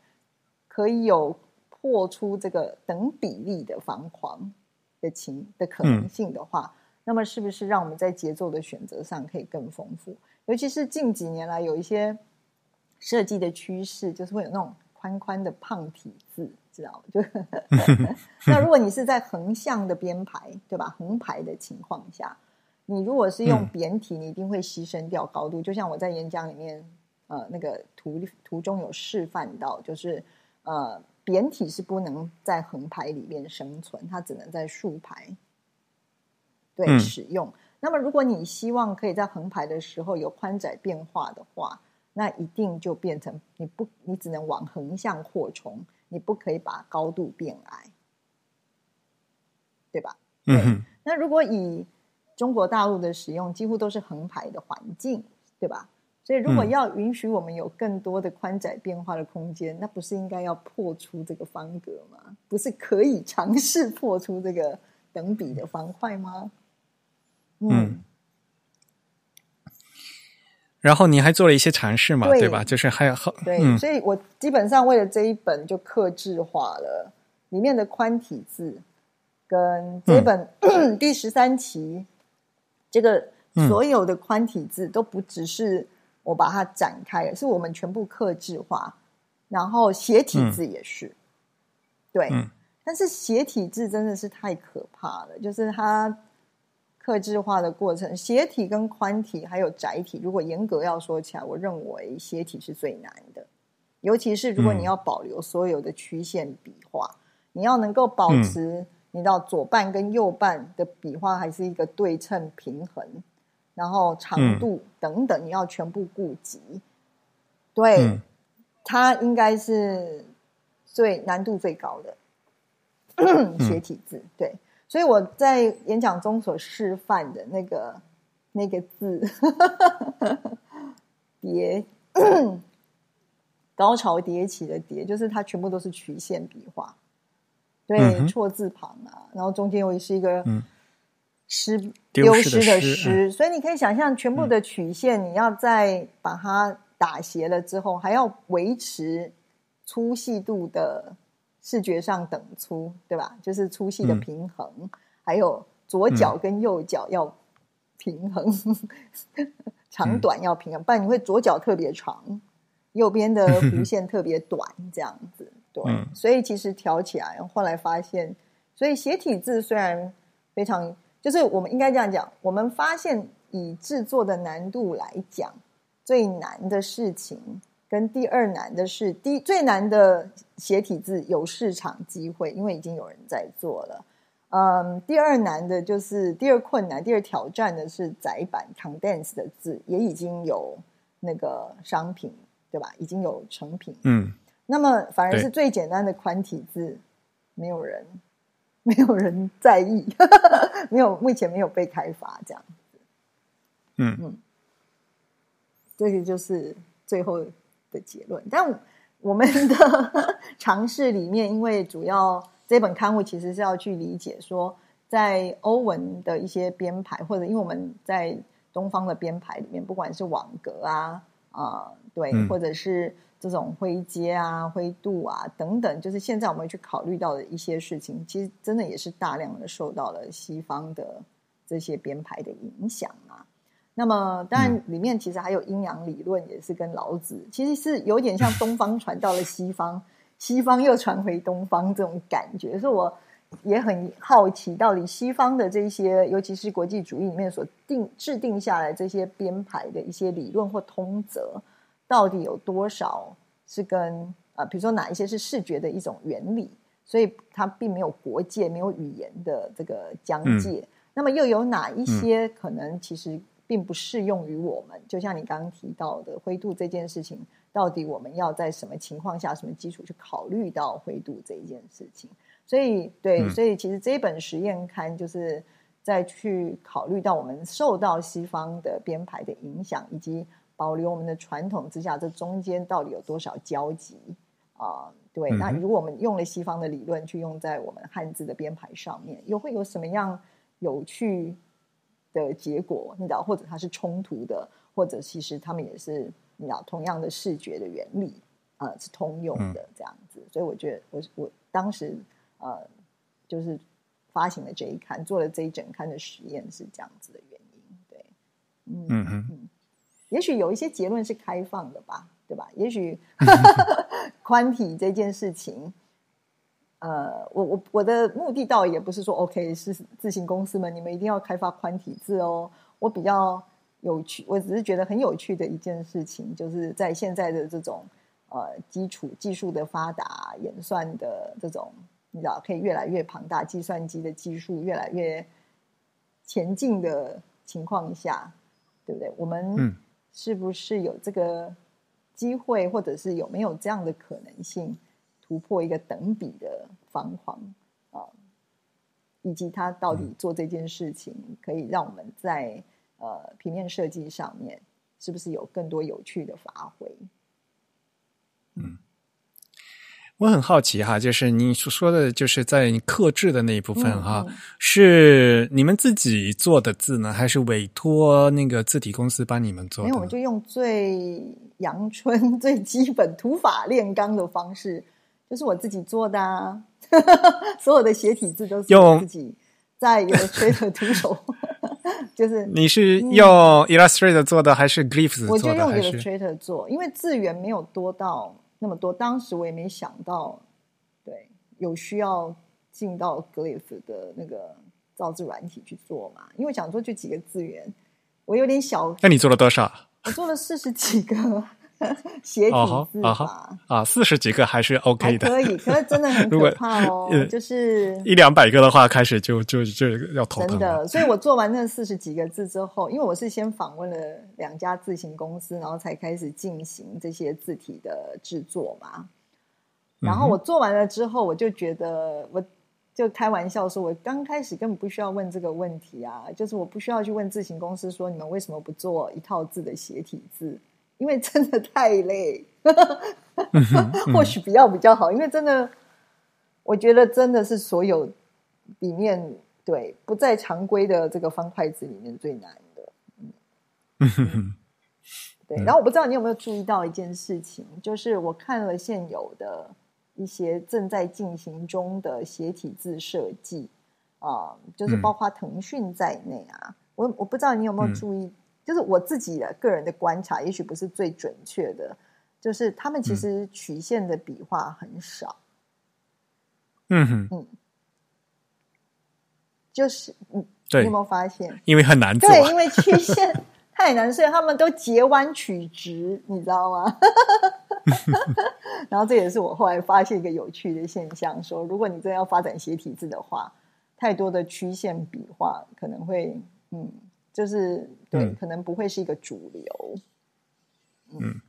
可以有破出这个等比例的方框的情的可能性的话，那么是不是让我们在节奏的选择上可以更丰富？尤其是近几年来有一些设计的趋势，就是会有那种。宽宽的胖体字，知道吗？就 那如果你是在横向的编排，对吧？横排的情况下，你如果是用扁体，你一定会牺牲掉高度。就像我在演讲里面，呃，那个图图中有示范到，就是呃，扁体是不能在横排里面生存，它只能在竖排对使用。那么，如果你希望可以在横排的时候有宽窄变化的话，那一定就变成你不，你只能往横向扩充，你不可以把高度变矮，对吧？嗯。那如果以中国大陆的使用，几乎都是横排的环境，对吧？所以如果要允许我们有更多的宽窄变化的空间，那不是应该要破出这个方格吗？不是可以尝试破出这个等比的方块吗？嗯。然后你还做了一些尝试嘛，对吧？就是还有好对，所以我基本上为了这一本就克制化了里面的宽体字，跟这本 第十三期这个所有的宽体字都不只是我把它展开了，是我们全部克制化，然后斜体字也是，对，但是斜体字真的是太可怕了，就是它克制化的过程，斜体跟宽体还有窄体，如果严格要说起来，我认为斜体是最难的，尤其是如果你要保留所有的曲线笔画，你要能够保持你到左半跟右半的笔画还是一个对称平衡，然后长度等等，你要全部顾及。对，它应该是最难度最高的 学体字。对，所以我在演讲中所示范的那个那个字“叠”，高潮迭起的“叠”，就是它全部都是曲线笔画。对，错字旁啊，然后中间又是一个失丢失的“失”，所以你可以想象，全部的曲线，你要再把它。打斜了之后，还要维持粗细度的视觉上等粗，对吧？就是粗细的平衡，还有左脚跟右脚要平衡，长短要平衡，不然你会左脚特别长，右边的 弧线特别短，这样子。对，所以其实调起来，后来发现，所以斜体字虽然非常，就是我们应该这样讲，我们发现以制作的难度来讲。最难的事情跟第二难的是，第最难的斜体字有市场机会，因为已经有人在做了。嗯，第二难的就是第二困难、第二挑战的是窄版 condense 的字，也已经有那个商品，对吧？已经有成品。嗯，那么反而是最简单的宽体字，没有人，没有人在意，没有目前没有被开发这样子。嗯嗯。这个就是最后的结论。但我们的 尝试里面，因为主要这本刊物其实是要去理解说，在欧文的一些编排，或者因为我们在东方的编排里面，不管是网格啊啊，对，或者是这种灰阶啊、灰度啊等等，就是现在我们去考虑到的一些事情，其实真的也是大量的受到了西方的这些编排的影响啊。那么，当然，里面其实还有阴阳理论，也是跟老子，其实是有点像东方传到了西方，西方又传回东方这种感觉。所以我也很好奇，到底西方的这些，尤其是国际主义里面所定制定下来这些编排的一些理论或通则，到底有多少是跟呃，比如说哪一些是视觉的一种原理，所以它并没有国界、没有语言的这个疆界。那么又有哪一些可能其实？并不适用于我们，就像你刚刚提到的灰度这件事情，到底我们要在什么情况下、什么基础去考虑到灰度这一件事情？所以，对，所以其实这一本实验刊就是在去考虑到我们受到西方的编排的影响，以及保留我们的传统之下，这中间到底有多少交集啊？对，那如果我们用了西方的理论去用在我们汉字的编排上面，又会有什么样有趣？的结果，你知道，或者它是冲突的，或者其实他们也是你知道同样的视觉的原理啊，是通用的这样子。所以我觉得，我我当时呃，就是发行了这一刊，做了这一整刊的实验是这样子的原因。对，嗯嗯嗯，也许有一些结论是开放的吧，对吧？也许 宽体这件事情。呃，我我我的目的倒也不是说 OK 是自行公司们，你们一定要开发宽体字哦。我比较有趣，我只是觉得很有趣的一件事情，就是在现在的这种呃基础技术的发达、演算的这种，你知道，可以越来越庞大，计算机的技术越来越前进的情况下，对不对？我们是不是有这个机会，或者是有没有这样的可能性？突破一个等比的方框啊，以及他到底做这件事情，可以让我们在呃平面设计上面是不是有更多有趣的发挥？嗯，我很好奇哈，就是你所说的就是在你刻制的那一部分哈，是你们自己做的字呢，还是委托那个字体公司帮你们做？因为我们就用最阳春、最基本土法炼钢的方式。就是我自己做的啊，所有的斜体字都是用自己在 Illustrator 徒手，就是你是用 Illustrator 做的还是 Glyphs 做的？我就用 Illustrator 做，因为字源没有多到那么多，当时我也没想到，对，有需要进到 Glyph 的那个造字软体去做嘛，因为想说就几个字源，我有点小。那你做了多少？我做了四十几个 斜体字法啊，四十几个还是 OK 的，可以，可是真的很 可怕哦，就是一两百个的话，开始就就就要头疼。真的，所以我做完那四十几个字之后，因为我是先访问了两家字型公司，然后才开始进行这些字体的制作嘛。然后我做完了之后，我就觉得，我就开玩笑说，我刚开始根本不需要问这个问题啊，就是我不需要去问字型公司说，你们为什么不做一套字的斜体字？因为真的太累，或许比较比较好，因为真的，我觉得真的是所有里面对不在常规的这个方块字里面最难的。嗯，对。然后我不知道你有没有注意到一件事情，就是我看了现有的。一些正在进行中的斜体字设计啊，就是包括腾讯在内啊，我我不知道你有没有注意，就是我自己的个人的观察，也许不是最准确的，就是他们其实曲线的笔画很少。嗯哼，嗯，就是嗯，你有没有发现？因为很难做，对，因为曲线 太难，所以他们都截弯曲直，你知道吗？然后这也是我后来发现一个有趣的现象：说如果你真的要发展斜体字的话，太多的曲线笔画可能会，嗯，就是对，可能不会是一个主流。嗯，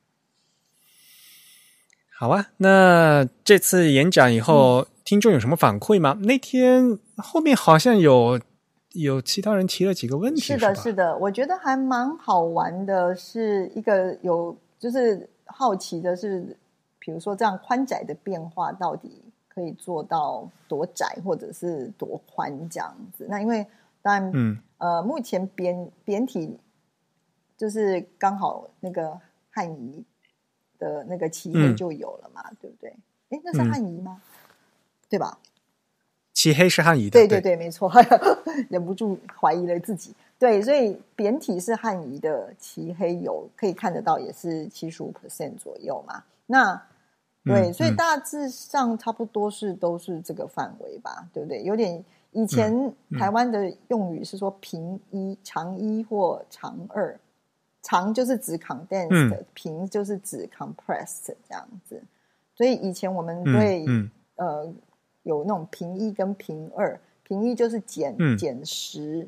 好啊。那这次演讲以后，听众有什么反馈吗？那天后面好像有有其他人提了几个问题，是的，是的，我觉得还蛮好玩的，是一个有就是。好奇的是，比如说这样宽窄的变化到底可以做到多窄，或者是多宽这样子？那因为当然，嗯，呃，目前扁扁体就是刚好那个汉仪的那个漆黑就有了嘛，对不对？哎，那是汉仪吗？对吧？漆黑是汉仪的，对对对，没错，忍不住怀疑了自己。对，所以扁体是汉仪的漆黑油，可以看得到，也是七十五 percent 左右嘛。那对，所以大致上差不多是都是这个范围吧，对不对？有点以前台湾的用语是说平一、长一或长二，长就是指 condensed，平就是指 compressed 这样子。所以以前我们会呃有那种平一跟平二，平一就是减减十。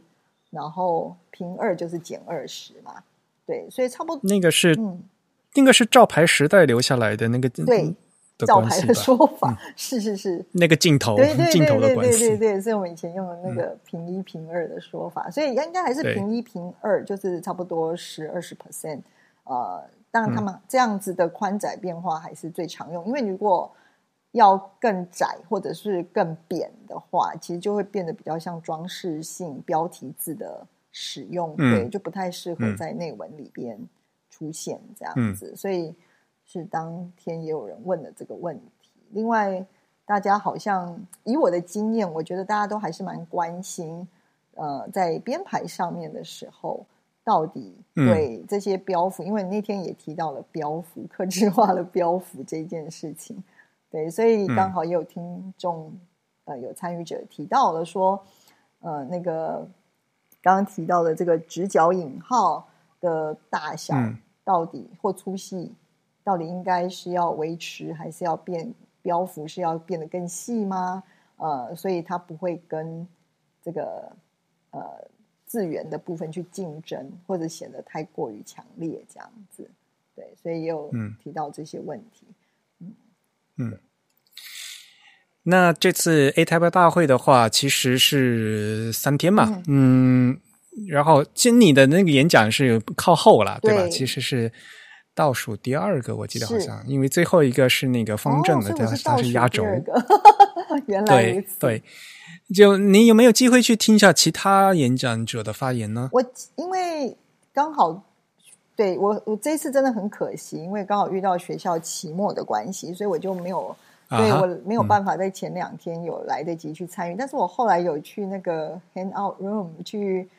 然后平二就是减二十嘛，对，所以差不多那个是，那个是照牌时代留下来的那个对照牌的说法，是是是那个镜头对对镜头的关系，对对对，所以我们以前用的那个平一平二的说法，所以应该还是平一平二，就是差不多十二十 percent，呃，当然他们这样子的宽窄变化还是最常用，因为如果。要更窄或者是更扁的话，其实就会变得比较像装饰性标题字的使用，对，就不太适合在内文里边出现这样子。所以是当天也有人问了这个问题。另外，大家好像以我的经验，我觉得大家都还是蛮关心，呃，在编排上面的时候，到底对这些标符，因为那天也提到了标符、克制化的标符这件事情。对，所以刚好也有听众，呃，有参与者提到了说，呃，那个刚刚提到的这个直角引号的大小到底或粗细，到底应该是要维持，还是要变标幅是要变得更细吗？呃，所以它不会跟这个呃字源的部分去竞争，或者显得太过于强烈这样子。对，所以也有提到这些问题。嗯，那这次 A Type 大会的话，其实是三天嘛，嗯，然后经你的那个演讲是靠后了，对吧？其实是倒数第二个，我记得好像，因为最后一个是那个方正的，它它是压轴，原来对对，就你有没有机会去听一下其他演讲者的发言呢？我因为刚好。对我，我这次真的很可惜，因为刚好遇到学校期末的关系，所以我就没有，对我没有办法在前两天有来得及去参与。但是我后来有去那个 handout room 去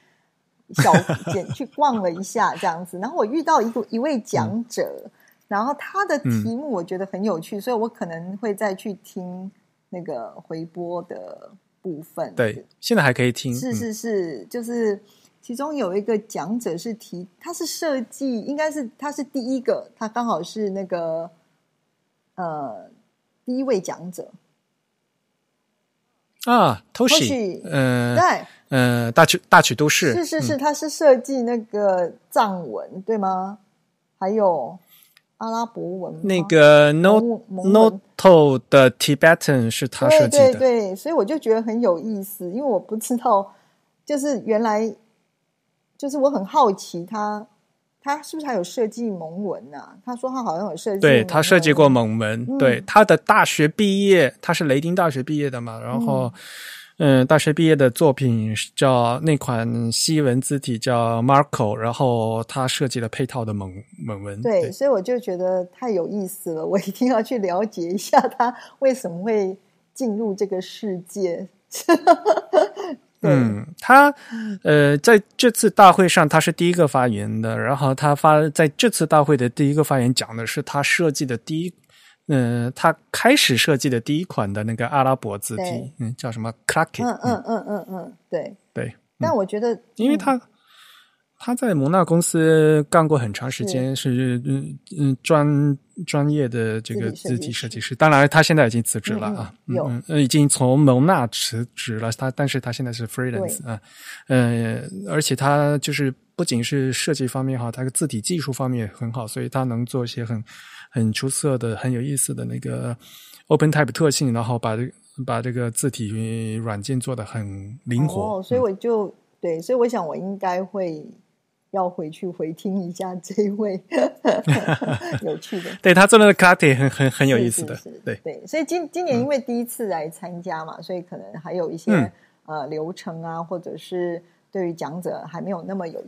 小简 去逛了一下，这样子。然后我遇到一个一位讲者，然后他的题目我觉得很有趣，所以我可能会再去听那个回播的部分。对，现在还可以听。是是是，就是其中有一个讲者是提，他是设计，应该是他是第一个，他刚好是那个呃第一位讲者啊，Toshi，嗯，对，嗯，大曲大曲都市，是是是，他是设计那个藏文对吗？还有。阿拉伯文那个 Not Noto 的 Tibetan 是他设计的，对对对，所以我就觉得很有意思，因为我不知道，就是原来就是我很好奇他他是不是还有设计蒙文啊？他说他好像有设计，对他设计过蒙文，对他的大学毕业，他是雷丁大学毕业的嘛，然后。嗯，大学毕业的作品叫那款西文字体叫 Marco，然后他设计了配套的蒙蒙文。对，所以我就觉得太有意思了，我一定要去了解一下他为什么会进入这个世界。嗯，他呃在这次大会上他是第一个发言的，然后他发在这次大会的第一个发言讲的是他设计的第一。嗯，他开始设计的第一款的那个阿拉伯字体，嗯，叫什么 c l a c k 嗯嗯嗯嗯嗯，对对。但我觉得，因为他他在蒙纳公司干过很长时间，是嗯嗯专专业的这个字体设计师。当然，他现在已经辞职了啊，嗯，嗯已经从蒙纳辞职了。他但是他现在是 freelance 啊，呃，而且他就是不仅是设计方面哈，他的字体技术方面也很好，所以他能做一些很。很出色的、很有意思的那个 OpenType 特性，然后把这把这个字体软件做的很灵活，哦所以我就对，所以我想我应该会要回去回听一下这位 有趣的，对他做那个 c a t 很很很有意思的，对。对，所以今今年因为第一次来参加嘛，所以可能还有一些呃流程啊，或者是对于讲者还没有那么有。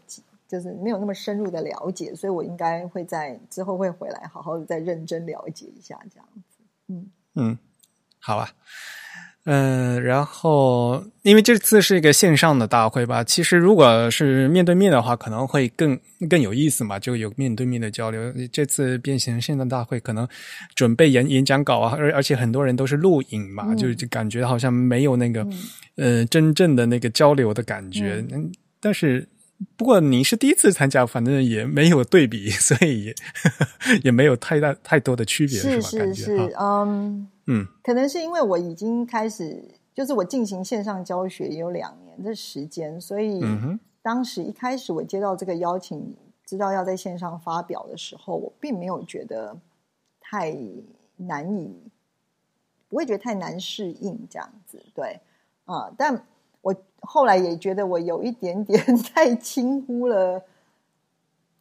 就是没有那么深入的了解，所以我应该会在之后会回来好好的再认真了解一下这样子。嗯嗯，好吧，嗯，然后因为这次是一个线上的大会吧，其实如果是面对面的话，可能会更更有意思嘛，就有面对面的交流。这次变形线上大会可能准备演演讲稿啊，而而且很多人都是录影嘛，就就感觉好像没有那个呃真正的那个交流的感觉。嗯，但是。不过你是第一次参加，反正也没有对比，所以也 也没有太大太多的区别，是是是是，嗯嗯，可能是因为我已经开始，就是我进行线上教学也有两年的时间，所以当时一开始我接到这个邀请，知道要在线上发表的时候，我并没有觉得太难以，不会觉得太难适应这样子，对啊，但。我后来也觉得我有一点点 太轻忽了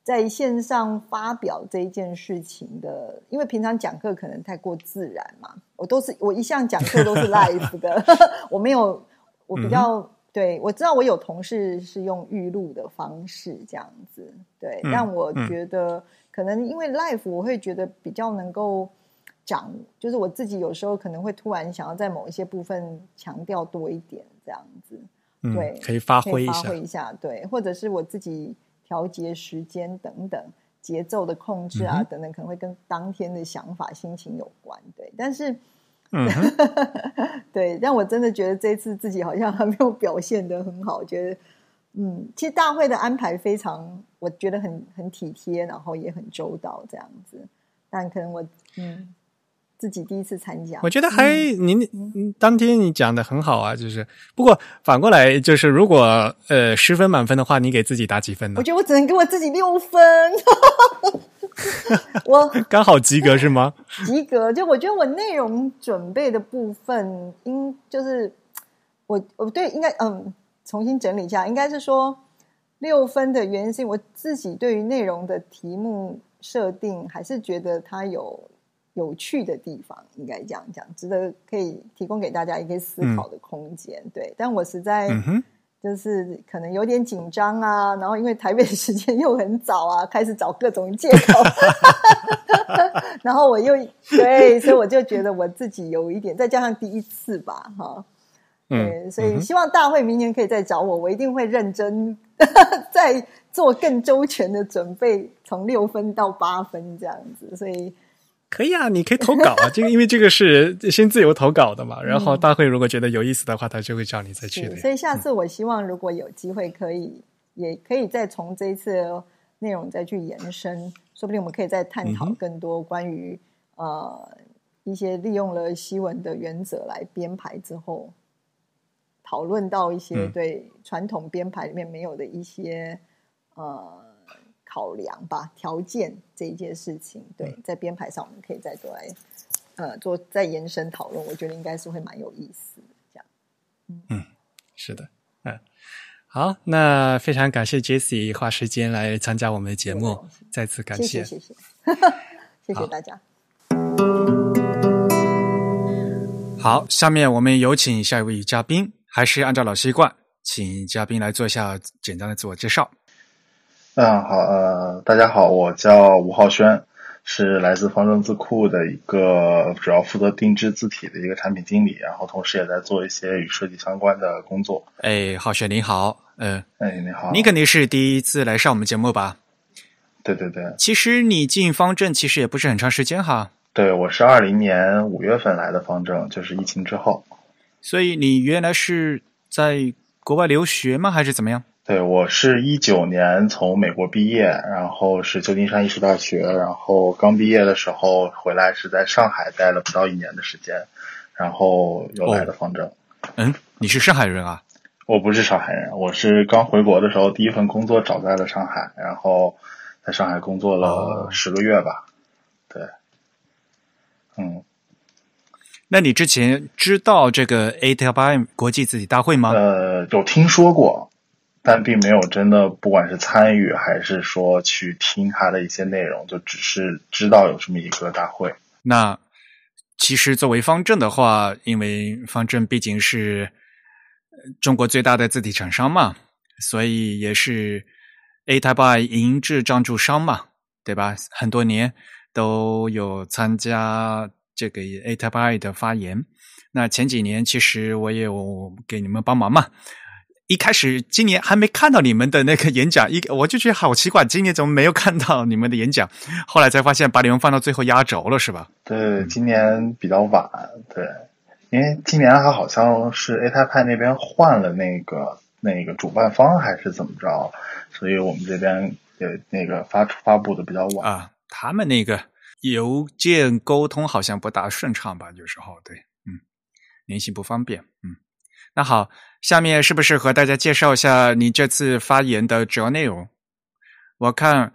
在线上发表这一件事情的，因为平常讲课可能太过自然嘛。我都是我一向讲课都是 live 的，我没有我比较对我知道我有同事是用预录的方式这样子，对，但我觉得可能因为 live 我会觉得比较能够讲，就是我自己有时候可能会突然想要在某一些部分强调多一点。这样子，对，可以发挥一下，发挥一下，对，或者是我自己调节时间等等，节奏的控制啊，等等，可能会跟当天的想法、心情有关，对。但是，嗯，对，但我真的觉得这次自己好像还没有表现的很好，觉得，嗯，其实大会的安排非常，我觉得很很体贴，然后也很周到，这样子。但可能我，嗯。自己第一次参加，我觉得还您当天你讲的很好啊，就是不过反过来就是，如果呃十分满分的话，你给自己打几分呢？我觉得我只能给我自己六分，我 刚好及格是吗？及格，就我觉得我内容准备的部分，应就是我我对应该嗯重新整理一下，应该是说六分的原因是我自己对于内容的题目设定，还是觉得它有。有趣的地方应该这样讲，值得可以提供给大家一个思考的空间。对，但我实在就是可能有点紧张啊，然后因为台北时间又很早啊，开始找各种借口，然后我又对，所以我就觉得我自己有一点，再加上第一次吧，哈，对，所以希望大会明年可以再找我，我一定会认真 再做更周全的准备，从六分到八分这样子，所以。可以啊，你可以投稿啊，这个因为这个是先自由投稿的嘛。然后大会如果觉得有意思的话，他就会叫你再去。所以下次我希望如果有机会，可以也可以再从这一次内容再去延伸，说不定我们可以再探讨更多关于呃一些利用了西文的原则来编排之后，讨论到一些对传统编排里面没有的一些呃。考量吧，条件这一件事情，对，在编排上我们可以再做来，呃，做再延伸讨论，我觉得应该是会蛮有意思的，这样。嗯，是的，嗯，好，那非常感谢 Jessie 花时间来参加我们的节目，再次感谢，谢谢，谢谢大家。好，下面我们有请下一位嘉宾，还是按照老习惯，请嘉宾来做一下简单的自我介绍。嗯，好，呃，大家好，我叫吴浩轩，是来自方正字库的一个主要负责定制字体的一个产品经理，然后同时也在做一些与设计相关的工作。哎，浩轩您好，嗯，哎，你好，你肯定是第一次来上我们节目吧？对对对，其实你进方正其实也不是很长时间哈。对，我是二零年五月份来的方正，就是疫情之后。所以你原来是在国外留学吗？还是怎么样？对，我是一九年从美国毕业，然后是旧金山艺术大学，然后刚毕业的时候回来是在上海待了不到一年的时间，然后又来的方正。嗯，你是上海人啊？我不是上海人，我是刚回国的时候第一份工作找在了上海，然后在上海工作了十个月吧。对，嗯，那你之前知道这个 A T L M 国际字体大会吗？呃，有听说过。但并没有真的，不管是参与还是说去听他的一些内容，就只是知道有这么一个大会。那其实作为方正的话，因为方正毕竟是中国最大的字体厂商嘛，所以也是 A Type I 银质赞助商嘛，对吧？很多年都有参加这个 A Type I 的发言。那前几年其实我也有给你们帮忙嘛。一开始今年还没看到你们的那个演讲，一 我就觉得好奇怪，今年怎么没有看到你们的演讲？后来才发现把你们放到最后压轴了，是吧？对，今年比较晚，对，因为今年他好像是 A 泰派那边换了那个那个主办方还是怎么着，所以我们这边也那个发发布的比较晚啊。他们那个邮件沟通好像不大顺畅吧？有时候对，嗯，联系不方便，嗯。那好，下面是不是和大家介绍一下你这次发言的主要内容？我看，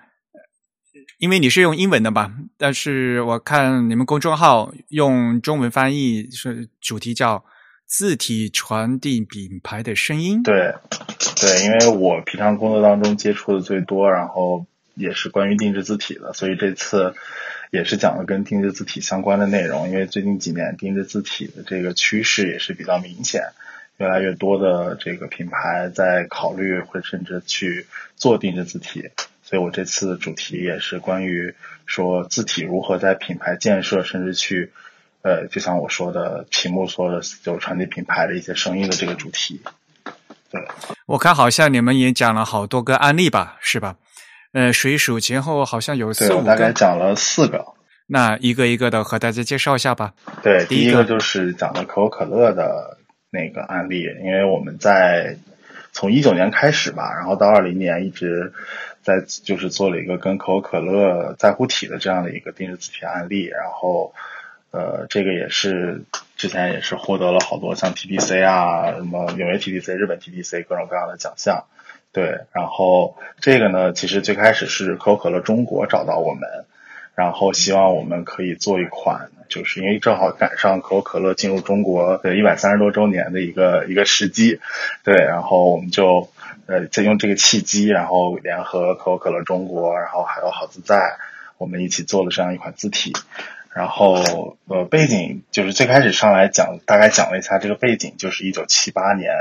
因为你是用英文的吧，但是我看你们公众号用中文翻译，是主题叫“字体传递品牌的声音”。对，对，因为我平常工作当中接触的最多，然后也是关于定制字体的，所以这次也是讲了跟定制字体相关的内容。因为最近几年定制字体的这个趋势也是比较明显。越来越多的这个品牌在考虑，或者甚至去做定制字体，所以我这次主题也是关于说字体如何在品牌建设，甚至去呃，就像我说的题目说的，就传递品牌的一些声音的这个主题。对，我看好像你们也讲了好多个案例吧，是吧？呃，水数前后好像有四五个，大概讲了四个。那一个一个的和大家介绍一下吧。对，第一个就是讲的可口可乐的。那个案例，因为我们在从一九年开始吧，然后到二零年一直在就是做了一个跟可口可乐在乎体的这样的一个定制字体案例，然后呃，这个也是之前也是获得了好多像 TDC 啊，什么纽约 TDC、日本 TDC 各种各样的奖项，对，然后这个呢，其实最开始是可口可乐中国找到我们。然后希望我们可以做一款，就是因为正好赶上可口可乐进入中国的一百三十多周年的一个一个时机，对，然后我们就呃再用这个契机，然后联合可口可乐中国，然后还有好自在，我们一起做了这样一款字体。然后呃背景就是最开始上来讲，大概讲了一下这个背景，就是一九七八年，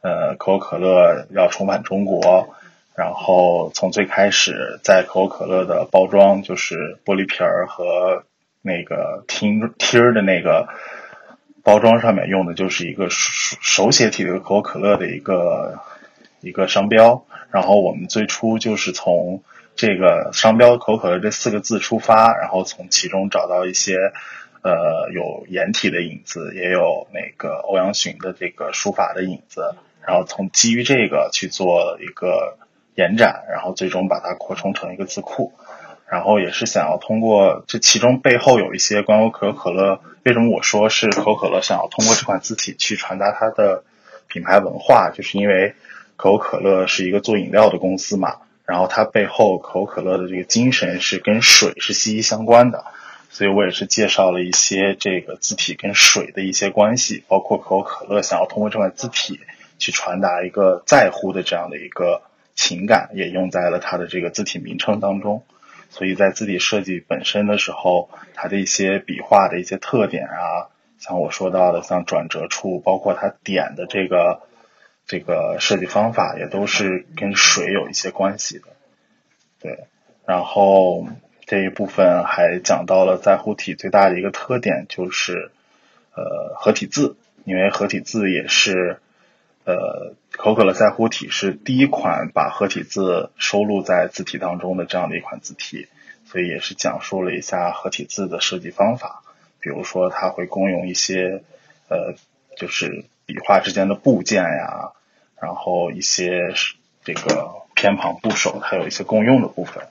呃可口可乐要重返中国。然后从最开始，在可口可乐的包装就是玻璃瓶儿和那个听贴儿的那个包装上面用的就是一个手手写体的可口可乐的一个一个商标。然后我们最初就是从这个商标可口可乐这四个字出发，然后从其中找到一些呃有颜体的影子，也有那个欧阳询的这个书法的影子，然后从基于这个去做一个延展，然后最终把它扩充成一个字库。然后也是想要通过这其中背后有一些关于可口可乐，为什么我说是可口可乐想要通过这款字体去传达它的品牌文化，就是因为可口可乐是一个做饮料的公司嘛，然后它背后可口可乐的这个精神是跟水是息息相关的，所以我也是介绍了一些这个字体跟水的一些关系，包括可口可乐想要通过这款字体去传达一个在乎的这样的一个情感，也用在了它的这个字体名称当中。所以在字体设计本身的时候，它的一些笔画的一些特点啊，像我说到的，像转折处，包括它点的这个这个设计方法，也都是跟水有一些关系的。对，然后这一部分还讲到了在乎体最大的一个特点就是呃合体字，因为合体字也是呃。可口可乐在乎体是第一款把合体字收录在字体当中的这样的一款字体，所以也是讲述了一下合体字的设计方法。比如说，它会共用一些呃，就是笔画之间的部件呀，然后一些这个偏旁部首，它有一些共用的部分。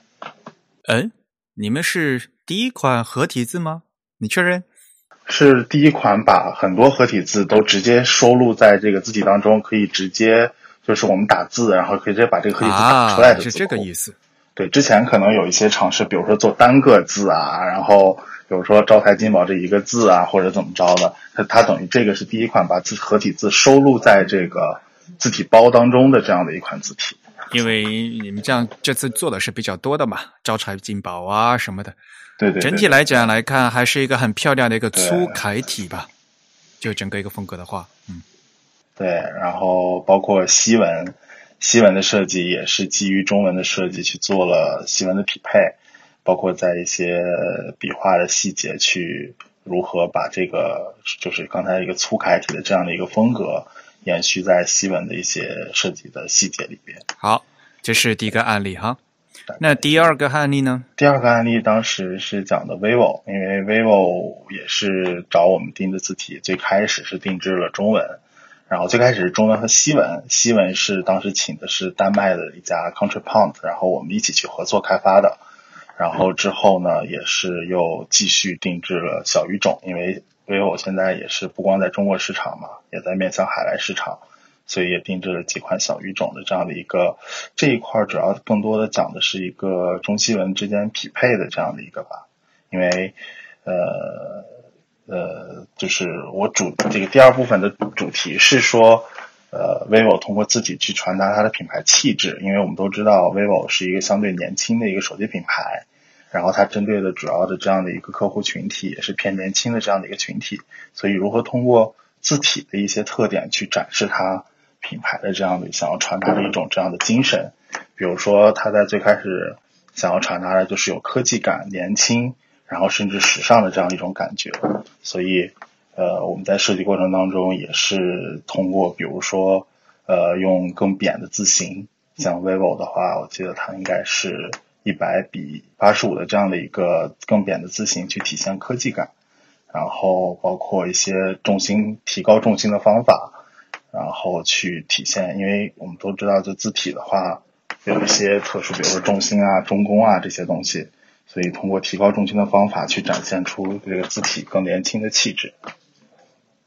嗯，你们是第一款合体字吗？你确认？是第一款把很多合体字都直接收录在这个字体当中，可以直接就是我们打字，然后可以直接把这个合体字打出来的是这个意思。对，之前可能有一些尝试，比如说做单个字啊，然后比如说招财进宝这一个字啊，或者怎么着的，它它等于这个是第一款把字合体字收录在这个字体包当中的这样的一款字体。因为你们这样这次做的是比较多的嘛，招财进宝啊什么的。对对，整体来讲来看，还是一个很漂亮的一个粗楷体吧。就整个一个风格的话，嗯，对。然后包括西文，西文的设计也是基于中文的设计去做了西文的匹配，包括在一些笔画的细节去如何把这个就是刚才一个粗楷体的这样的一个风格延续在西文的一些设计的细节里边。好，这是第一个案例哈。那第二个案例呢？第二个案例当时是讲的 vivo，因为 vivo 也是找我们定的字体，最开始是定制了中文，然后最开始是中文和西文，西文是当时请的是丹麦的一家 Country Pound，然后我们一起去合作开发的，然后之后呢，也是又继续定制了小语种，因为 vivo 现在也是不光在中国市场嘛，也在面向海外市场。所以也定制了几款小语种的这样的一个这一块，主要更多的讲的是一个中西文之间匹配的这样的一个吧。因为呃呃，就是我主这个第二部分的主题是说，呃，vivo 通过自己去传达它的品牌气质。因为我们都知道 vivo 是一个相对年轻的一个手机品牌，然后它针对的主要的这样的一个客户群体也是偏年轻的这样的一个群体。所以如何通过字体的一些特点去展示它。品牌的这样的想要传达的一种这样的精神，比如说他在最开始想要传达的就是有科技感、年轻，然后甚至时尚的这样一种感觉。所以，呃，我们在设计过程当中也是通过，比如说，呃，用更扁的字形，像 vivo 的话，我记得它应该是一百比八十五的这样的一个更扁的字形去体现科技感，然后包括一些重心提高重心的方法。然后去体现，因为我们都知道，就字体的话，有一些特殊，比如说重心啊、中宫啊这些东西，所以通过提高重心的方法去展现出这个字体更年轻的气质。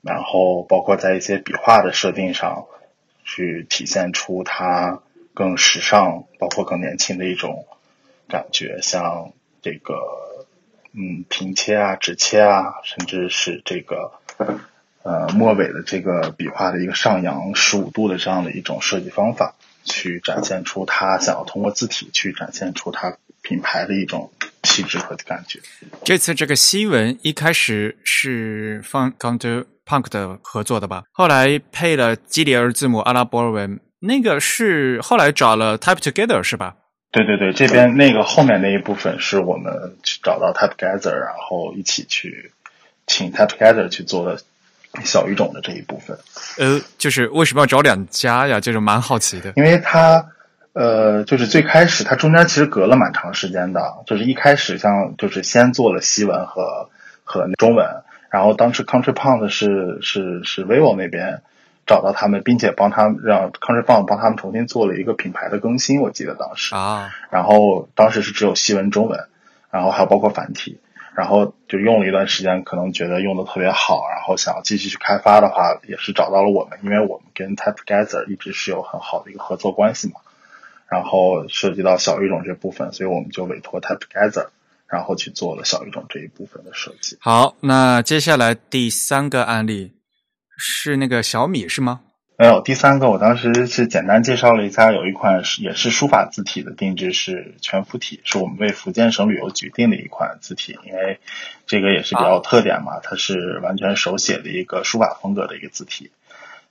然后包括在一些笔画的设定上，去体现出它更时尚，包括更年轻的一种感觉，像这个嗯平切啊、直切啊，甚至是这个。呃，末尾的这个笔画的一个上扬十五度的这样的一种设计方法，去展现出他想要通过字体去展现出他品牌的一种气质和感觉。这次这个西文一开始是放 Counter Punk 的合作的吧？后来配了基里尔字母阿拉伯文，那个是后来找了 Type Together 是吧？对对对，这边那个后面那一部分是我们去找到 Type Together，然后一起去请 Type Together 去做的。小语种的这一部分，呃，就是为什么要找两家呀？就是蛮好奇的。因为它，呃，就是最开始它中间其实隔了蛮长时间的，就是一开始像就是先做了西文和和中文，然后当时 Country Pound 是是是 vivo 那边找到他们，并且帮他们让 Country Pound 帮他们重新做了一个品牌的更新，我记得当时啊，然后当时是只有西文中文，然后还有包括繁体。然后就用了一段时间，可能觉得用的特别好，然后想要继续去开发的话，也是找到了我们，因为我们跟 TypeGather 一直是有很好的一个合作关系嘛。然后涉及到小语种这部分，所以我们就委托 TypeGather，然后去做了小语种这一部分的设计。好，那接下来第三个案例是那个小米是吗？没有，第三个我当时是简单介绍了一下，有一款是也是书法字体的定制，是全幅体，是我们为福建省旅游局定的一款字体，因为这个也是比较有特点嘛，它是完全手写的一个书法风格的一个字体，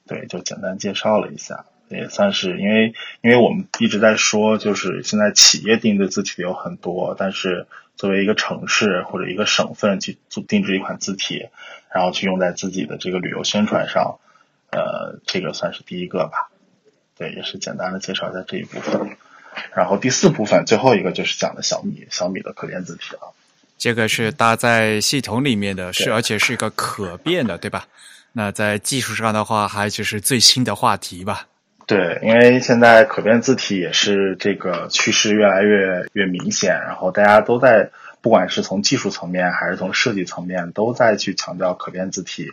对，就简单介绍了一下，也算是因为因为我们一直在说，就是现在企业定制字体有很多，但是作为一个城市或者一个省份去做定制一款字体，然后去用在自己的这个旅游宣传上。呃，这个算是第一个吧，对，也是简单的介绍一下这一部分。然后第四部分最后一个就是讲的小米，小米的可变字体了。这个是搭在系统里面的，是而且是一个可变的，对吧？那在技术上的话，还就是最新的话题吧。对，因为现在可变字体也是这个趋势越来越越明显，然后大家都在，不管是从技术层面还是从设计层面，都在去强调可变字体。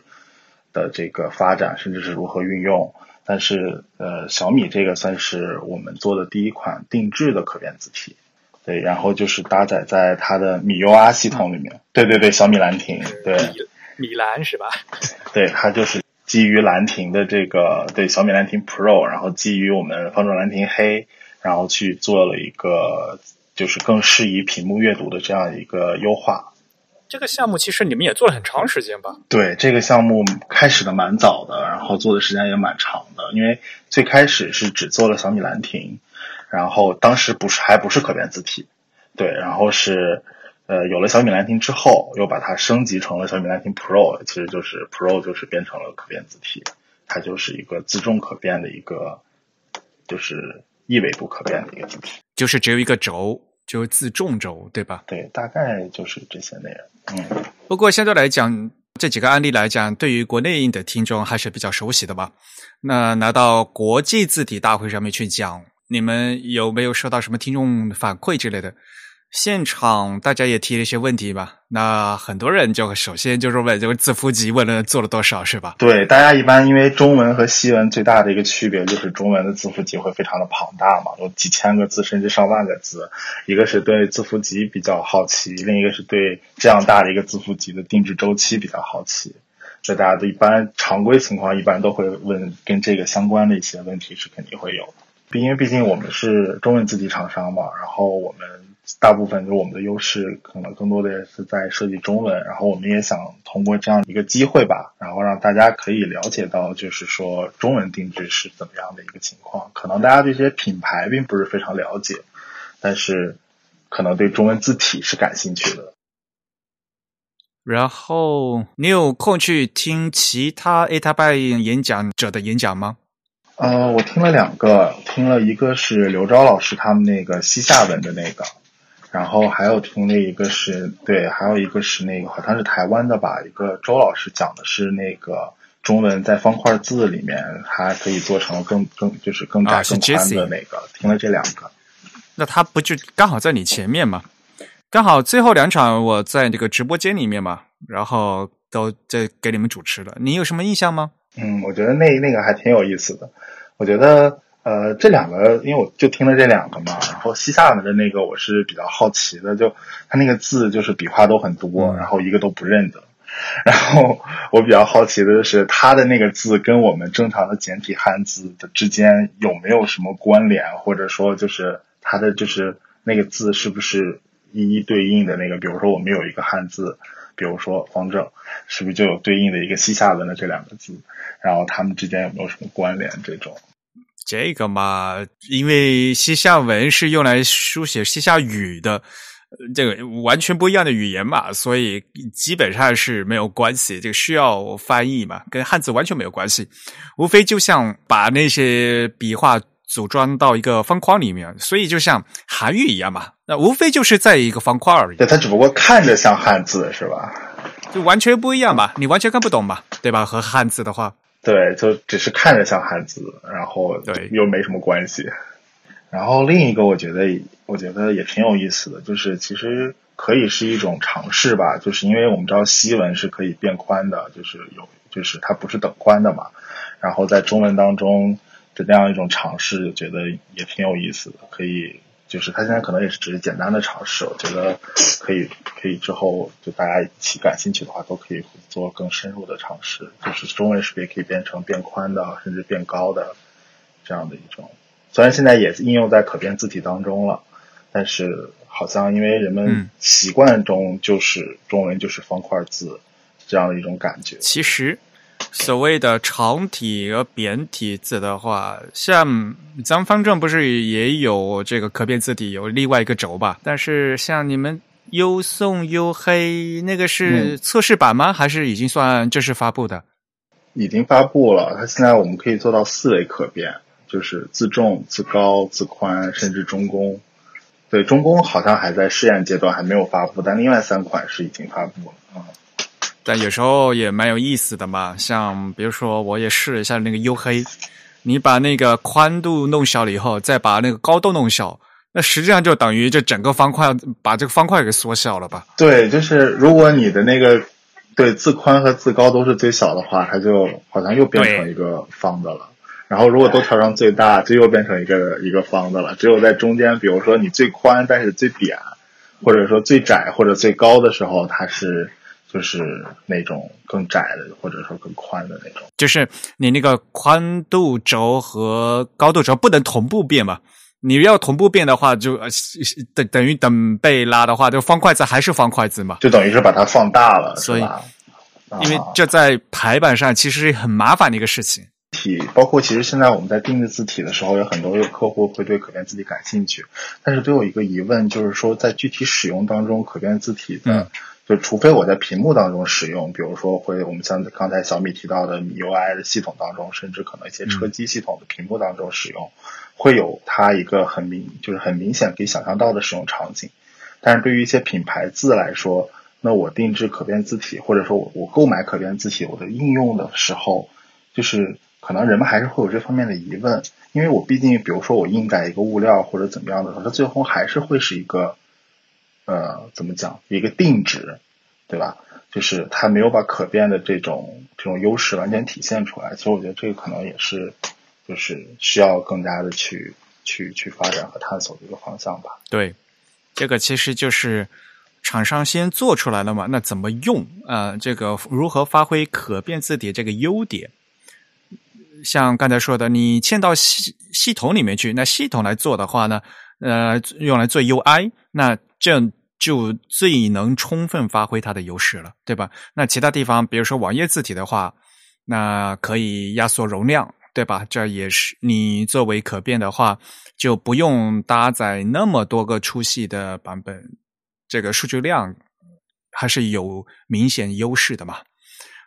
的这个发展，甚至是如何运用，但是呃，小米这个算是我们做的第一款定制的可变字体，对，然后就是搭载在它的米 U R 系统里面，对对对，小米兰亭，对，米兰是吧？对，它就是基于兰亭的这个对小米兰亭 Pro，然后基于我们方舟兰亭黑，然后去做了一个就是更适宜屏幕阅读的这样一个优化。这个项目其实你们也做了很长时间吧？对，这个项目开始的蛮早的，然后做的时间也蛮长的。因为最开始是只做了小米兰亭，然后当时不是还不是可变字体，对，然后是呃有了小米兰亭之后，又把它升级成了小米兰亭 Pro，其实就是 Pro 就是变成了可变字体，它就是一个自重可变的一个，就是一维不可变的一个字体，就是只有一个轴。就自重轴，对吧？对，大概就是这些内容。嗯，不过相对来讲，这几个案例来讲，对于国内的听众还是比较熟悉的吧。那拿到国际字体大会上面去讲，你们有没有收到什么听众反馈之类的？现场大家也提了一些问题吧，那很多人就首先就是问这个字符集问了做了多少是吧？对，大家一般因为中文和西文最大的一个区别就是中文的字符集会非常的庞大嘛，有几千个字甚至上万个字，一个是对字符集比较好奇，另一个是对这样大的一个字符集的定制周期比较好奇，所以大家都一般常规情况一般都会问跟这个相关的一些问题是肯定会有的，因为毕竟我们是中文字体厂商嘛，然后我们。大部分就我们的优势，可能更多的是在设计中文，然后我们也想通过这样一个机会吧，然后让大家可以了解到，就是说中文定制是怎么样的一个情况。可能大家对这些品牌并不是非常了解，但是可能对中文字体是感兴趣的。然后你有空去听其他 A 塔拜演讲者的演讲吗？呃，我听了两个，听了一个是刘钊老师他们那个西夏文的那个。然后还有听那一个是对，还有一个是那个好像是台湾的吧，一个周老师讲的是那个中文在方块字里面它可以做成更更就是更大更宽的那个，听了这两个。那他不就刚好在你前面吗？刚好最后两场我在这个直播间里面嘛，然后都在给你们主持了。你有什么印象吗？嗯，我觉得那那个还挺有意思的。我觉得。呃，这两个，因为我就听了这两个嘛，然后西夏文的那个我是比较好奇的，就他那个字就是笔画都很多，然后一个都不认得。然后我比较好奇的是，他的那个字跟我们正常的简体汉字的之间有没有什么关联，或者说就是他的就是那个字是不是一一对应的那个？比如说我们有一个汉字，比如说方正，是不是就有对应的一个西夏文的这两个字？然后他们之间有没有什么关联？这种？这个嘛，因为西夏文是用来书写西夏语的，这个完全不一样的语言嘛，所以基本上是没有关系。这个需要翻译嘛，跟汉字完全没有关系。无非就像把那些笔画组装到一个方框里面，所以就像韩语一样嘛，那无非就是在一个方框而已。对，它只不过看着像汉字，是吧？就完全不一样嘛，你完全看不懂嘛，对吧？和汉字的话，对，就只是看着像汉字，然后对又没什么关系。然后另一个我觉得，我觉得也挺有意思的，就是其实可以是一种尝试吧，就是因为我们知道西文是可以变宽的，就是有，就是它不是等宽的嘛。然后在中文当中的那样一种尝试，觉得也挺有意思的。可以，就是它现在可能也是只是简单的尝试，我觉得可以，可以之后就大家一起感兴趣的话，都可以做更深入的尝试。就是中文识别可以变成变宽的，甚至变高的这样的一种。虽然现在也应用在可变字体当中了，但是好像因为人们习惯中就是中文就是方块字这样的一种感觉。其实所谓的长体和扁体字的话，像咱们方正不是也有这个可变字体有另外一个轴吧？但是像你们优宋优黑那个是测试版吗？还是已经算正式发布的？已经发布了，它现在我们可以做到四维可变。就是自重、自高、自宽，甚至中宫。对，中宫好像还在试验阶段，还没有发布，但另外三款是已经发布了啊。但有时候也蛮有意思的嘛，像比如说，我也试了一下那个黝黑，你把那个宽度弄小了以后，再把那个高度弄小，那实际上就等于就整个方块把这个方块给缩小了吧？对，就是如果你的那个对自宽和自高都是最小的话，它就好像又变成一个方的了。然后，如果都调成最大，就又变成一个一个方的了。只有在中间，比如说你最宽，但是最扁，或者说最窄或者最高的时候，它是就是那种更窄的，或者说更宽的那种。就是你那个宽度轴和高度轴不能同步变嘛？你要同步变的话，就等等于等倍拉的话，就方块字还是方块字嘛？就等于是把它放大了，所以，因为这在排版上其实是很麻烦的一个事情。体包括其实现在我们在定制字体的时候，有很多有客户会对可变字体感兴趣，但是都有一个疑问，就是说在具体使用当中，可变字体的，就除非我在屏幕当中使用，比如说会我们像刚才小米提到的米 UI 的系统当中，甚至可能一些车机系统的屏幕当中使用，会有它一个很明就是很明显可以想象到的使用场景。但是对于一些品牌字来说，那我定制可变字体，或者说我我购买可变字体，我的应用的时候，就是。可能人们还是会有这方面的疑问，因为我毕竟，比如说我印在一个物料或者怎么样的时候，它最后还是会是一个，呃，怎么讲，一个定值，对吧？就是它没有把可变的这种这种优势完全体现出来。所以我觉得这个可能也是，就是需要更加的去去去发展和探索的一个方向吧。对，这个其实就是厂商先做出来了嘛，那怎么用啊？这个如何发挥可变字体这个优点？像刚才说的，你嵌到系系统里面去，那系统来做的话呢，呃，用来做 UI，那这就最能充分发挥它的优势了，对吧？那其他地方，比如说网页字体的话，那可以压缩容量，对吧？这也是你作为可变的话，就不用搭载那么多个粗细的版本，这个数据量还是有明显优势的嘛。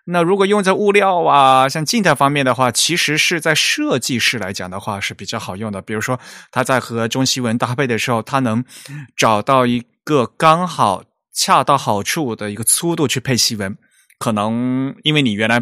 那如果用在物料啊，像静态方面的话，其实是在设计师来讲的话是比较好用的。比如说，他在和中西文搭配的时候，他能找到一个刚好恰到好处的一个粗度去配细纹。可能因为你原来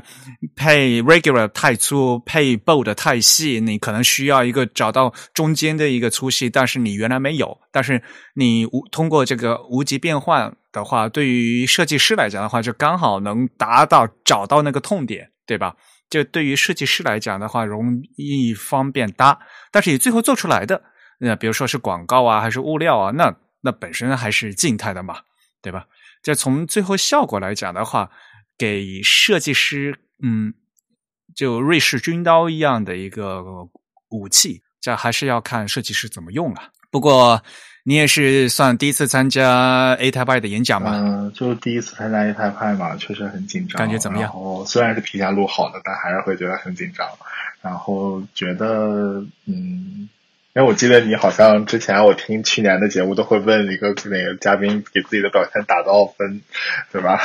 配 regular 太粗，配 bold 太细，你可能需要一个找到中间的一个粗细，但是你原来没有。但是你无通过这个无极变换的话，对于设计师来讲的话，就刚好能达到找到那个痛点，对吧？就对于设计师来讲的话，容易方便搭。但是你最后做出来的，那比如说是广告啊，还是物料啊，那那本身还是静态的嘛，对吧？就从最后效果来讲的话。给设计师，嗯，就瑞士军刀一样的一个武器，这还是要看设计师怎么用了。不过你也是算第一次参加 A 台派的演讲吧？嗯，就第一次参加 A 台派嘛，确实很紧张。感觉怎么样？哦虽然是提前录好的，但还是会觉得很紧张。然后觉得，嗯。因为我记得你好像之前我听去年的节目都会问一个那个嘉宾给自己的表现打多少分，对吧？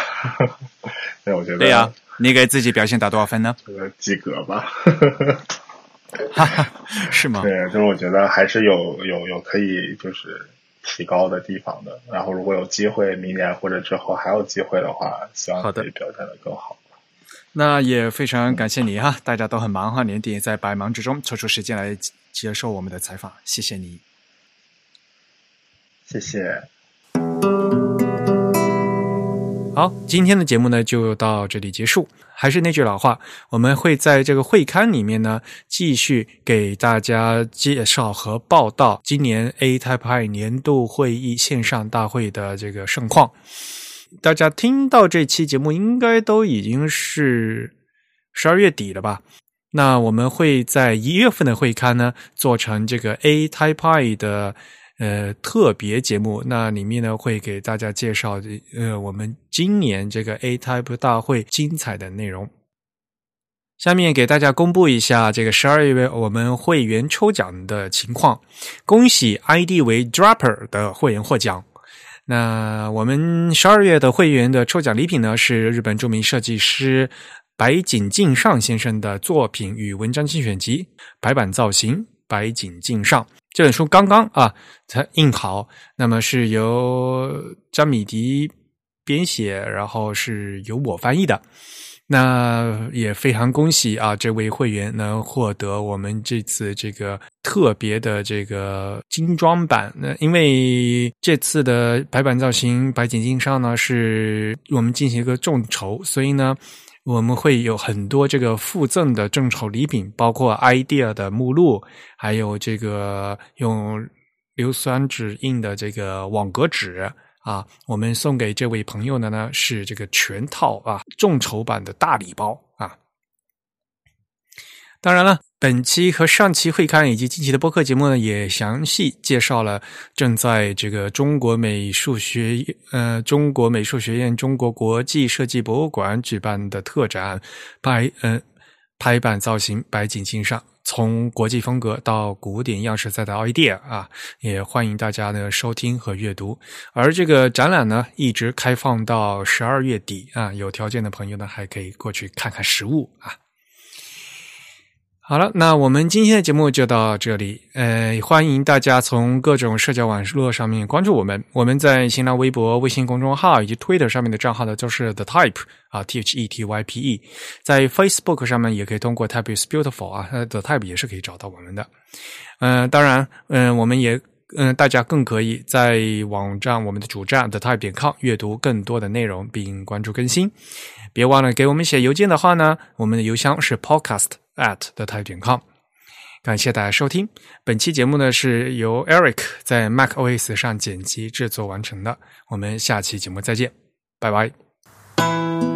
对，我觉得对呀，你给自己表现打多少分呢？这个及格吧。哈哈是吗？对，就是我觉得还是有有有可以就是提高的地方的。然后如果有机会，明年或者之后还有机会的话，希望可以表现的更好。那也非常感谢你哈，大家都很忙哈，年底在百忙之中抽出时间来接受我们的采访，谢谢你，谢谢。好，今天的节目呢就到这里结束。还是那句老话，我们会在这个会刊里面呢继续给大家介绍和报道今年 A Type I 年度会议线上大会的这个盛况。大家听到这期节目，应该都已经是十二月底了吧？那我们会在一月份的会刊呢做成这个 A Type I 的。呃，特别节目那里面呢，会给大家介绍呃，我们今年这个 A Type 大会精彩的内容。下面给大家公布一下这个十二月我们会员抽奖的情况。恭喜 ID 为 Dropper 的会员获奖。那我们十二月的会员的抽奖礼品呢，是日本著名设计师白井敬上先生的作品与文章精选集，白板造型。白井敬上这本书刚刚啊才印好，那么是由张米迪编写，然后是由我翻译的。那也非常恭喜啊，这位会员能获得我们这次这个特别的这个精装版。那因为这次的白板造型白井敬上呢，是我们进行一个众筹，所以呢。我们会有很多这个附赠的众筹礼品，包括 idea 的目录，还有这个用硫酸纸印的这个网格纸啊。我们送给这位朋友的呢是这个全套啊众筹版的大礼包啊。当然了。本期和上期会刊以及近期的播客节目呢，也详细介绍了正在这个中国美术学呃中国美术学院中国国际设计博物馆举办的特展拍呃拍板造型白景镜上，从国际风格到古典样式再到 idea 啊，也欢迎大家的收听和阅读。而这个展览呢，一直开放到十二月底啊，有条件的朋友呢，还可以过去看看实物啊。好了，那我们今天的节目就到这里。呃，欢迎大家从各种社交网络上面关注我们。我们在新浪微博、微信公众号以及 Twitter 上面的账号呢，都是 The Type 啊，T H E T Y P E。在 Facebook 上面也可以通过 Type is Beautiful 啊，The Type 也是可以找到我们的。嗯，当然，嗯，我们也嗯，大家更可以在网站我们的主站 The Type 点 com 阅读更多的内容并关注更新。别忘了给我们写邮件的话呢，我们的邮箱是 Podcast。At the type 点 com，感谢大家收听本期节目呢，是由 Eric 在 Mac OS 上剪辑制作完成的。我们下期节目再见，拜拜。